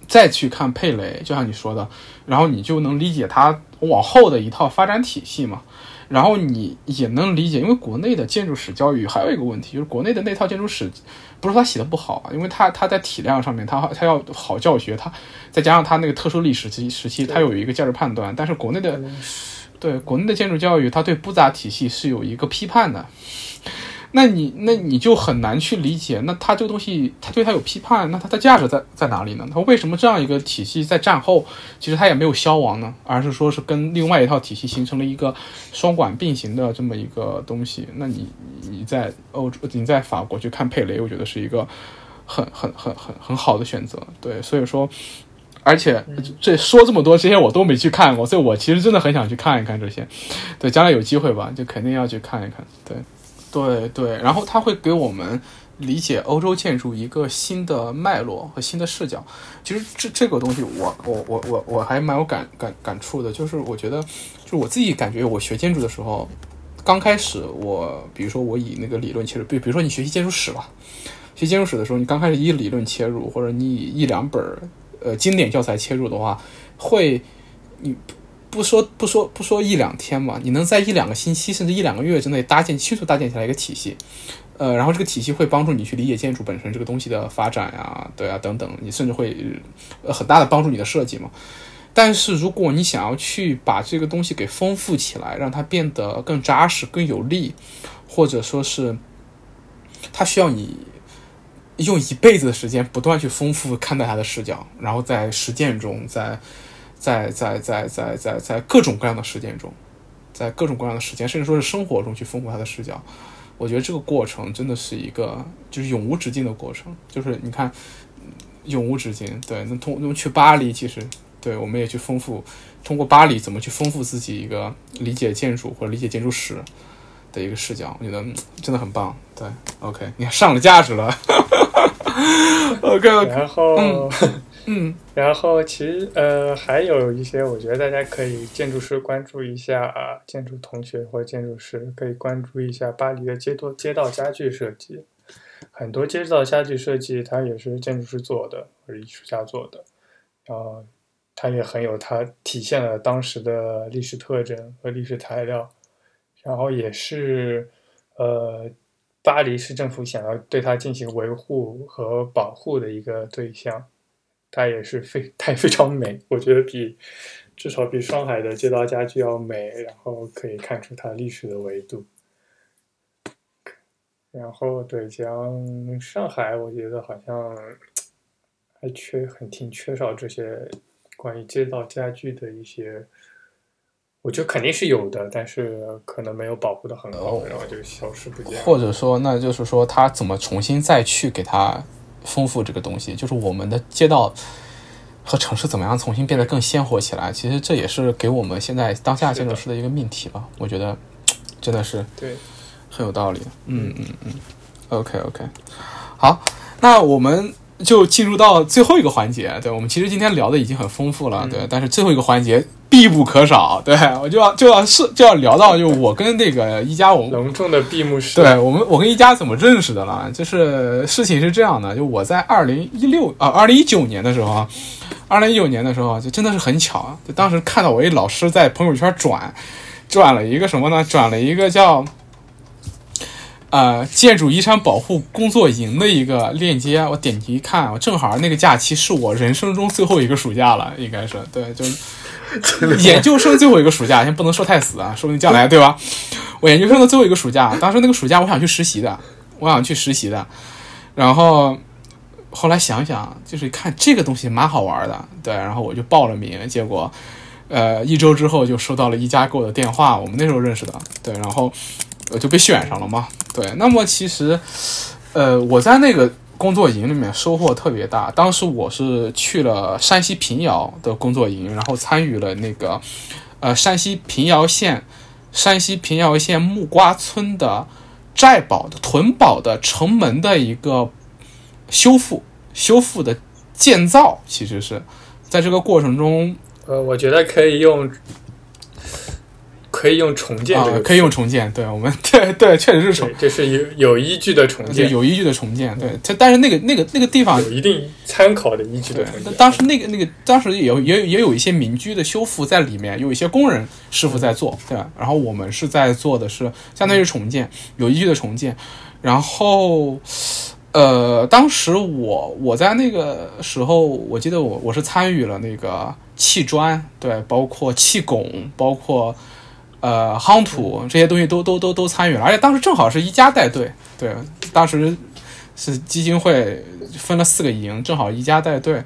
再去看佩雷，就像你说的，然后你就能理解他往后的一套发展体系嘛。然后你也能理解，因为国内的建筑史教育还有一个问题，就是国内的那套建筑史，不是他写的不好啊，因为他他在体量上面，他他要好教学，他再加上他那个特殊历史期时期，他有一个价值判断。但是国内的对国内的建筑教育，它对布杂体系是有一个批判的。那你那你就很难去理解，那他这个东西，他对他有批判，那它的价值在在哪里呢？他为什么这样一个体系在战后其实它也没有消亡呢？而是说是跟另外一套体系形成了一个双管并行的这么一个东西？那你你在欧洲，你在法国去看佩雷，我觉得是一个很很很很很好的选择。对，所以说，而且这说这么多，这些我都没去看过，所以我其实真的很想去看一看这些。对，将来有机会吧，就肯定要去看一看。对。对对，然后他会给我们理解欧洲建筑一个新的脉络和新的视角。其实这这个东西，我我我我我还蛮有感感感触的。就是我觉得，就是我自己感觉，我学建筑的时候，刚开始我，比如说我以那个理论切入，比比如说你学习建筑史吧，学建筑史的时候，你刚开始以理论切入，或者你以一两本呃经典教材切入的话，会你。不说不说不说一两天嘛，你能在一两个星期甚至一两个月之内搭建迅速搭建起来一个体系，呃，然后这个体系会帮助你去理解建筑本身这个东西的发展呀，对啊等等，你甚至会很大的帮助你的设计嘛。但是如果你想要去把这个东西给丰富起来，让它变得更扎实、更有力，或者说是它需要你用一辈子的时间不断去丰富看待它的视角，然后在实践中在。在在在在在在各种各样的实践中，在各种各样的实践，甚至说是生活中去丰富他的视角，我觉得这个过程真的是一个就是永无止境的过程。就是你看，永无止境。对，那通那么去巴黎，其实对我们也去丰富，通过巴黎怎么去丰富自己一个理解建筑或者理解建筑史的一个视角，我觉得真的很棒。对，OK，你看上了价值了。OK，然后。嗯，嗯。然后其实呃还有一些，我觉得大家可以建筑师关注一下啊，建筑同学或建筑师可以关注一下巴黎的街道街道家具设计，很多街道家具设计它也是建筑师做的或者艺术家做的，然后它也很有它体现了当时的历史特征和历史材料，然后也是呃巴黎市政府想要对它进行维护和保护的一个对象。它也是非它也非常美，我觉得比至少比上海的街道家具要美，然后可以看出它历史的维度。然后对讲上海，我觉得好像还缺很挺缺少这些关于街道家具的一些，我觉得肯定是有的，但是可能没有保护的很好，然后就消失不见。或者说，那就是说，他怎么重新再去给它？丰富这个东西，就是我们的街道和城市怎么样重新变得更鲜活起来。其实这也是给我们现在当下建筑师的一个命题吧。我觉得真的是对，很有道理。嗯嗯嗯，OK OK，好，那我们就进入到最后一个环节。对我们其实今天聊的已经很丰富了，对，但是最后一个环节。必不可少，对我就要就要是就要聊到，就我跟那个一家，我们隆重的闭幕式。对我们，我跟一家怎么认识的了？就是事情是这样的，就我在二零一六啊，二零一九年的时候，二零一九年的时候，就真的是很巧，就当时看到我一老师在朋友圈转，转了一个什么呢？转了一个叫呃建筑遗产保护工作营的一个链接，我点击一看，我正好那个假期是我人生中最后一个暑假了，应该是对，就。研究生最后一个暑假，先不能说太死啊，说不定将来对吧？我研究生的最后一个暑假，当时那个暑假我想去实习的，我想去实习的，然后后来想想，就是看这个东西蛮好玩的，对，然后我就报了名，结果呃一周之后就收到了一家给我的电话，我们那时候认识的，对，然后我就被选上了嘛，对，那么其实呃我在那个。工作营里面收获特别大。当时我是去了山西平遥的工作营，然后参与了那个，呃，山西平遥县山西平遥县木瓜村的寨堡的屯堡的城门的一个修复、修复的建造，其实是在这个过程中，呃，我觉得可以用。可以用重建，可以用重建。对我们，对对，确实是重，这是有有依据的重建，有依据的重建。对，它但是那个那个那个地方有一定参考的依据的。当时那个那个当时也也也有一些民居的修复在里面，有一些工人师傅在做，对吧？然后我们是在做的是相当于重建，有依据的重建。然后，呃，当时我我在那个时候，我记得我我是参与了那个砌砖，对，包括砌拱，包括。呃夯土这些东西都都都都参与了，而且当时正好是一家带队，对，当时是基金会分了四个营，正好一家带队。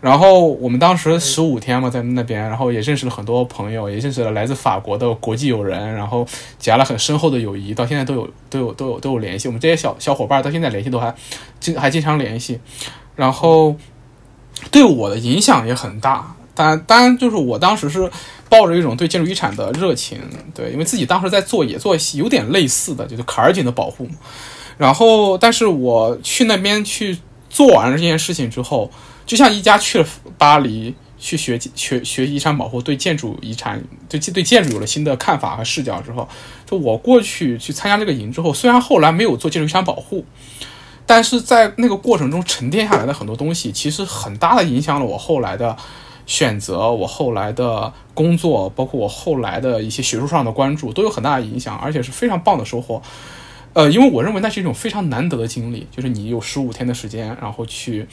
然后我们当时十五天嘛，在那边，然后也认识了很多朋友，也认识了来自法国的国际友人，然后结了很深厚的友谊，到现在都有都有都有都有联系。我们这些小小伙伴到现在联系都还经还经常联系，然后对我的影响也很大。但，当然就是我当时是抱着一种对建筑遗产的热情，对，因为自己当时在做也做有点类似的，就是卡尔景的保护。然后，但是我去那边去做完了这件事情之后。就像一家去了巴黎去学学 学遗产保护，对建筑遗产对对建筑有了新的看法和视角之后，就我过去去参加这个营之后，虽然后来没有做建筑遗产保护，但是在那个过程中沉淀下来的很多东西，其实很大的影响了我后来的选择，我后来的工作，包括我后来的一些学术上的关注，都有很大的影响，而且是非常棒的收获。呃，因为我认为那是一种非常难得的经历，就是你有十五天的时间，然后去。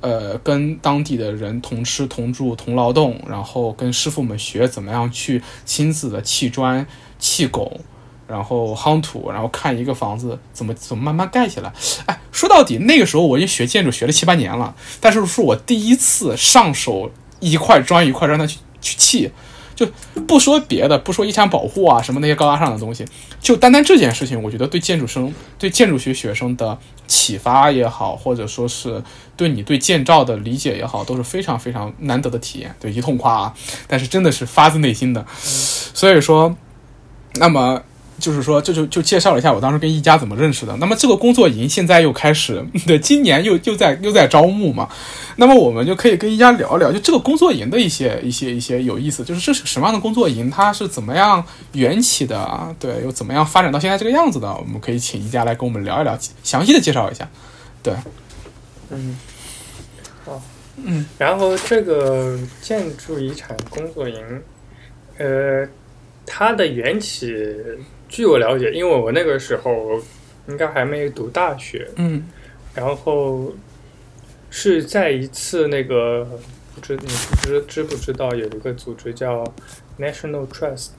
呃，跟当地的人同吃同住同劳动，然后跟师傅们学怎么样去亲自的砌砖砌拱，然后夯土，然后看一个房子怎么怎么慢慢盖起来。哎，说到底，那个时候我已经学建筑学了七八年了，但是是我第一次上手一块砖一块砖的去去砌。就不说别的，不说遗产保护啊什么那些高大上的东西，就单单这件事情，我觉得对建筑生、对建筑学学生的启发也好，或者说是对你对建造的理解也好，都是非常非常难得的体验。对，一通夸啊，但是真的是发自内心的。所以说，那么。就是说，这就就介绍了一下我当时跟一家怎么认识的。那么这个工作营现在又开始，对，今年又又在又在招募嘛。那么我们就可以跟一家聊一聊，就这个工作营的一些一些一些有意思，就是这是什么样的工作营，它是怎么样缘起的，对，又怎么样发展到现在这个样子的？我们可以请一家来跟我们聊一聊，详细的介绍一下。对，嗯，好，嗯，然后这个建筑遗产工作营，呃，它的缘起。据我了解，因为我那个时候应该还没读大学，嗯，然后是在一次那个不知你不知知不知道有一个组织叫 National Trust，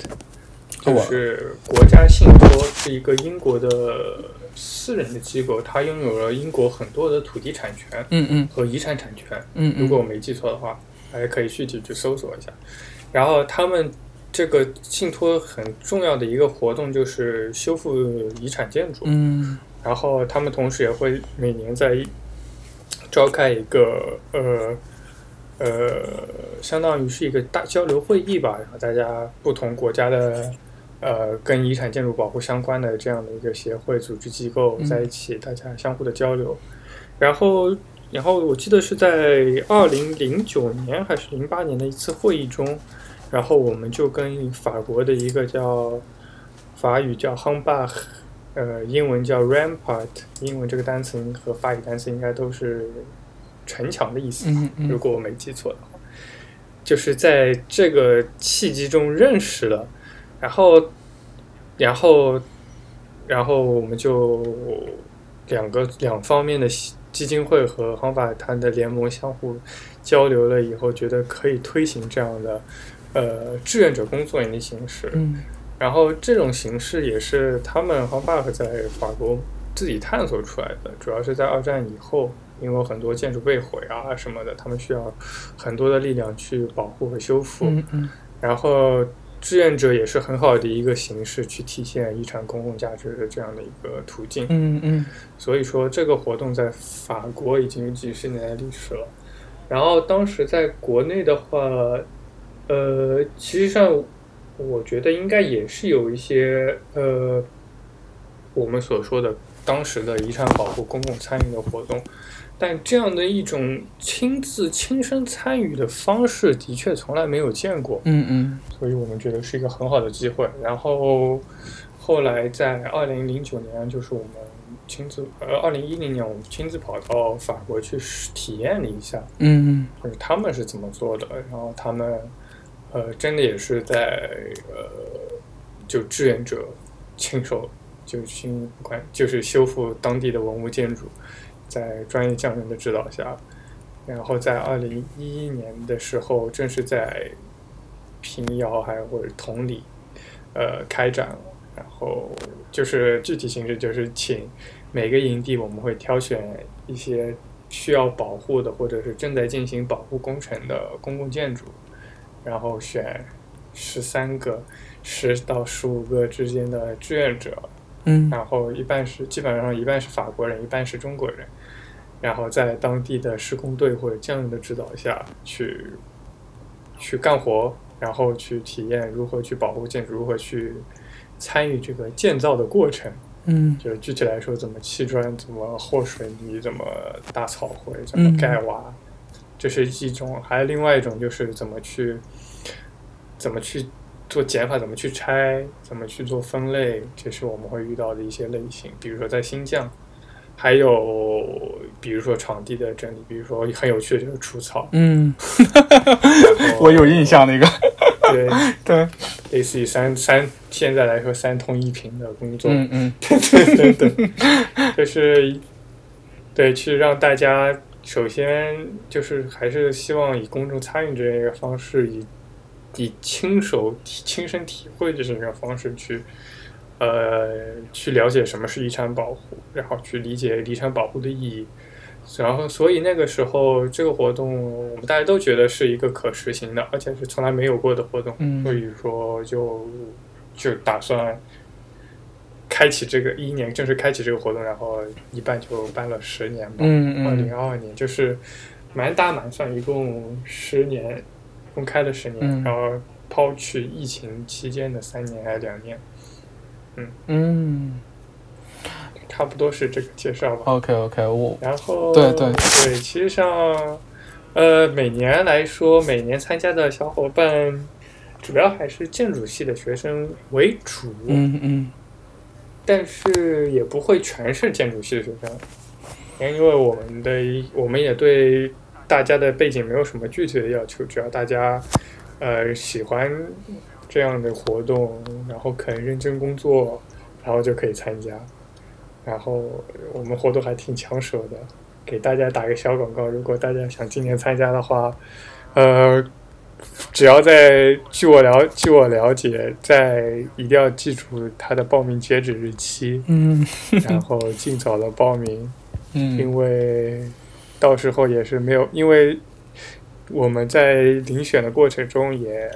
就是国家信托，是一个英国的私人的机构，它拥有了英国很多的土地产权，嗯嗯，和遗产产权，嗯，如果我没记错的话，大家可以具体去搜索一下，然后他们。这个信托很重要的一个活动就是修复遗产建筑，嗯，然后他们同时也会每年在召开一个呃呃，相当于是一个大交流会议吧，然后大家不同国家的呃跟遗产建筑保护相关的这样的一个协会组织机构在一起，大家相互的交流，然后然后我记得是在二零零九年还是零八年的一次会议中。然后我们就跟法国的一个叫法语叫 Humbach，呃，英文叫 Rampart，英文这个单词和法语单词应该都是城墙的意思，如果我没记错的话，就是在这个契机中认识了，然后，然后，然后我们就两个两方面的基金会和航法它的联盟相互交流了以后，觉得可以推行这样的。呃，志愿者工作营的形式，嗯，然后这种形式也是他们和 Buck 在法国自己探索出来的，主要是在二战以后，因为很多建筑被毁啊什么的，他们需要很多的力量去保护和修复，嗯嗯，然后志愿者也是很好的一个形式去体现遗产公共价值的这样的一个途径，嗯嗯，所以说这个活动在法国已经有几十年的历史了，然后当时在国内的话。呃，其实上，我觉得应该也是有一些呃，我们所说的当时的遗产保护公共参与的活动，但这样的一种亲自亲身参与的方式，的确从来没有见过。嗯嗯，所以我们觉得是一个很好的机会。然后后来在二零零九年，就是我们亲自呃，二零一零年我们亲自跑到法国去体验了一下。嗯，就是他们是怎么做的，然后他们。呃，真的也是在呃，就志愿者亲手就亲管，就是修复当地的文物建筑，在专业匠人的指导下，然后在二零一一年的时候，正是在平遥还有或者同里，呃开展了。然后就是具体形式就是请每个营地我们会挑选一些需要保护的或者是正在进行保护工程的公共建筑，然后选十三个十到十五个之间的志愿者，嗯。然后一半是基本上一半是法国人，一半是中国人，然后在当地的施工队或者匠人的指导下去去干活，然后去体验如何去保护建筑，如何去参与这个建造的过程。嗯。就是具体来说，怎么砌砖，怎么和水泥，怎么打草灰，怎么盖瓦，这是一种；还有另外一种就是怎么去怎么去做减法，怎么去拆，怎么去做分类，这是我们会遇到的一些类型。比如说在新疆，还有比如说场地的整理，比如说很有趣的就是除草，嗯，我有印象那个，对，对，类似于三三现在来说三通一平的工作，嗯嗯。对对对，就是对去让大家首先就是还是希望以公众参与这样一个方式，以以亲手亲身体会的这样一个方式去呃去了解什么是遗产保护，然后去理解遗产保护的意义。然后，所以那个时候这个活动，我们大家都觉得是一个可实行的，而且是从来没有过的活动。嗯所以说就就打算开启这个一一年正式开启这个活动，然后一办就办了十年吧。嗯二零嗯二二年就是满打满算一共十年，公开的十年，嗯。然后抛去疫情期间的三年还是两年，嗯。差不多是这个介绍吧。，OK OK，我然后对对。对，其实上，呃，每年来说，每年参加的小伙伴主要还是建筑系的学生为主，嗯嗯。但是也不会全是建筑系的学生，因为我们的我们也对大家的背景没有什么具体的要求，只要大家呃喜欢这样的活动，然后肯认真工作，然后就可以参加。然后我们活动还挺抢手的，给大家打个小广告，如果大家想今年参加的话，呃，只要在据我了据我了解，在一定要记住它的报名截止日期，嗯然后尽早的报名，因嗯为到时候也是没有，因为我们在遴选的过程中也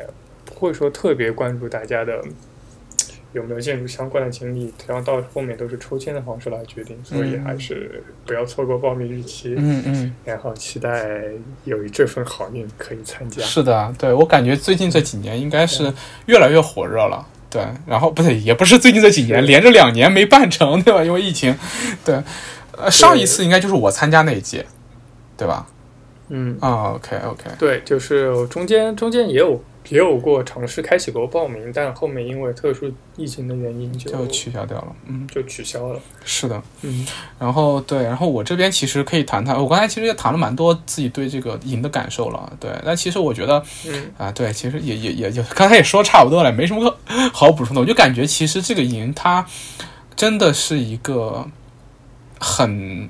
不会说特别关注大家的有没有建筑相关的经历，然后到后面都是抽签的方式来决定，所以还是不要错过报名日期，嗯嗯，然后期待有这份好运可以参加。是的，对我感觉最近这几年应该是越来越火热了。对，然后不对，也不是最近这几年，连着两年没办成，对吧？因为疫情。对，呃，上一次应该就是我参加那一届，对吧？嗯，啊，OK OK，对，就是中间中间也有也有过尝试开启过报名，但后面因为特殊疫情的原因就就取消掉了。嗯，就取消了。是的。嗯然后对，然后我这边其实可以谈谈，我刚才其实也谈了蛮多自己对这个赢的感受了。对，但其实我觉得嗯啊，对，其实也也也也，刚才也说差不多了，没什么好补充的。我就感觉其实这个赢它真的是一个很。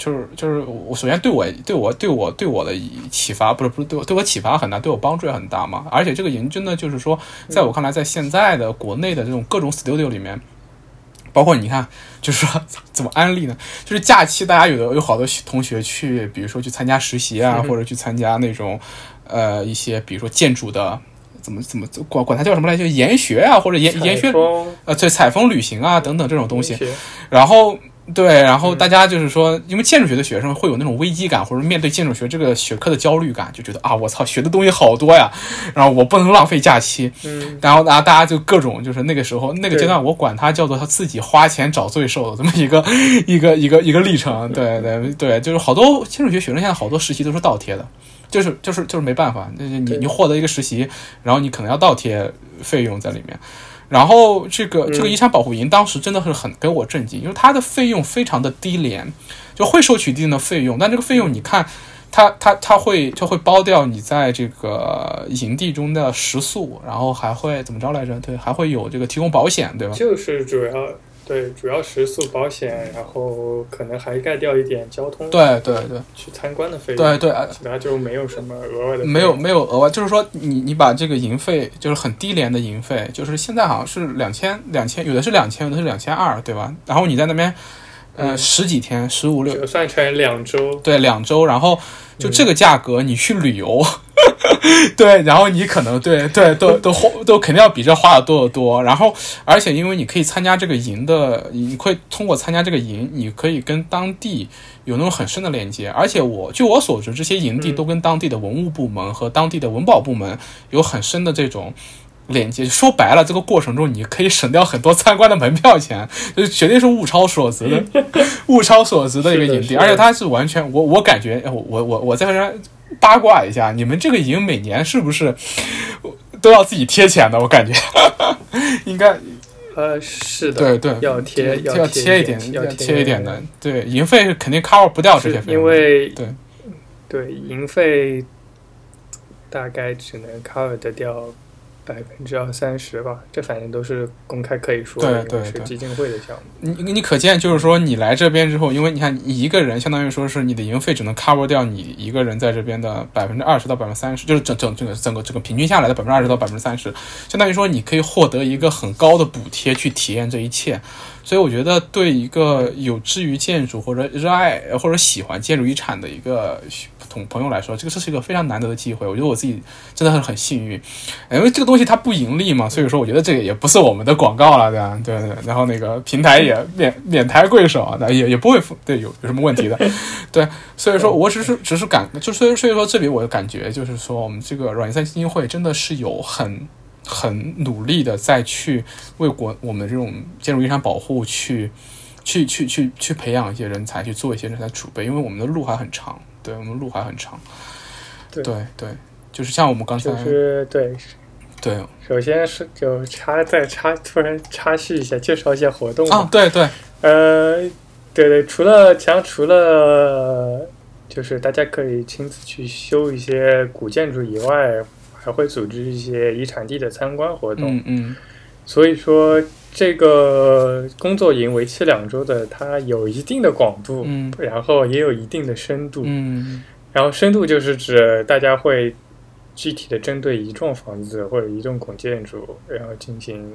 就是就是我首先对我对我对我对我的启发不是不是对我对我启发很大，对我帮助也很大嘛。而且这个研究呢就是说，在我看来，在现在的国内的这种各种 studio 里面，包括你看，就是说怎么安利呢？就是假期大家有的有好多同学去，比如说去参加实习啊，嗯或者去参加那种呃一些比如说建筑的怎么怎么管管它叫什么来就？研学啊，或者研研学呃对采风旅行啊等等这种东西。然后对，然后大家就是说，因为建筑学的学生会有那种危机感，或者面对建筑学这个学科的焦虑感，就觉得啊，我操，学的东西好多呀，然后我不能浪费假期。嗯然后呢，大家就各种就是那个时候那个阶段，我管它叫做他自己花钱找罪受的这么一个 一个一个一个历程。对对对，就是好多建筑学学生现在好多实习都是倒贴的，就是就是就是没办法，就是你你获得一个实习，然后你可能要倒贴费用在里面。然后这个这个嗯遗产保护营当时真的是很给我震惊，因为它的费用非常的低廉，就会收取一定的费用，但这个费用你看，它它它会它会包掉你在这个营地中的食宿，然后还会怎么着来着？对，还会有这个提供保险，对吧？就是主要对，主要食宿保险，然后可能还盖掉一点交通对对对去参观的费用，对对，呃其他就没有什么额外的，没有没有额外，就是说你你把这个营费就是很低廉的营费，就是现在好像是两千两千，有的是两千，有的是两千二，对吧？然后你在那边呃嗯十几天，十五六折算成两周，对两周，然后就嗯这个价格你去旅游。对，然后你可能对对都都花都肯定要比这花的多得多，然后而且因为你可以参加这个营的，你会通过参加这个营，你可以跟当地有那种很深的连接，而且我据我所知，这些营地嗯都跟当地的文物部门和当地的文保部门有很深的这种。连接。说白了，这个过程中你可以省掉很多参观的门票钱，这绝对是物超所值的，物超所值的一个营地，而且它是完全，我我感觉，我我我我在这八卦一下，你们这个营每年是不是都要自己贴钱的？我感觉应该呃，是的，对对，要贴要贴一点，要贴一点的，对，营费是肯定 cover 不掉这些费用，因为对。对营费大概只能 cover 得掉百分之二三十吧，这反正都是公开可以说的，对对对是基金会的项目。你你可见就是说，你来这边之后，因为你看你一个人，相当于说是你的营费只能 cover 掉你一个人在这边的百分之二十到百分之三十，就是整整这个整个整个平均下来的百分之二十到百分之三十，相当于说你可以获得一个很高的补贴去体验这一切。所以我觉得，对一个有志于建筑或者热爱或者喜欢建筑遗产的一个同朋友来说，这个这是一个非常难得的机会。我觉得我自己真的是很幸运，因为这个东西它不盈利嘛，所以说我觉得这个也不是我们的广告了，对吧？对对。然后那个平台也免免抬贵手，那也也不会对有有什么问题的，对。所以说我只是只是感，就所以所以说这里我的感觉就是说，我们这个软件三基金会真的是有很。很努力的再去为国我们这种建筑遗产保护去去去去去培养一些人才，去做一些人才储备，因为我们的路还很长，对我们路还很长。对对对，就是像我们刚才、就是对，对首先是就插再插突然插叙一下，介绍一些活动。啊，对对，呃，对对，除了像除了就是大家可以亲自去修一些古建筑以外，还会组织一些遗产地的参观活动。嗯嗯所以说，这个工作营为期两周的，它有一定的广度，嗯然后也有一定的深度。嗯然后深度就是指大家会具体的针对一幢房子或者一栋古建筑，然后进行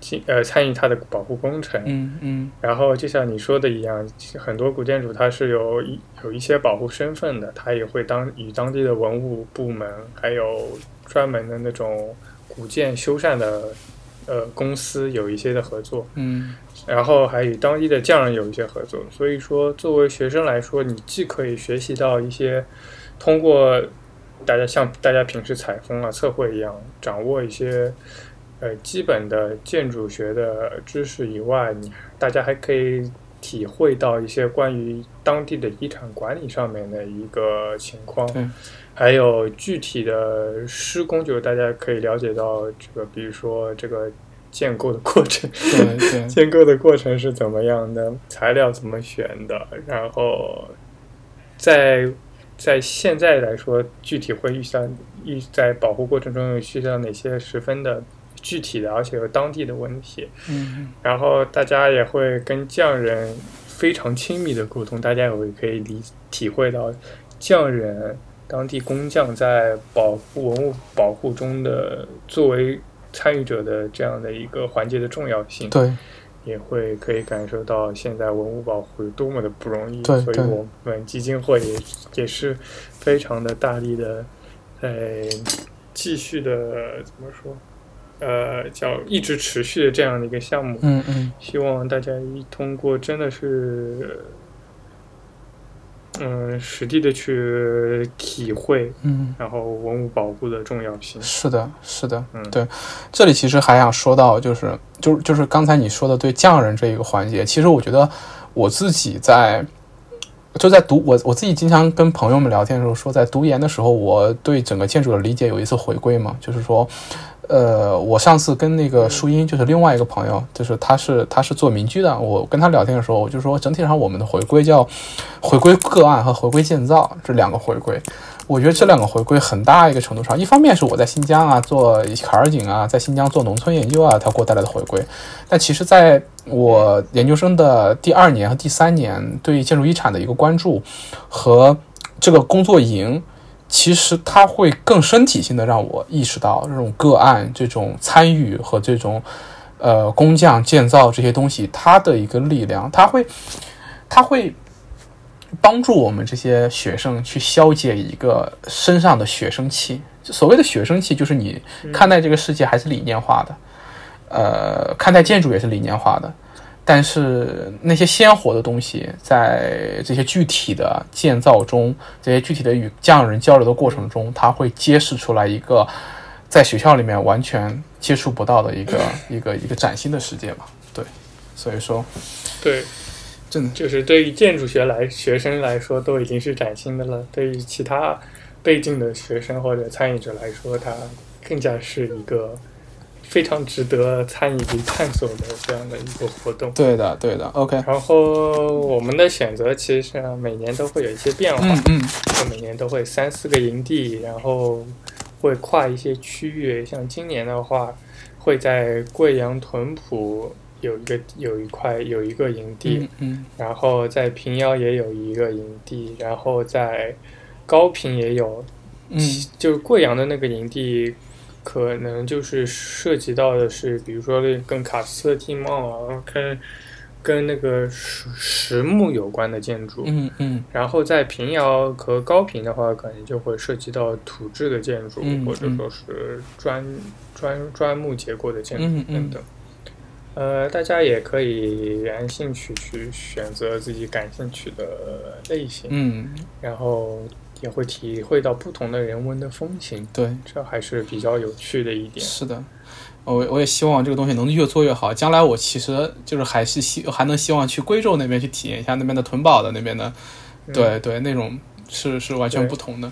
进呃参与它的保护工程。嗯嗯然后就像你说的一样，很多古建筑它是有一有一些保护身份的，它也会当与当地的文物部门，还有专门的那种古建修缮的呃公司有一些的合作，嗯然后还与当地的匠人有一些合作。所以说，作为学生来说，你既可以学习到一些通过大家像大家平时采风啊、测绘一样，掌握一些呃基本的建筑学的知识以外，你大家还可以体会到一些关于当地的遗产管理上面的一个情况对，还有具体的施工，就是大家可以了解到这个，比如说这个建构的过程。对对 建构的过程是怎么样的，材料怎么选的，然后在在现在来说，具体会遇到遇在保护过程中有遇到哪些十分的具体的，而且有当地的问题，嗯然后大家也会跟匠人非常亲密的沟通，大家也会可以理体会到匠人当地工匠在保护文物保护中的作为参与者的这样的一个环节的重要性。对。也会可以感受到现在文物保护有多么的不容易，所以我们基金会也也是非常的大力的在继续的怎么说，呃，叫一直持续的这样的一个项目，嗯嗯希望大家一通过真的是。嗯，实地的去体会，嗯。然后文物保护的重要性。是的，是的，嗯对。这里其实还想说到，就是，就是，就是刚才你说的对匠人这一个环节，其实我觉得我自己在就在读我我自己经常跟朋友们聊天的时候说，在读研的时候，我对整个建筑的理解有一次回归嘛，就是说，呃，我上次跟那个舒英，就是另外一个朋友，就是他是他是做民居的，我跟他聊天的时候，我就说整体上我们的回归叫回归个案和回归建造这两个回归。我觉得这两个回归很大一个程度上，一方面是我在新疆啊做卡尔井啊，在新疆做农村研究啊，它给我带来的回归。但其实在我研究生的第二年和第三年，对建筑遗产的一个关注和这个工作营，其实它会更身体性的让我意识到这种个案、这种参与和这种呃工匠建造这些东西它的一个力量，它会它会。帮助我们这些学生去消解一个身上的学生气。所谓的学生气，就是你看待这个世界还是理念化的，呃，看待建筑也是理念化的。但是那些鲜活的东西，在这些具体的建造中，这些具体的与匠人交流的过程中，它会揭示出来一个在学校里面完全接触不到的一个 一个一个崭新的世界吧。对，所以说，对。真的就是对于建筑学来学生来说，都已经是崭新的了。对于其他背景的学生或者参与者来说，它更加是一个非常值得参与及探索的这样的一个活动。对的，对的。OK。然后我们的选择其实每年都会有一些变化。嗯嗯。就每年都会三四个营地，然后会跨一些区域。像今年的话，会在贵阳屯埔。有一个有一块有一个营地，嗯，然后在平遥也有一个营地，然后在高平也有，嗯，就是贵阳的那个营地，可能就是涉及到的是，比如说跟卡斯特地貌啊，跟跟那个石实木有关的建筑，嗯嗯，然后在平遥和高平的话，可能就会涉及到土质的建筑，或者说是砖砖砖木结构的建筑等等。呃，大家也可以按兴趣去选择自己感兴趣的类型，嗯，然后也会体会到不同的人文的风情，对，这还是比较有趣的一点。是的，我我也希望这个东西能越做越好。将来我其实就是还是希还能希望去贵州那边去体验一下那边的屯堡的那边的，对对，那种是是完全不同的。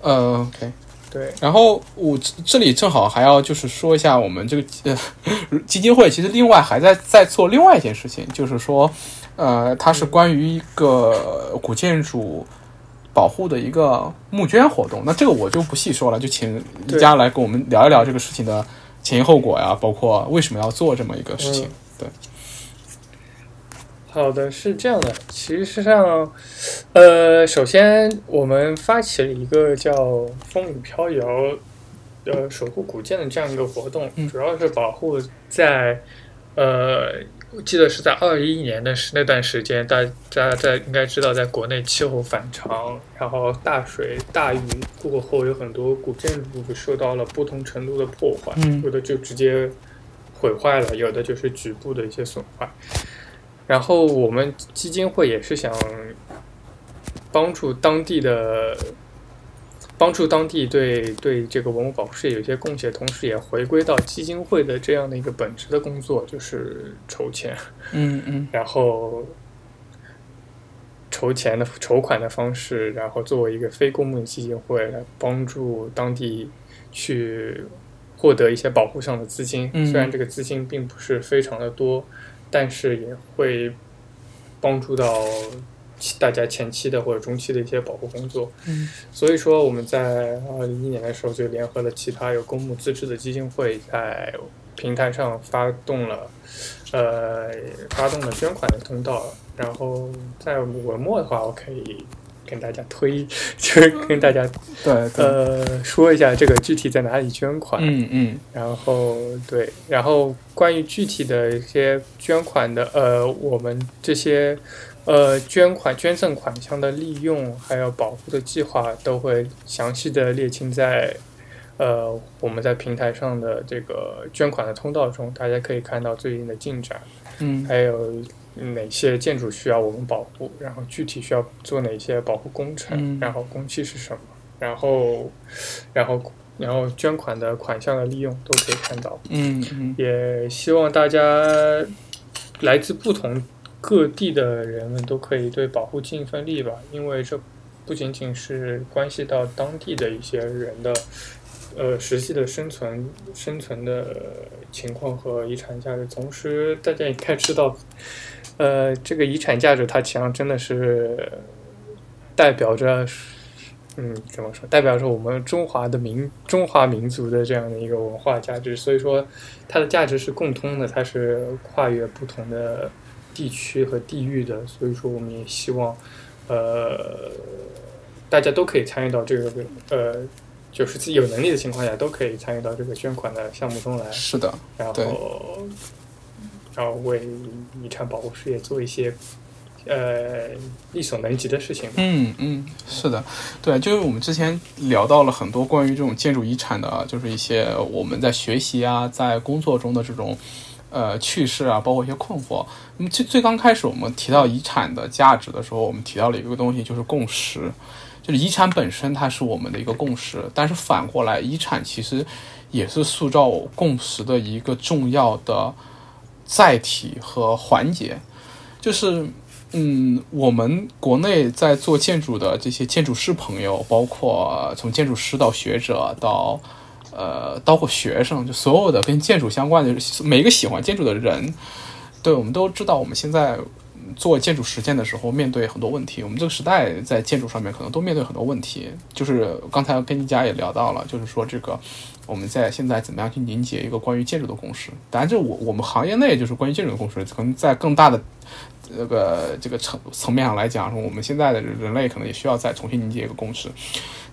呃，OK。对，然后我这里正好还要就是说一下，我们这个呃 基金会其实另外还在在做另外一件事情，就是说，呃，它是关于一个古建筑保护的一个募捐活动。那这个我就不细说了，就请李佳来跟我们聊一聊这个事情的前因后果呀，包括为什么要做这么一个事情。对。好的，是这样的。其实上，呃，首先我们发起了一个叫“风雨飘摇”呃守护古建的这样一个活动，主要是保护在呃，我记得是在二一年的那段时间，大家在应该知道，在国内气候反常，然后大水大雨过后，有很多古建筑受到了不同程度的破坏，有的就直接毁坏了，有的就是局部的一些损坏。然后我们基金会也是想帮助当地的，帮助当地对对这个文物保护事业有些贡献，同时也回归到基金会的这样的一个本职的工作，就是筹钱。嗯嗯。然后筹钱的筹款的方式，然后作为一个非公募基金会来帮助当地去获得一些保护上的资金，虽然这个资金并不是非常的多。但是也会帮助到大家前期的或者中期的一些保护工作。嗯，所以说我们在二零一年的时候就联合了其他有公募资质的基金会，在平台上发动了呃发动了捐款的通道。然后在文末的话，我可以。跟大家推，就是跟大家对呃说一下这个具体在哪里捐款，嗯嗯，然后对，然后关于具体的一些捐款的呃，我们这些呃捐款捐赠款项的利用还有保护的计划都会详细的列清在呃我们在平台上的这个捐款的通道中，大家可以看到最近的进展，嗯，还有。哪些建筑需要我们保护？然后具体需要做哪些保护工程？然后工期是什么？然后，然后，然后捐款的款项的利用都可以看到。嗯，也希望大家来自不同各地的人们都可以对保护尽一份力吧，因为这不仅仅是关系到当地的一些人的呃实际的生存生存的情况和遗产价值。同时，大家也该知道，呃，这个遗产价值它实际上真的是代表着，嗯，怎么说？代表着我们中华的民中华民族的这样的一个文化价值。所以说，它的价值是共通的，它是跨越不同的地区和地域的。所以说，我们也希望，呃。大家都可以参与到这个呃，就是自己有能力的情况下，都可以参与到这个捐款的项目中来。是的，然后，然后为遗产保护事业做一些呃力所能及的事情。嗯嗯，是的，对，就是我们之前聊到了很多关于这种建筑遗产的，就是一些我们在学习啊，在工作中的这种呃趣事啊，包括一些困惑。那么最最刚开始我们提到遗产的价值的时候，我们提到了一个东西，就是共识。就是遗产本身，它是我们的一个共识，但是反过来，遗产其实也是塑造共识的一个重要的载体和环节。就是，嗯，我们国内在做建筑的这些建筑师朋友，包括从建筑师到学者到呃，包括学生，就所有的跟建筑相关的每一个喜欢建筑的人，对我们都知道，我们现在。做建筑实践的时候，面对很多问题。我们这个时代在建筑上面可能都面对很多问题。就是刚才跟一家也聊到了，就是说这个我们在现在怎么样去凝结一个关于建筑的共识。当然，这我我们行业内就是关于建筑的共识，可能在更大的这个这个层层面上来讲，我们现在的人类可能也需要再重新凝结一个共识。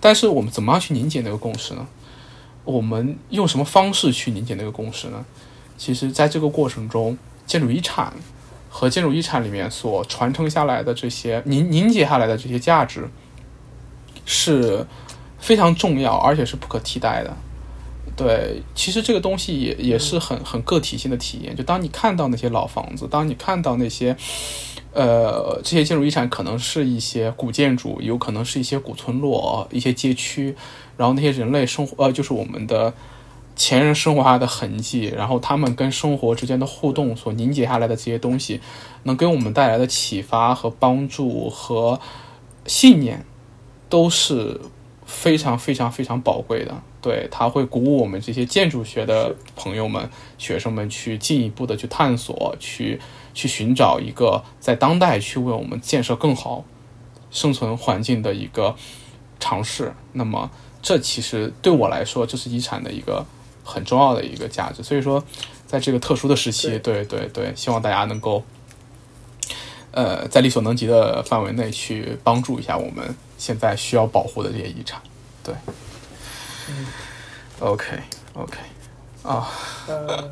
但是我们怎么样去凝结那个共识呢？我们用什么方式去凝结那个共识呢？其实，在这个过程中，建筑遗产。和建筑遗产里面所传承下来的这些凝凝结下来的这些价值，是非常重要，而且是不可替代的。对，其实这个东西也也是很很个体性的体验。就当你看到那些老房子，当你看到那些，呃，这些建筑遗产可能是一些古建筑，有可能是一些古村落、一些街区，然后那些人类生活，呃，就是我们的。前人生活下的痕迹，然后他们跟生活之间的互动所凝结下来的这些东西，能给我们带来的启发和帮助和信念，都是非常非常非常宝贵的。对，它会鼓舞我们这些建筑学的朋友们、学生们去进一步的去探索，去去寻找一个在当代去为我们建设更好生存环境的一个尝试。那么，这其实对我来说，这是遗产的一个。很重要的一个价值，所以说，在这个特殊的时期，对对对，希望大家能够，呃，在力所能及的范围内去帮助一下我们现在需要保护的这些遗产。对，嗯，OK OK，啊，呃，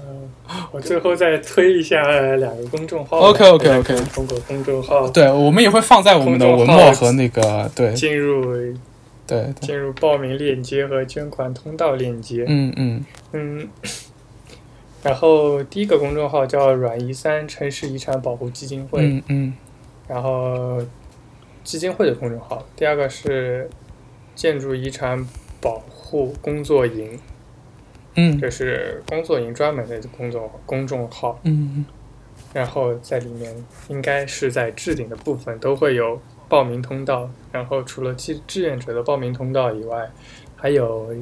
我最后再推一下两个公众号，OK OK OK，通过公众号，对我们也会放在我们的文末和那个对进入。对，进入报名链接和捐款通道链接。嗯嗯嗯。然后第一个公众号叫“软一三城市遗产保护基金会”。嗯嗯。然后基金会的公众号，第二个是建筑遗产保护工作营。嗯。这是工作营专门的工作公众号。嗯。然后在里面，应该是在置顶的部分都会有。报名通道，然后除了志志愿者的报名通道以外，还有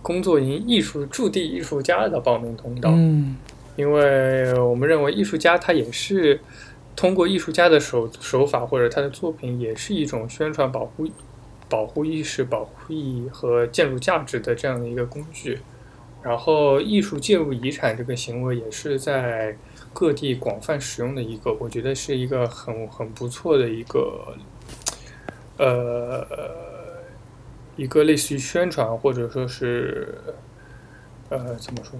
工作营艺术驻地艺术家的报名通道。嗯，因为我们认为艺术家他也是通过艺术家的手手法或者他的作品，也是一种宣传保护保护意识、保护意义和建筑价值的这样的一个工具。然后，艺术介入遗产这个行为也是在。各地广泛使用的一个，我觉得是一个很很不错的一个，呃，一个类似于宣传或者说是，呃，怎么说？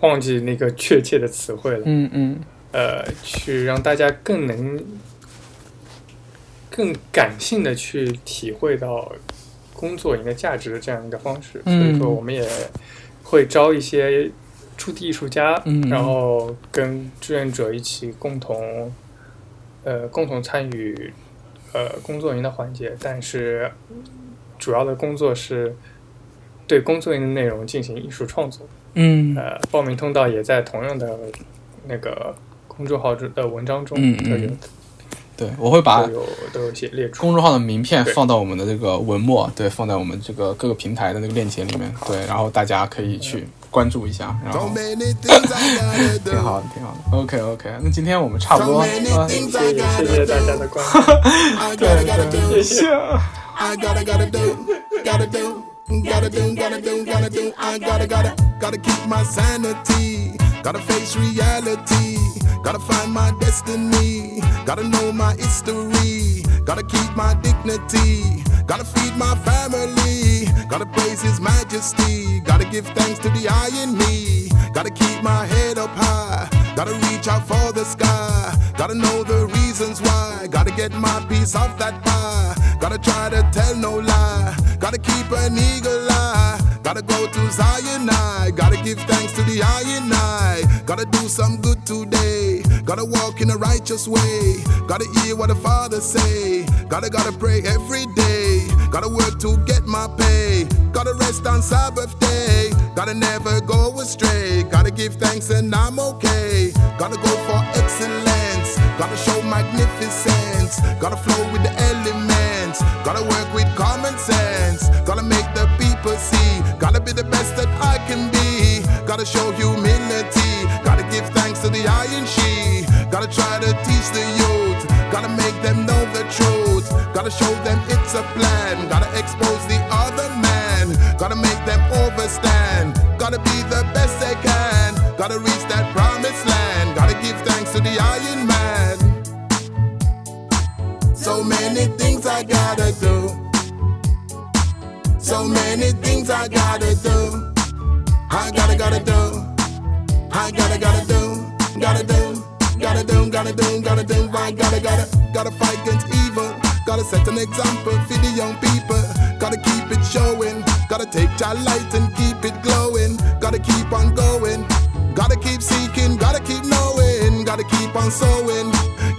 忘记那个确切的词汇了。嗯嗯。呃，去让大家更能、更感性的去体会到工作营的价值的这样一个方式。所以说，我们也会招一些。驻地艺术家，然后跟志愿者一起共同，呃，共同参与，呃，工作营的环节。但是，主要的工作是对工作营的内容进行艺术创作。嗯，呃，报名通道也在同样的那个公众号的文章中都有。对，我会把都有都有写列出。公众号的名片放到我们的这个文末，对，放在我们这个各个平台的那个链接里面，对，然后大家可以去关注一下，然 So 后 many things I gotta 挺好 do. 的，挺好的。OK OK，那今天我们差不多， So many 呃 things 谢 I 谢 gotta 谢谢大 do. 家的关注。 I gotta gotta do. 谢谢。 I gotta gotta do, gotta do, gotta do, gotta do, gotta do. I gotta gotta gotta keep my sanity. Gotta face reality. Gotta find my destiny. Gotta know my history. Gotta keep my dignity. Gotta feed my family. Gotta praise His Majesty. Gotta give thanks to the eye in me. Gotta keep my head up high. Gotta reach out for the sky. Gotta know the reasons why. Gotta get my piece of that pie. Gotta try to tell no lie. Gotta keep an eagle eye. Gotta go to Zion I. Gotta give thanks to the eye and I. Gotta do some good today. Gotta walk in a righteous way. Gotta hear what the Father say. Gotta gotta pray every day. Gotta work to get my pay. Gotta rest on Sabbath day. Gotta never go astray. Gotta give thanks and I'm okay. Gotta go for excellence. Gotta show magnificence. Gotta flow with the elements. Gotta work with common sense. Gotta make the people see. Gotta be the best that I can be. Gotta show humility. Gotta give thanks to the I and she. Gotta try to teach the youth. Gotta make them know the truth. Gotta show them it's a plan. Gotta expose the other man. Gotta make them overstand. Gotta be the best they can. Gotta reach that promised land. Gotta give thanks to the Iron Man. So many things I gotta do. So many things I gotta do. I gotta, gotta do. I gotta, gotta do. Gotta do. Gotta do, gotta do, gotta do. I gotta, gotta, gotta fight against evil. Gotta set an example for the young people. Gotta keep it showing. Gotta take your light and keep it glowing. Gotta keep on going. Gotta keep seeking. Gotta keep knowing. Gotta keep on sowing.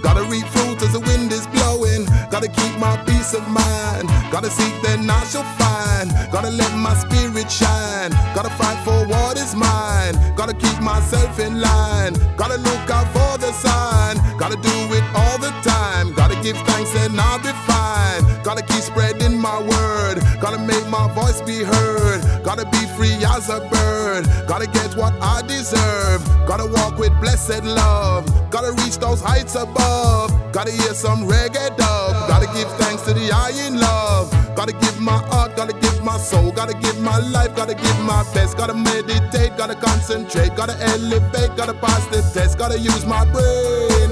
Gotta reap fruit as the wind is blowing. Gotta keep my peace of mind. Gotta seek, then I shall find. Gotta let my spirit shine. Gotta fight for what is mine. Gotta keep myself in line. Gotta look out for the sign. Gotta do it all the time. Gotta give thanks and I'll be fine. Gotta keep spreading my word. Gotta make my voice be heard. Gotta be free as a bird. Gotta get what I deserve. Gotta walk with blessed love. Gotta reach those heights above. Gotta hear some reggae dub. Gotta give thanks to the I in love. Gotta give my heart, gotta give my soul, gotta give my life, gotta give my best. Gotta meditate, gotta concentrate, gotta elevate, gotta pass the test, gotta use my brain.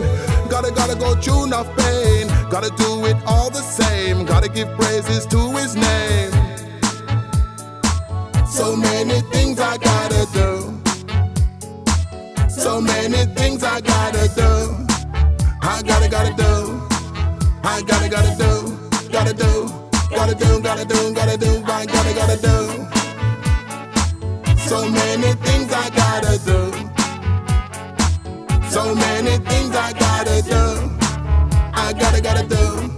Gotta, gotta go through enough pain. Gotta do it all the same. Gotta give praises to his name. So many things I gotta do. So many things I gotta do. I gotta, gotta do. I gotta, gotta do. Gotta do. Gotta do, gotta do, gotta do. I gotta, gotta do. So many things I gotta do. So many things I gotta do. I gotta, gotta do.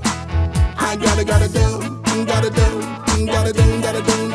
I gotta, gotta do. Gotta do. Gotta do, gotta do,